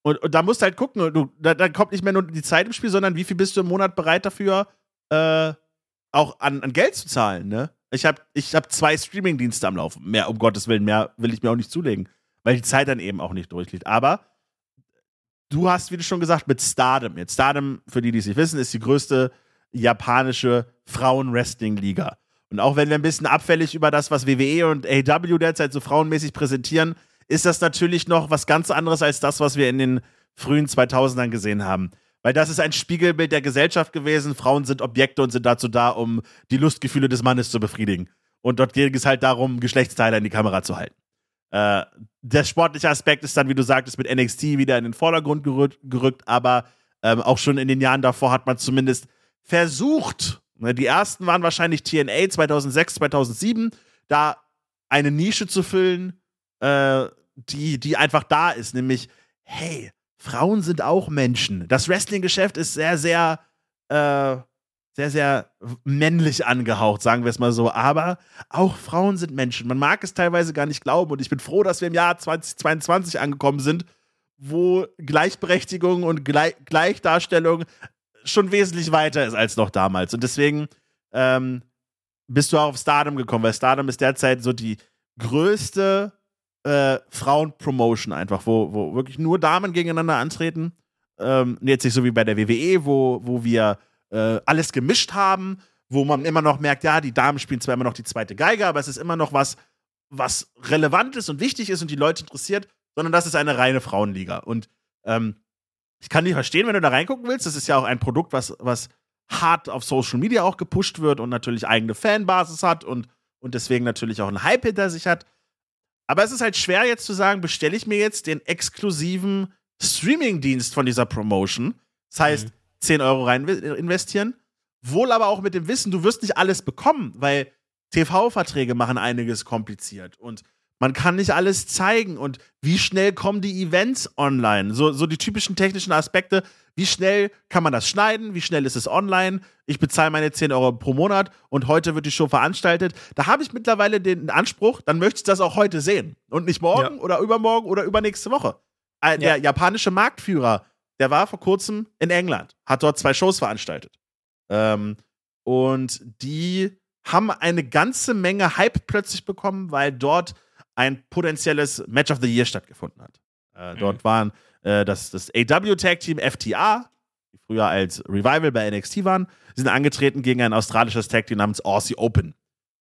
und, und, da musst du halt gucken. Du, da, da, kommt nicht mehr nur die Zeit im Spiel, sondern wie viel bist du im Monat bereit dafür, äh, auch an, an Geld zu zahlen, ne? Ich habe ich hab zwei Streaming-Dienste am Laufen. Mehr, um Gottes Willen, mehr will ich mir auch nicht zulegen. Weil die Zeit dann eben auch nicht durchliegt. Aber du hast, wie du schon gesagt, mit Stardom. Jetzt Stardom, für die, die es nicht wissen, ist die größte japanische Frauen-Wrestling-Liga. Und auch wenn wir ein bisschen abfällig über das, was WWE und AW derzeit so frauenmäßig präsentieren, ist das natürlich noch was ganz anderes als das, was wir in den frühen 2000ern gesehen haben. Weil das ist ein Spiegelbild der Gesellschaft gewesen. Frauen sind Objekte und sind dazu da, um die Lustgefühle des Mannes zu befriedigen. Und dort geht es halt darum, Geschlechtsteile in die Kamera zu halten. Äh, der sportliche Aspekt ist dann, wie du sagtest, mit NXT wieder in den Vordergrund gerückt, gerückt aber ähm, auch schon in den Jahren davor hat man zumindest versucht, ne, die ersten waren wahrscheinlich TNA 2006, 2007, da eine Nische zu füllen, äh, die, die einfach da ist, nämlich, hey, Frauen sind auch Menschen. Das Wrestling-Geschäft ist sehr, sehr, äh, sehr, sehr männlich angehaucht, sagen wir es mal so. Aber auch Frauen sind Menschen. Man mag es teilweise gar nicht glauben. Und ich bin froh, dass wir im Jahr 2022 angekommen sind, wo Gleichberechtigung und Gle Gleichdarstellung schon wesentlich weiter ist als noch damals. Und deswegen ähm, bist du auch auf Stardom gekommen, weil Stardom ist derzeit so die größte äh, Frauen-Promotion einfach, wo, wo wirklich nur Damen gegeneinander antreten. Ähm, jetzt nicht so wie bei der WWE, wo, wo wir äh, alles gemischt haben, wo man immer noch merkt, ja, die Damen spielen zwar immer noch die zweite Geige, aber es ist immer noch was, was relevant ist und wichtig ist und die Leute interessiert, sondern das ist eine reine Frauenliga. Und ähm, ich kann nicht verstehen, wenn du da reingucken willst. Das ist ja auch ein Produkt, was, was hart auf Social Media auch gepusht wird und natürlich eigene Fanbasis hat und, und deswegen natürlich auch einen Hype hinter sich hat. Aber es ist halt schwer jetzt zu sagen, bestelle ich mir jetzt den exklusiven Streaming-Dienst von dieser Promotion. Das heißt, mhm. 10 Euro rein investieren. Wohl aber auch mit dem Wissen, du wirst nicht alles bekommen, weil TV-Verträge machen einiges kompliziert und man kann nicht alles zeigen und wie schnell kommen die Events online? So, so die typischen technischen Aspekte. Wie schnell kann man das schneiden? Wie schnell ist es online? Ich bezahle meine 10 Euro pro Monat und heute wird die Show veranstaltet. Da habe ich mittlerweile den Anspruch, dann möchte ich das auch heute sehen und nicht morgen ja. oder übermorgen oder übernächste Woche. Äh, der ja. japanische Marktführer, der war vor kurzem in England, hat dort zwei Shows veranstaltet. Ähm, und die haben eine ganze Menge Hype plötzlich bekommen, weil dort ein potenzielles Match of the Year stattgefunden hat. Äh, mhm. Dort waren äh, das, das AW-Tag-Team FTA, die früher als Revival bei NXT waren, sind angetreten gegen ein australisches Tag-Team namens Aussie Open.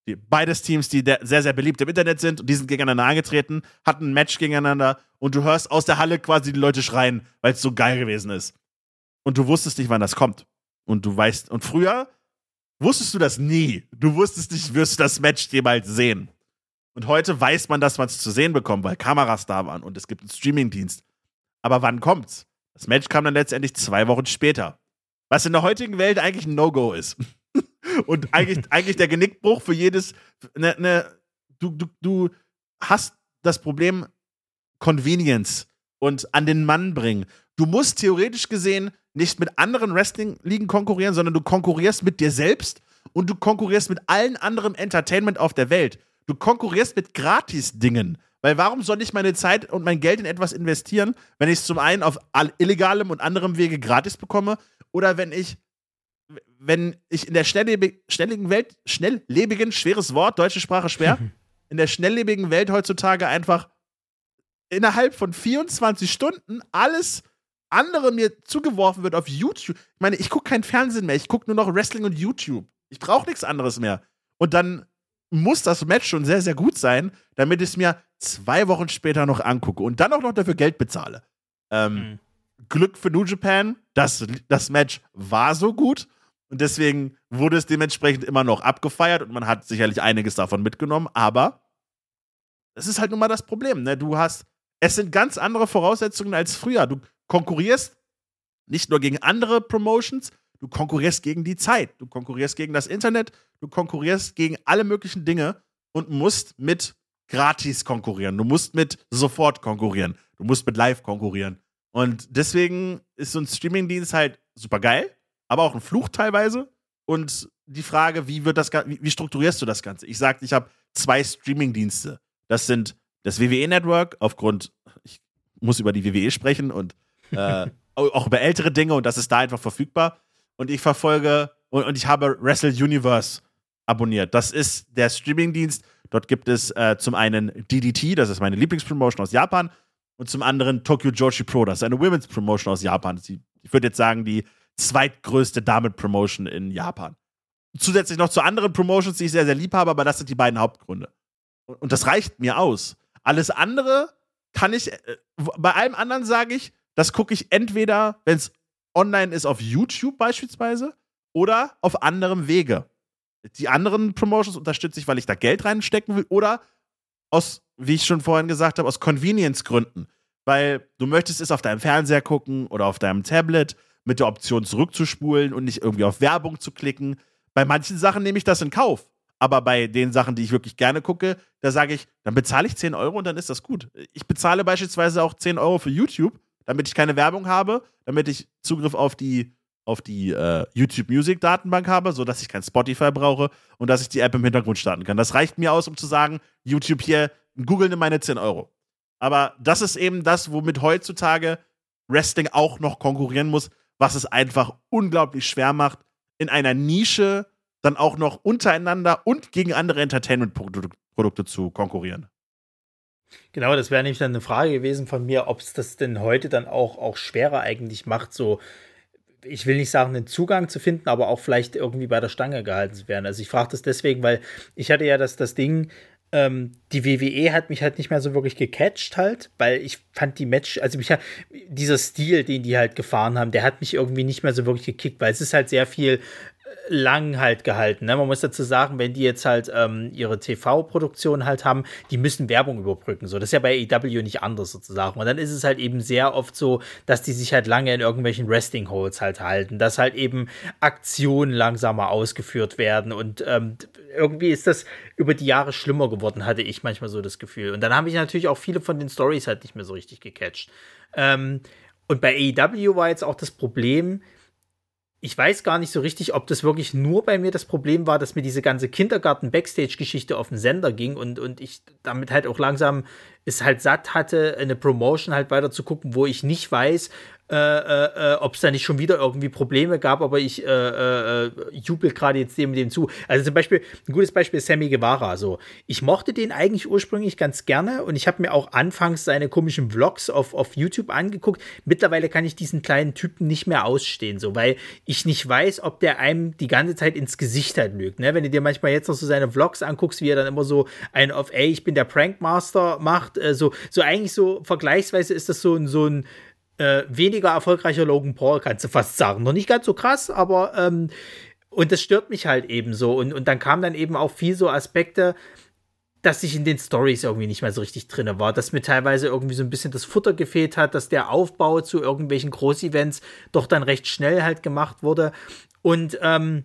Die, beides Teams, die sehr, sehr beliebt im Internet sind, und die sind gegeneinander angetreten, hatten ein Match gegeneinander und du hörst aus der Halle quasi die Leute schreien, weil es so geil gewesen ist. Und du wusstest nicht, wann das kommt. Und du weißt, und früher wusstest du das nie. Du wusstest nicht, wirst du das Match jemals sehen. Und heute weiß man, dass man es zu sehen bekommt, weil Kameras da waren und es gibt einen Streamingdienst. Aber wann kommt's? Das Match kam dann letztendlich zwei Wochen später. Was in der heutigen Welt eigentlich ein No-Go ist. [laughs] und eigentlich, [laughs] eigentlich der Genickbruch für jedes. Ne, ne, du, du, du hast das Problem Convenience und an den Mann bringen. Du musst theoretisch gesehen nicht mit anderen Wrestling-Ligen konkurrieren, sondern du konkurrierst mit dir selbst und du konkurrierst mit allen anderen Entertainment auf der Welt. Du konkurrierst mit Gratis-Dingen. Weil Weil warum soll ich meine Zeit und mein Geld in etwas investieren, wenn ich es zum einen auf illegalem und anderem Wege gratis bekomme oder wenn ich wenn ich in der schnelllebigen Welt, schnelllebigen, schweres Wort, deutsche Sprache schwer, [laughs] in der schnelllebigen Welt heutzutage einfach innerhalb von 24 Stunden alles andere mir zugeworfen wird auf YouTube. Ich meine, ich gucke kein Fernsehen mehr, ich gucke nur noch Wrestling und YouTube. Ich brauche nichts anderes mehr. Und dann muss das Match schon sehr, sehr gut sein, damit ich es mir zwei Wochen später noch angucke und dann auch noch dafür Geld bezahle. Ähm, mhm. Glück für New Japan, das, das Match war so gut und deswegen wurde es dementsprechend immer noch abgefeiert und man hat sicherlich einiges davon mitgenommen, aber das ist halt nun mal das Problem. Ne? Du hast, es sind ganz andere Voraussetzungen als früher. Du konkurrierst nicht nur gegen andere Promotions, du konkurrierst gegen die Zeit, du konkurrierst gegen das Internet, du konkurrierst gegen alle möglichen Dinge und musst mit gratis konkurrieren. Du musst mit sofort konkurrieren. Du musst mit live konkurrieren. Und deswegen ist so ein Streamingdienst halt super geil, aber auch ein Fluch teilweise. Und die Frage, wie wird das wie, wie strukturierst du das Ganze? Ich sagte, ich habe zwei Streamingdienste. Das sind das WWE Network aufgrund, ich muss über die WWE sprechen und äh, [laughs] auch über ältere Dinge und das ist da einfach verfügbar. Und ich verfolge und, und ich habe Wrestle Universe abonniert. Das ist der Streamingdienst. Dort gibt es äh, zum einen DDT, das ist meine Lieblingspromotion aus Japan, und zum anderen Tokyo Joshi Pro, das ist eine Women's Promotion aus Japan. Ich würde jetzt sagen, die zweitgrößte Damen-Promotion in Japan. Zusätzlich noch zu anderen Promotions, die ich sehr, sehr lieb habe, aber das sind die beiden Hauptgründe. Und, und das reicht mir aus. Alles andere kann ich, äh, bei allem anderen sage ich, das gucke ich entweder, wenn es online ist, auf YouTube beispielsweise oder auf anderem Wege. Die anderen Promotions unterstütze ich, weil ich da Geld reinstecken will oder aus, wie ich schon vorhin gesagt habe, aus Convenience-Gründen. Weil du möchtest es auf deinem Fernseher gucken oder auf deinem Tablet mit der Option zurückzuspulen und nicht irgendwie auf Werbung zu klicken. Bei manchen Sachen nehme ich das in Kauf. Aber bei den Sachen, die ich wirklich gerne gucke, da sage ich, dann bezahle ich 10 Euro und dann ist das gut. Ich bezahle beispielsweise auch 10 Euro für YouTube, damit ich keine Werbung habe, damit ich Zugriff auf die, auf die äh, YouTube Music Datenbank habe, sodass ich kein Spotify brauche und dass ich die App im Hintergrund starten kann. Das reicht mir aus, um zu sagen, YouTube hier, Google nimm meine 10 Euro. Aber das ist eben das, womit heutzutage Wrestling auch noch konkurrieren muss, was es einfach unglaublich schwer macht, in einer Nische dann auch noch untereinander und gegen andere Entertainment-Produkte zu konkurrieren. Genau, das wäre nämlich dann eine Frage gewesen von mir, ob es das denn heute dann auch, auch schwerer eigentlich macht, so, ich will nicht sagen, einen Zugang zu finden, aber auch vielleicht irgendwie bei der Stange gehalten zu werden. Also ich frage das deswegen, weil ich hatte ja das, das Ding, ähm, die WWE hat mich halt nicht mehr so wirklich gecatcht halt, weil ich fand die Match, also mich dieser Stil, den die halt gefahren haben, der hat mich irgendwie nicht mehr so wirklich gekickt, weil es ist halt sehr viel lang halt gehalten. Ne? Man muss dazu sagen, wenn die jetzt halt ähm, ihre TV-Produktion halt haben, die müssen Werbung überbrücken. So, das ist ja bei EW nicht anders sozusagen. Und dann ist es halt eben sehr oft so, dass die sich halt lange in irgendwelchen Resting Holes halt halten, dass halt eben Aktionen langsamer ausgeführt werden. Und ähm, irgendwie ist das über die Jahre schlimmer geworden, hatte ich manchmal so das Gefühl. Und dann habe ich natürlich auch viele von den Stories halt nicht mehr so richtig gecatcht. Ähm, und bei AEW war jetzt auch das Problem, ich weiß gar nicht so richtig, ob das wirklich nur bei mir das Problem war, dass mir diese ganze Kindergarten-Backstage-Geschichte auf den Sender ging und, und ich damit halt auch langsam es halt satt hatte, eine Promotion halt weiter zu gucken, wo ich nicht weiß, äh, äh, äh ob es da nicht schon wieder irgendwie Probleme gab, aber ich äh, äh, äh, jubel gerade jetzt dem dem zu. Also zum Beispiel, ein gutes Beispiel ist Sammy Guevara. So, ich mochte den eigentlich ursprünglich ganz gerne und ich habe mir auch anfangs seine komischen Vlogs auf, auf YouTube angeguckt. Mittlerweile kann ich diesen kleinen Typen nicht mehr ausstehen, so, weil ich nicht weiß, ob der einem die ganze Zeit ins Gesicht halt lügt. Ne? Wenn du dir manchmal jetzt noch so seine Vlogs anguckst, wie er dann immer so ein auf, ey, ich bin der Prankmaster macht, so, so eigentlich so vergleichsweise ist das so ein, so ein äh, weniger erfolgreicher Logan Paul, kannst du fast sagen. Noch nicht ganz so krass, aber ähm, und das stört mich halt eben so. Und, und dann kamen dann eben auch viel so Aspekte, dass ich in den Stories irgendwie nicht mehr so richtig drin war, dass mir teilweise irgendwie so ein bisschen das Futter gefehlt hat, dass der Aufbau zu irgendwelchen Großevents doch dann recht schnell halt gemacht wurde. Und ähm,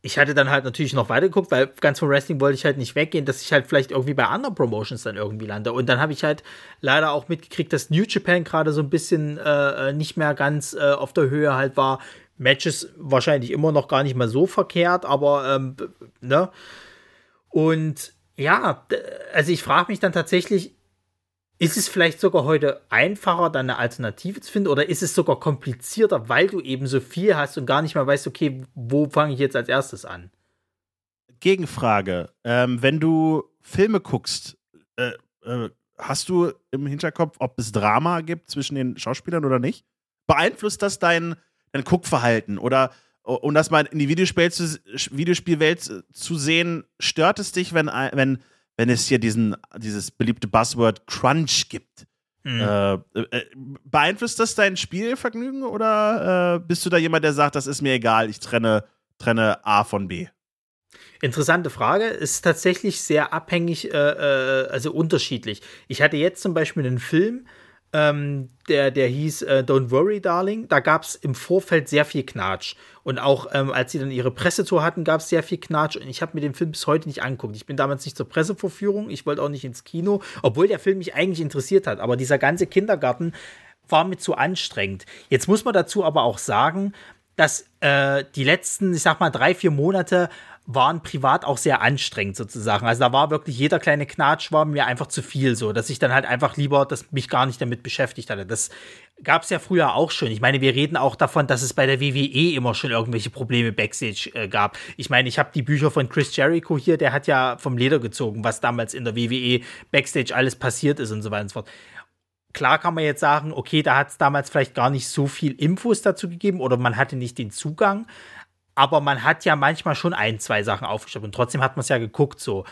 ich hatte dann halt natürlich noch weitergeguckt, weil ganz vom Wrestling wollte ich halt nicht weggehen, dass ich halt vielleicht irgendwie bei anderen Promotions dann irgendwie lande. Und dann habe ich halt leider auch mitgekriegt, dass New Japan gerade so ein bisschen äh, nicht mehr ganz äh, auf der Höhe halt war. Matches wahrscheinlich immer noch gar nicht mal so verkehrt, aber ähm, ne? Und ja, also ich frage mich dann tatsächlich, Ist es vielleicht sogar heute einfacher, dann eine Alternative zu finden oder ist es sogar komplizierter, weil du eben so viel hast und gar nicht mehr weißt, okay, wo fange ich jetzt als erstes an? Gegenfrage. Ähm, wenn du Filme guckst, äh, äh, hast du im Hinterkopf, ob es Drama gibt zwischen den Schauspielern oder nicht? Beeinflusst das dein, dein Guckverhalten oder um das mal in die Videospiel zu, Videospielwelt zu sehen, stört es dich, wenn, wenn, wenn es hier diesen, dieses beliebte Buzzword Crunch gibt? Mhm. Äh, äh, beeinflusst das dein Spielvergnügen oder äh, bist du da jemand, der sagt, das ist mir egal, ich trenne, trenne A von B? Interessante Frage. Ist tatsächlich sehr abhängig, äh, äh, also unterschiedlich. Ich hatte jetzt zum Beispiel einen Film, ähm, der, der hieß äh, Don't Worry, Darling. Da gab es im Vorfeld sehr viel Knatsch. Und auch ähm, als sie dann ihre Pressetour hatten, gab es sehr viel Knatsch. Und ich habe mir den Film bis heute nicht angeguckt. Ich bin damals nicht zur Pressevorführung. Ich wollte auch nicht ins Kino, obwohl der Film mich eigentlich interessiert hat. Aber dieser ganze Kindergarten war mir zu anstrengend. Jetzt muss man dazu aber auch sagen, dass äh, die letzten, ich sag mal, drei, vier Monate waren privat auch sehr anstrengend sozusagen. Also da war wirklich jeder kleine Knatsch war mir einfach zu viel so, dass ich dann halt einfach lieber, dass mich gar nicht damit beschäftigt hatte. Das gab es ja früher auch schon. Ich meine, wir reden auch davon, dass es bei der WWE immer schon irgendwelche Probleme backstage äh, gab. Ich meine, ich habe die Bücher von Chris Jericho hier, der hat ja vom Leder gezogen, was damals in der WWE backstage alles passiert ist und so weiter und so fort klar kann man jetzt sagen, okay, da hat es damals vielleicht gar nicht so viel Infos dazu gegeben oder man hatte nicht den Zugang aber man hat ja manchmal schon ein, zwei Sachen aufgeschrieben und trotzdem hat man es ja geguckt so.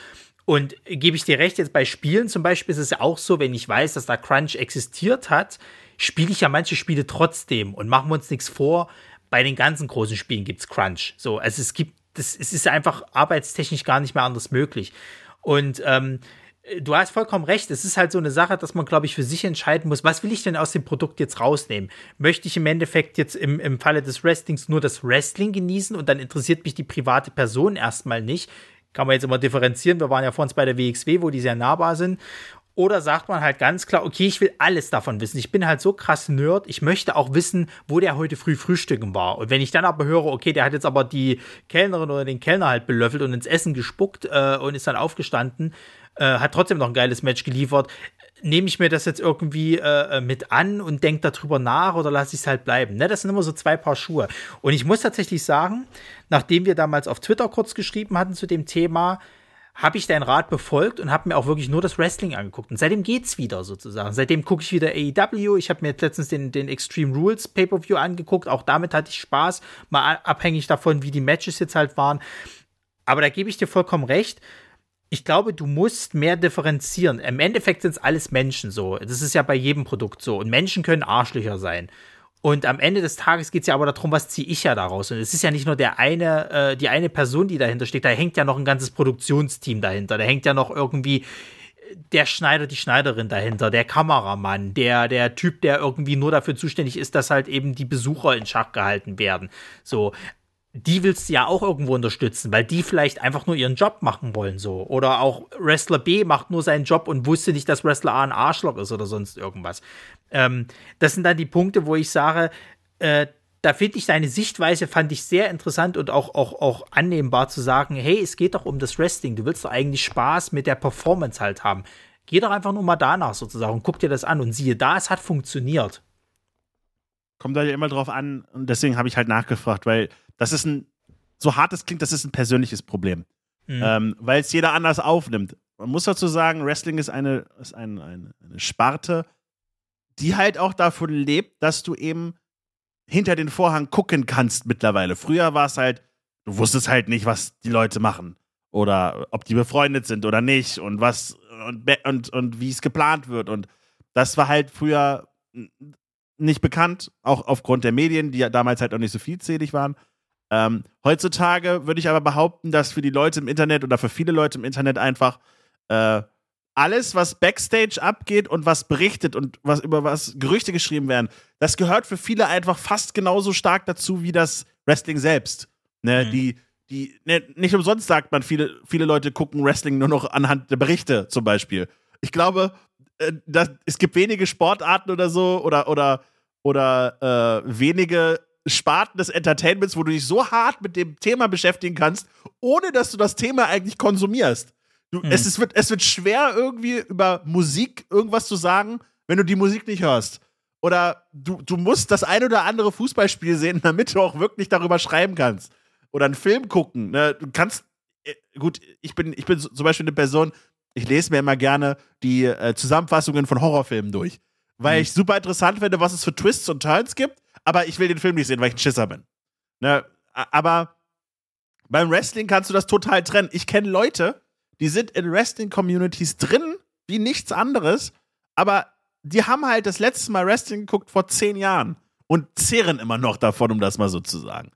Und gebe ich dir recht, jetzt bei Spielen zum Beispiel ist es ja auch so, wenn ich weiß, dass da Crunch existiert hat, spiele ich ja manche Spiele trotzdem und machen wir uns nichts vor, bei den ganzen großen Spielen gibt es Crunch. So, also es gibt, das, es ist einfach arbeitstechnisch gar nicht mehr anders möglich. Und ähm, du hast vollkommen recht. Es ist halt so eine Sache, dass man, glaube ich, für sich entscheiden muss, was will ich denn aus dem Produkt jetzt rausnehmen? Möchte ich im Endeffekt jetzt im, im Falle des Wrestlings nur das Wrestling genießen und dann interessiert mich die private Person erstmal nicht? Kann man jetzt immer differenzieren. Wir waren ja vor uns bei der WXW, wo die sehr nahbar sind. Oder sagt man halt ganz klar, okay, ich will alles davon wissen. Ich bin halt so krass Nerd, ich möchte auch wissen, wo der heute früh frühstücken war. Und wenn ich dann aber höre, okay, der hat jetzt aber die Kellnerin oder den Kellner halt belöffelt und ins Essen gespuckt äh, und ist dann aufgestanden, äh, hat trotzdem noch ein geiles Match geliefert. Nehme ich mir das jetzt irgendwie äh, mit an und denke darüber nach oder lasse ich es halt bleiben? Ne? Das sind immer so zwei Paar Schuhe. Und ich muss tatsächlich sagen, nachdem wir damals auf Twitter kurz geschrieben hatten zu dem Thema, habe ich deinen Rat befolgt und habe mir auch wirklich nur das Wrestling angeguckt. Und seitdem geht's wieder sozusagen. Seitdem gucke ich wieder AEW. Ich habe mir jetzt letztens den, den Extreme Rules Pay-Per-View angeguckt. Auch damit hatte ich Spaß. Mal abhängig davon, wie die Matches jetzt halt waren. Aber da gebe ich dir vollkommen recht ich glaube, du musst mehr differenzieren. Im Endeffekt sind es alles Menschen so. Das ist ja bei jedem Produkt so. Und Menschen können Arschlöcher sein. Und am Ende des Tages geht es ja aber darum, was ziehe ich ja daraus. Und es ist ja nicht nur der eine, äh, die eine Person, die dahinter steht, da hängt ja noch ein ganzes Produktionsteam dahinter. Da hängt ja noch irgendwie der Schneider, die Schneiderin dahinter, der Kameramann, der, der Typ, der irgendwie nur dafür zuständig ist, dass halt eben die Besucher in Schach gehalten werden. So, die willst du ja auch irgendwo unterstützen, weil die vielleicht einfach nur ihren Job machen wollen so. Oder auch Wrestler B macht nur seinen Job und wusste nicht, dass Wrestler A ein Arschloch ist oder sonst irgendwas. Ähm, das sind dann die Punkte, wo ich sage, äh, da finde ich deine Sichtweise, fand ich sehr interessant und auch, auch, auch annehmbar zu sagen, hey, es geht doch um das Wrestling, du willst doch eigentlich Spaß mit der Performance halt haben. Geh doch einfach nur mal danach sozusagen und guck dir das an und siehe da, es hat funktioniert. Kommt da ja immer drauf an und deswegen habe ich halt nachgefragt, weil das ist ein, so hart es klingt, das ist ein persönliches Problem. Mhm. Ähm, Weil es jeder anders aufnimmt. Man muss dazu sagen, Wrestling ist eine, ist ein, eine, eine Sparte, die halt auch davon lebt, dass du eben hinter den Vorhang gucken kannst mittlerweile. Früher war es halt, du wusstest halt nicht, was die Leute machen. Oder ob die befreundet sind oder nicht und was und, und, und wie es geplant wird. Und das war halt früher nicht bekannt, auch aufgrund der Medien, die ja damals halt auch nicht so vielzählig waren. Ähm, heutzutage würde ich aber behaupten, dass für die Leute im Internet oder für viele Leute im Internet einfach äh, alles, was Backstage abgeht und was berichtet und was über was Gerüchte geschrieben werden, das gehört für viele einfach fast genauso stark dazu wie das Wrestling selbst. Ne, mhm. Die, die, ne, nicht umsonst sagt man, viele, viele Leute gucken Wrestling nur noch anhand der Berichte zum Beispiel. Ich glaube, das, es gibt wenige Sportarten oder so oder, oder, oder äh, wenige Sparten des Entertainments, wo du dich so hart mit dem Thema beschäftigen kannst, ohne dass du das Thema eigentlich konsumierst. Du, hm. es, ist, wird, es wird schwer, irgendwie über Musik irgendwas zu sagen, wenn du die Musik nicht hörst. Oder du, du musst das ein oder andere Fußballspiel sehen, [laughs] damit du auch wirklich darüber schreiben kannst. Oder einen Film gucken. Ne? Du kannst, äh, gut, ich bin, ich bin zum Beispiel eine Person, ich lese mir immer gerne die äh, Zusammenfassungen von Horrorfilmen durch. Weil hm. ich super interessant finde, was es für Twists und Turns gibt, aber ich will den Film nicht sehen, weil ich ein Schisser bin. Ne? Aber beim Wrestling kannst du das total trennen. Ich kenne Leute, die sind in Wrestling-Communities drin, wie nichts anderes, aber die haben halt das letzte Mal Wrestling geguckt vor zehn Jahren und zehren immer noch davon, um das mal so zu sagen.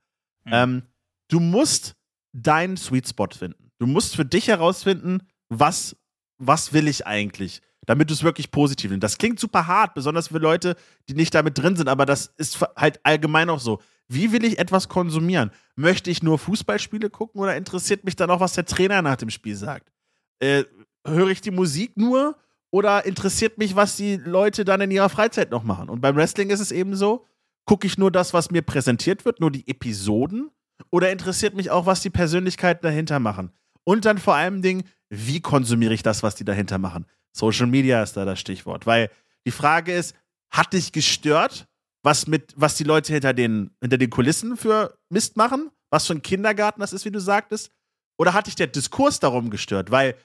Mhm. Ähm, du musst deinen Sweet Spot finden. Du musst für dich herausfinden, was, was will ich eigentlich, damit du es wirklich positiv nimmst. Das klingt super hart, besonders für Leute, die nicht damit drin sind, aber das ist halt allgemein auch so. Wie will ich etwas konsumieren? Möchte ich nur Fußballspiele gucken oder interessiert mich dann auch, was der Trainer nach dem Spiel sagt? Äh, höre ich die Musik nur oder interessiert mich, was die Leute dann in ihrer Freizeit noch machen? Und beim Wrestling ist es eben so, gucke ich nur das, was mir präsentiert wird, nur die Episoden? Oder interessiert mich auch, was die Persönlichkeiten dahinter machen? Und dann vor allem Dingen, wie konsumiere ich das, was die dahinter machen? Social Media ist da das Stichwort. Weil die Frage ist, hat dich gestört, was mit, was die Leute hinter den, hinter den Kulissen für Mist machen, was für ein Kindergarten das ist, wie du sagtest? Oder hat dich der Diskurs darum gestört? Weil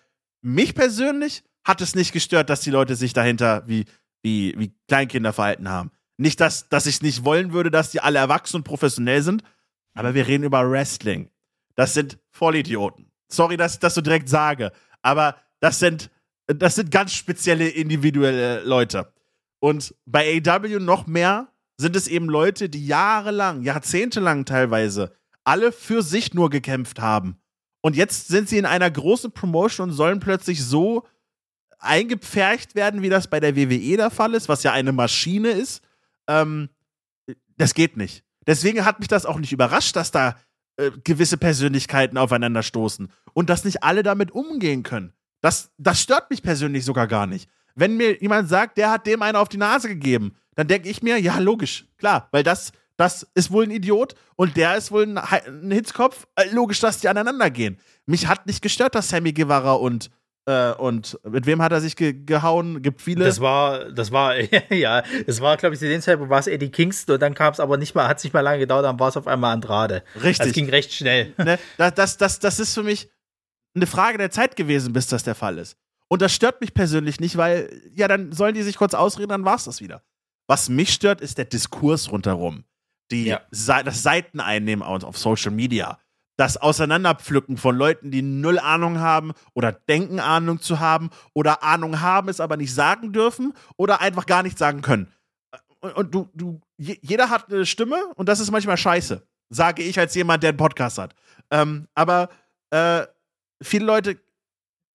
mich persönlich hat es nicht gestört, dass die Leute sich dahinter wie, wie, wie Kleinkinder verhalten haben. Nicht, dass, dass ich nicht wollen würde, dass die alle erwachsen und professionell sind, aber wir reden über Wrestling. Das sind Vollidioten. Sorry, dass ich das so direkt sage, aber das sind, das sind ganz spezielle individuelle Leute. Und bei AW noch mehr, sind es eben Leute, die jahrelang, jahrzehntelang teilweise, alle für sich nur gekämpft haben. Und jetzt sind sie in einer großen Promotion und sollen plötzlich so eingepfercht werden, wie das bei der WWE der Fall ist, was ja eine Maschine ist. Ähm, das geht nicht. Deswegen hat mich das auch nicht überrascht, dass da äh, gewisse Persönlichkeiten aufeinander stoßen und dass nicht alle damit umgehen können. Das, das stört mich persönlich sogar gar nicht. Wenn mir jemand sagt, der hat dem einen auf die Nase gegeben, dann denke ich mir, ja, logisch, klar, weil das, das ist wohl ein Idiot und der ist wohl ein, ein Hitzkopf. Äh, logisch, dass die aneinander gehen. Mich hat nicht gestört, dass Sammy Guevara und äh, und mit wem hat er sich ge gehauen? Gibt viele. Das war, das war, [laughs] ja, es war, glaube ich, zu dem Zeitpunkt war es Eddie Kingston und dann kam es aber nicht mal, hat es nicht mal lange gedauert, dann war es auf einmal Andrade. Richtig. Das ging recht schnell. [laughs] Ne? Das, das, das, das ist für mich eine Frage der Zeit gewesen, bis das der Fall ist. Und das stört mich persönlich nicht, weil, ja, dann sollen die sich kurz ausreden, dann war es das wieder. Was mich stört, ist der Diskurs rundherum. Die, ja. das Seiteneinnehmen auf Social Media. Das Auseinanderpflücken von Leuten, die null Ahnung haben oder denken Ahnung zu haben oder Ahnung haben, es aber nicht sagen dürfen oder einfach gar nicht sagen können. Und, und du, du, jeder hat eine Stimme und das ist manchmal scheiße. Sage ich als jemand, der einen Podcast hat. Ähm, aber äh, viele Leute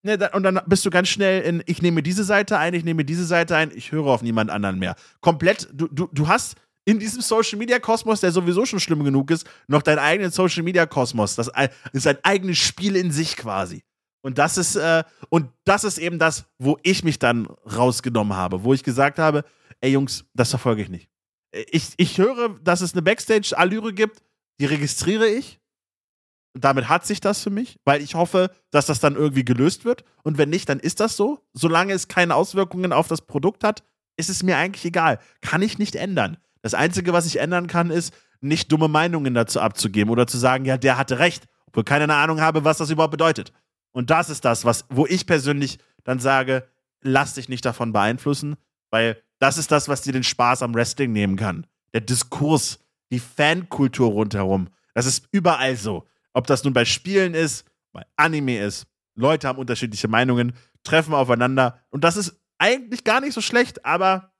Ne, und dann bist du ganz schnell in, ich nehme diese Seite ein, ich nehme diese Seite ein, ich höre auf niemand anderen mehr. Komplett, du, du, du hast in diesem Social Media Kosmos, der sowieso schon schlimm genug ist, noch deinen eigenen Social Media Kosmos. Das ist ein eigenes Spiel in sich quasi. Und das ist, äh, und das ist eben das, wo ich mich dann rausgenommen habe, wo ich gesagt habe, ey Jungs, das verfolge ich nicht. Ich, ich höre, dass es eine Backstage-Allüre gibt, die registriere ich damit hat sich das für mich, weil ich hoffe, dass das dann irgendwie gelöst wird. Und wenn nicht, dann ist das so. Solange es keine Auswirkungen auf das Produkt hat, ist es mir eigentlich egal. Kann ich nicht ändern. Das Einzige, was ich ändern kann, ist, nicht dumme Meinungen dazu abzugeben oder zu sagen, ja, der hatte recht, obwohl keine Ahnung habe, was das überhaupt bedeutet. Und das ist das, was, wo ich persönlich dann sage, lass dich nicht davon beeinflussen, weil das ist das, was dir den Spaß am Wrestling nehmen kann. Der Diskurs, die Fankultur rundherum. Das ist überall so. Ob das nun bei Spielen ist, bei Anime ist. Leute haben unterschiedliche Meinungen, treffen aufeinander. Und das ist eigentlich gar nicht so schlecht, aber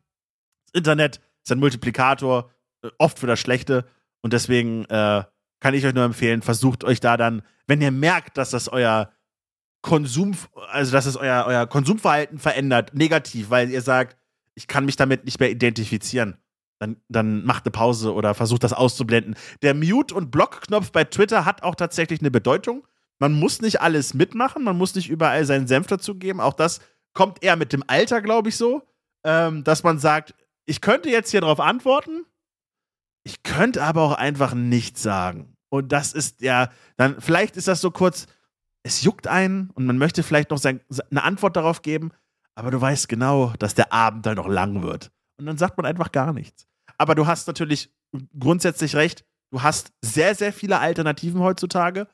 das Internet ist ein Multiplikator, äh, oft für das Schlechte. Und deswegen äh, kann ich euch nur empfehlen, versucht euch da dann, wenn ihr merkt, dass das euer Konsum, also dass es euer, euer Konsumverhalten verändert, negativ, weil ihr sagt, ich kann mich damit nicht mehr identifizieren dann, dann macht eine Pause oder versucht das auszublenden. Der Mute- und Block-Knopf bei Twitter hat auch tatsächlich eine Bedeutung. Man muss nicht alles mitmachen, man muss nicht überall seinen Senf dazugeben. Auch das kommt eher mit dem Alter, glaube ich, so, ähm, dass man sagt, ich könnte jetzt hier drauf antworten, ich könnte aber auch einfach nichts sagen. Und das ist ja, dann, vielleicht ist das so kurz, es juckt einen und man möchte vielleicht noch sein, eine Antwort darauf geben, aber du weißt genau, dass der Abend dann noch lang wird. Und dann sagt man einfach gar nichts. Aber du hast natürlich grundsätzlich recht, du hast sehr, sehr viele Alternativen heutzutage.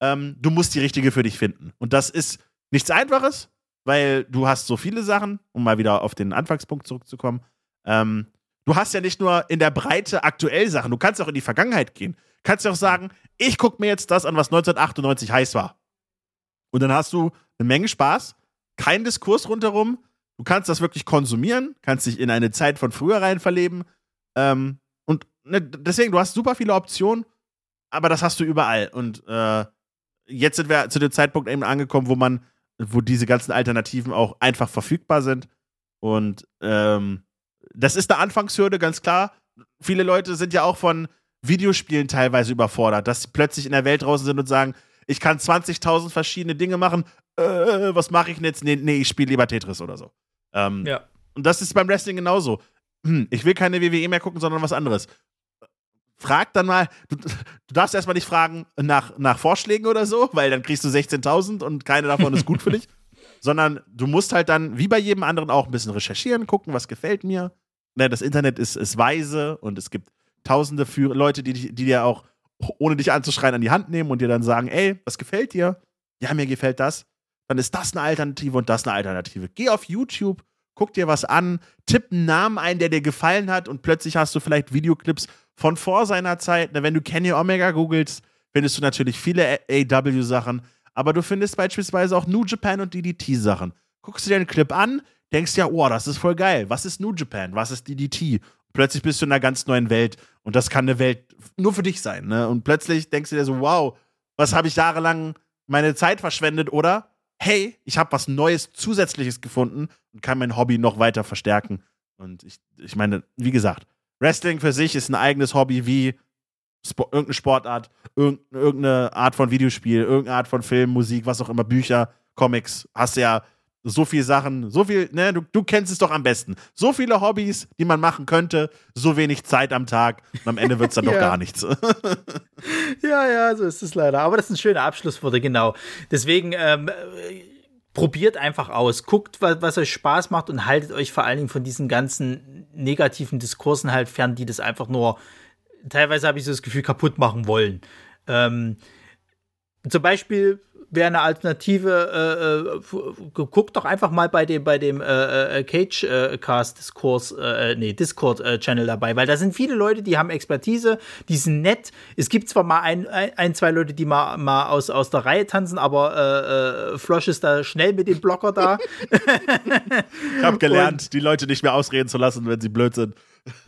Ähm, du musst die richtige für dich finden. Und das ist nichts Einfaches, weil du hast so viele Sachen, um mal wieder auf den Anfangspunkt zurückzukommen. Ähm, du hast ja nicht nur in der Breite aktuell Sachen, du kannst auch in die Vergangenheit gehen. Kannst ja auch sagen, ich gucke mir jetzt das an, was 1998 heiß war. Und dann hast du eine Menge Spaß, kein Diskurs rundherum. Du kannst das wirklich konsumieren, kannst dich in eine Zeit von früher rein verleben. Ähm, und ne, deswegen, du hast super viele Optionen, aber das hast du überall. Und äh, jetzt sind wir zu dem Zeitpunkt eben angekommen, wo man, wo diese ganzen Alternativen auch einfach verfügbar sind. Und ähm, das ist eine Anfangshürde, ganz klar. Viele Leute sind ja auch von Videospielen teilweise überfordert, dass sie plötzlich in der Welt draußen sind und sagen, ich kann 20.000 verschiedene Dinge machen. Äh, was mache ich denn jetzt? Nee, nee ich spiele lieber Tetris oder so. Ähm, ja. Und das ist beim Wrestling genauso. Hm, ich will keine WWE mehr gucken, sondern was anderes. Frag dann mal, du, du darfst erstmal nicht fragen nach, nach Vorschlägen oder so, weil dann kriegst du 16.000 und keine davon ist gut für [laughs] dich. Sondern du musst halt dann, wie bei jedem anderen, auch ein bisschen recherchieren, gucken, was gefällt mir. Ne, das Internet ist, ist weise und es gibt tausende für Leute, die, die dir auch ohne dich anzuschreien, an die Hand nehmen und dir dann sagen, ey, was gefällt dir? Ja, mir gefällt das. Dann ist das eine Alternative und das eine Alternative. Geh auf YouTube, guck dir was an, tipp einen Namen ein, der dir gefallen hat und plötzlich hast du vielleicht Videoclips von vor seiner Zeit. Wenn du Kenny Omega googelst, findest du natürlich viele AW-Sachen, aber du findest beispielsweise auch New Japan und DDT-Sachen. Guckst du dir einen Clip an, denkst ja, oh, das ist voll geil. Was ist New Japan? Was ist DDT? Plötzlich bist du in einer ganz neuen Welt und das kann eine Welt nur für dich sein. Ne? Und plötzlich denkst du dir so, wow, was habe ich jahrelang meine Zeit verschwendet oder hey, ich habe was Neues, Zusätzliches gefunden und kann mein Hobby noch weiter verstärken. Und ich, ich meine, wie gesagt, Wrestling für sich ist ein eigenes Hobby wie Sp irgendeine Sportart, irgendeine Art von Videospiel, irgendeine Art von Film, Musik, was auch immer, Bücher, Comics. Hast du ja so viele Sachen, so viel, ne, du, du kennst es doch am besten. So viele Hobbys, die man machen könnte, so wenig Zeit am Tag und am Ende wird es dann [laughs] ja. doch gar nichts. [laughs] ja, ja, so ist es leider. Aber das ist ein schöner Abschlussworte, genau. Deswegen, ähm, probiert einfach aus, guckt, was, was, euch Spaß macht und haltet euch vor allen Dingen von diesen ganzen negativen Diskursen halt fern, die das einfach nur, teilweise habe ich so das Gefühl, kaputt machen wollen. Ähm, zum Beispiel wäre eine Alternative. Äh, äh, guckt doch einfach mal bei dem bei dem äh, äh Cage äh, Cast Diskurs, äh, nee Discord Channel dabei, weil da sind viele Leute, die haben Expertise, die sind nett. Es gibt zwar mal ein, ein, zwei Leute, die mal mal aus aus der Reihe tanzen, aber Flosch ist da schnell mit dem Blocker da. [laughs] ich habe gelernt, Und, die Leute nicht mehr ausreden zu lassen, wenn sie blöd sind.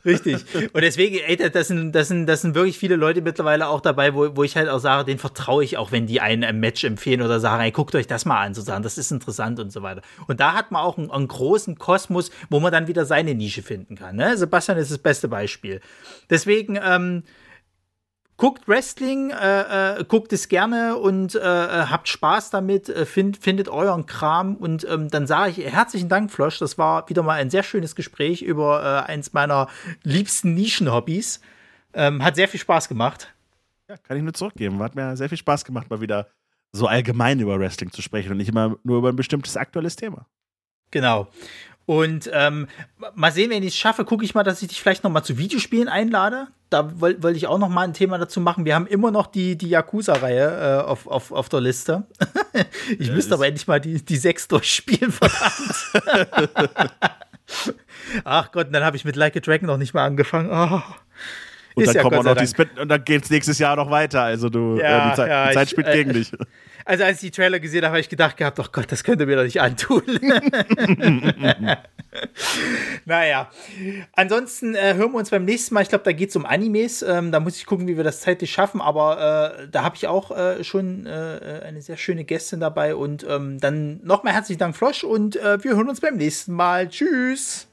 Richtig. Und deswegen, ey, das sind, das sind, das sind wirklich viele Leute mittlerweile auch dabei, wo, wo ich halt auch sage, denen vertraue ich auch, wenn die einen ein Match empfehlen oder sagen, ey, guckt euch das mal an, sozusagen, das ist interessant und so weiter. Und da hat man auch einen, einen großen Kosmos, wo man dann wieder seine Nische finden kann. Ne? Sebastian ist das beste Beispiel. Deswegen, ähm, guckt Wrestling, äh, äh, guckt es gerne und äh, äh habt Spaß damit, find, findet euren Kram und ähm, dann sage ich herzlichen Dank, Flosch. Das war wieder mal ein sehr schönes Gespräch über eins meiner liebsten Nischenhobbys. Ähm, hat sehr viel Spaß gemacht. Ja, kann ich nur zurückgeben. Hat mir sehr viel Spaß gemacht, mal wieder so allgemein über Wrestling zu sprechen und nicht immer nur über ein bestimmtes aktuelles Thema. Genau. Und ähm, mal sehen, wenn ich es schaffe, gucke ich mal, dass ich dich vielleicht noch mal zu Videospielen einlade. Da wollte wollt ich auch noch mal ein Thema dazu machen. Wir haben immer noch die, die Yakuza-Reihe äh, auf, auf, auf der Liste. [laughs] ich ja, müsste aber endlich mal die, die sechs durchspielen, [laughs] verdammt. [laughs] Ach Gott, und dann habe ich mit Like a Dragon noch nicht mal angefangen. Oh. Und dann ja kommen auch noch die und dann geht es nächstes Jahr noch weiter. Also du, ja, äh, die, Zeit, ja, die Zeit spielt ich, gegen äh, dich. Also als ich die Trailer gesehen habe, habe ich gedacht gehabt, oh Gott, das könnte mir doch nicht antun. [laughs] naja. Ansonsten äh, hören wir uns beim nächsten Mal. Ich glaube, da geht es um Animes. Ähm, da muss ich gucken, wie wir das zeitlich schaffen. Aber äh, da habe ich auch äh, schon äh, eine sehr schöne Gästin dabei. Und ähm, dann nochmal herzlichen Dank, Flosch. Und äh, wir hören uns beim nächsten Mal. Tschüss.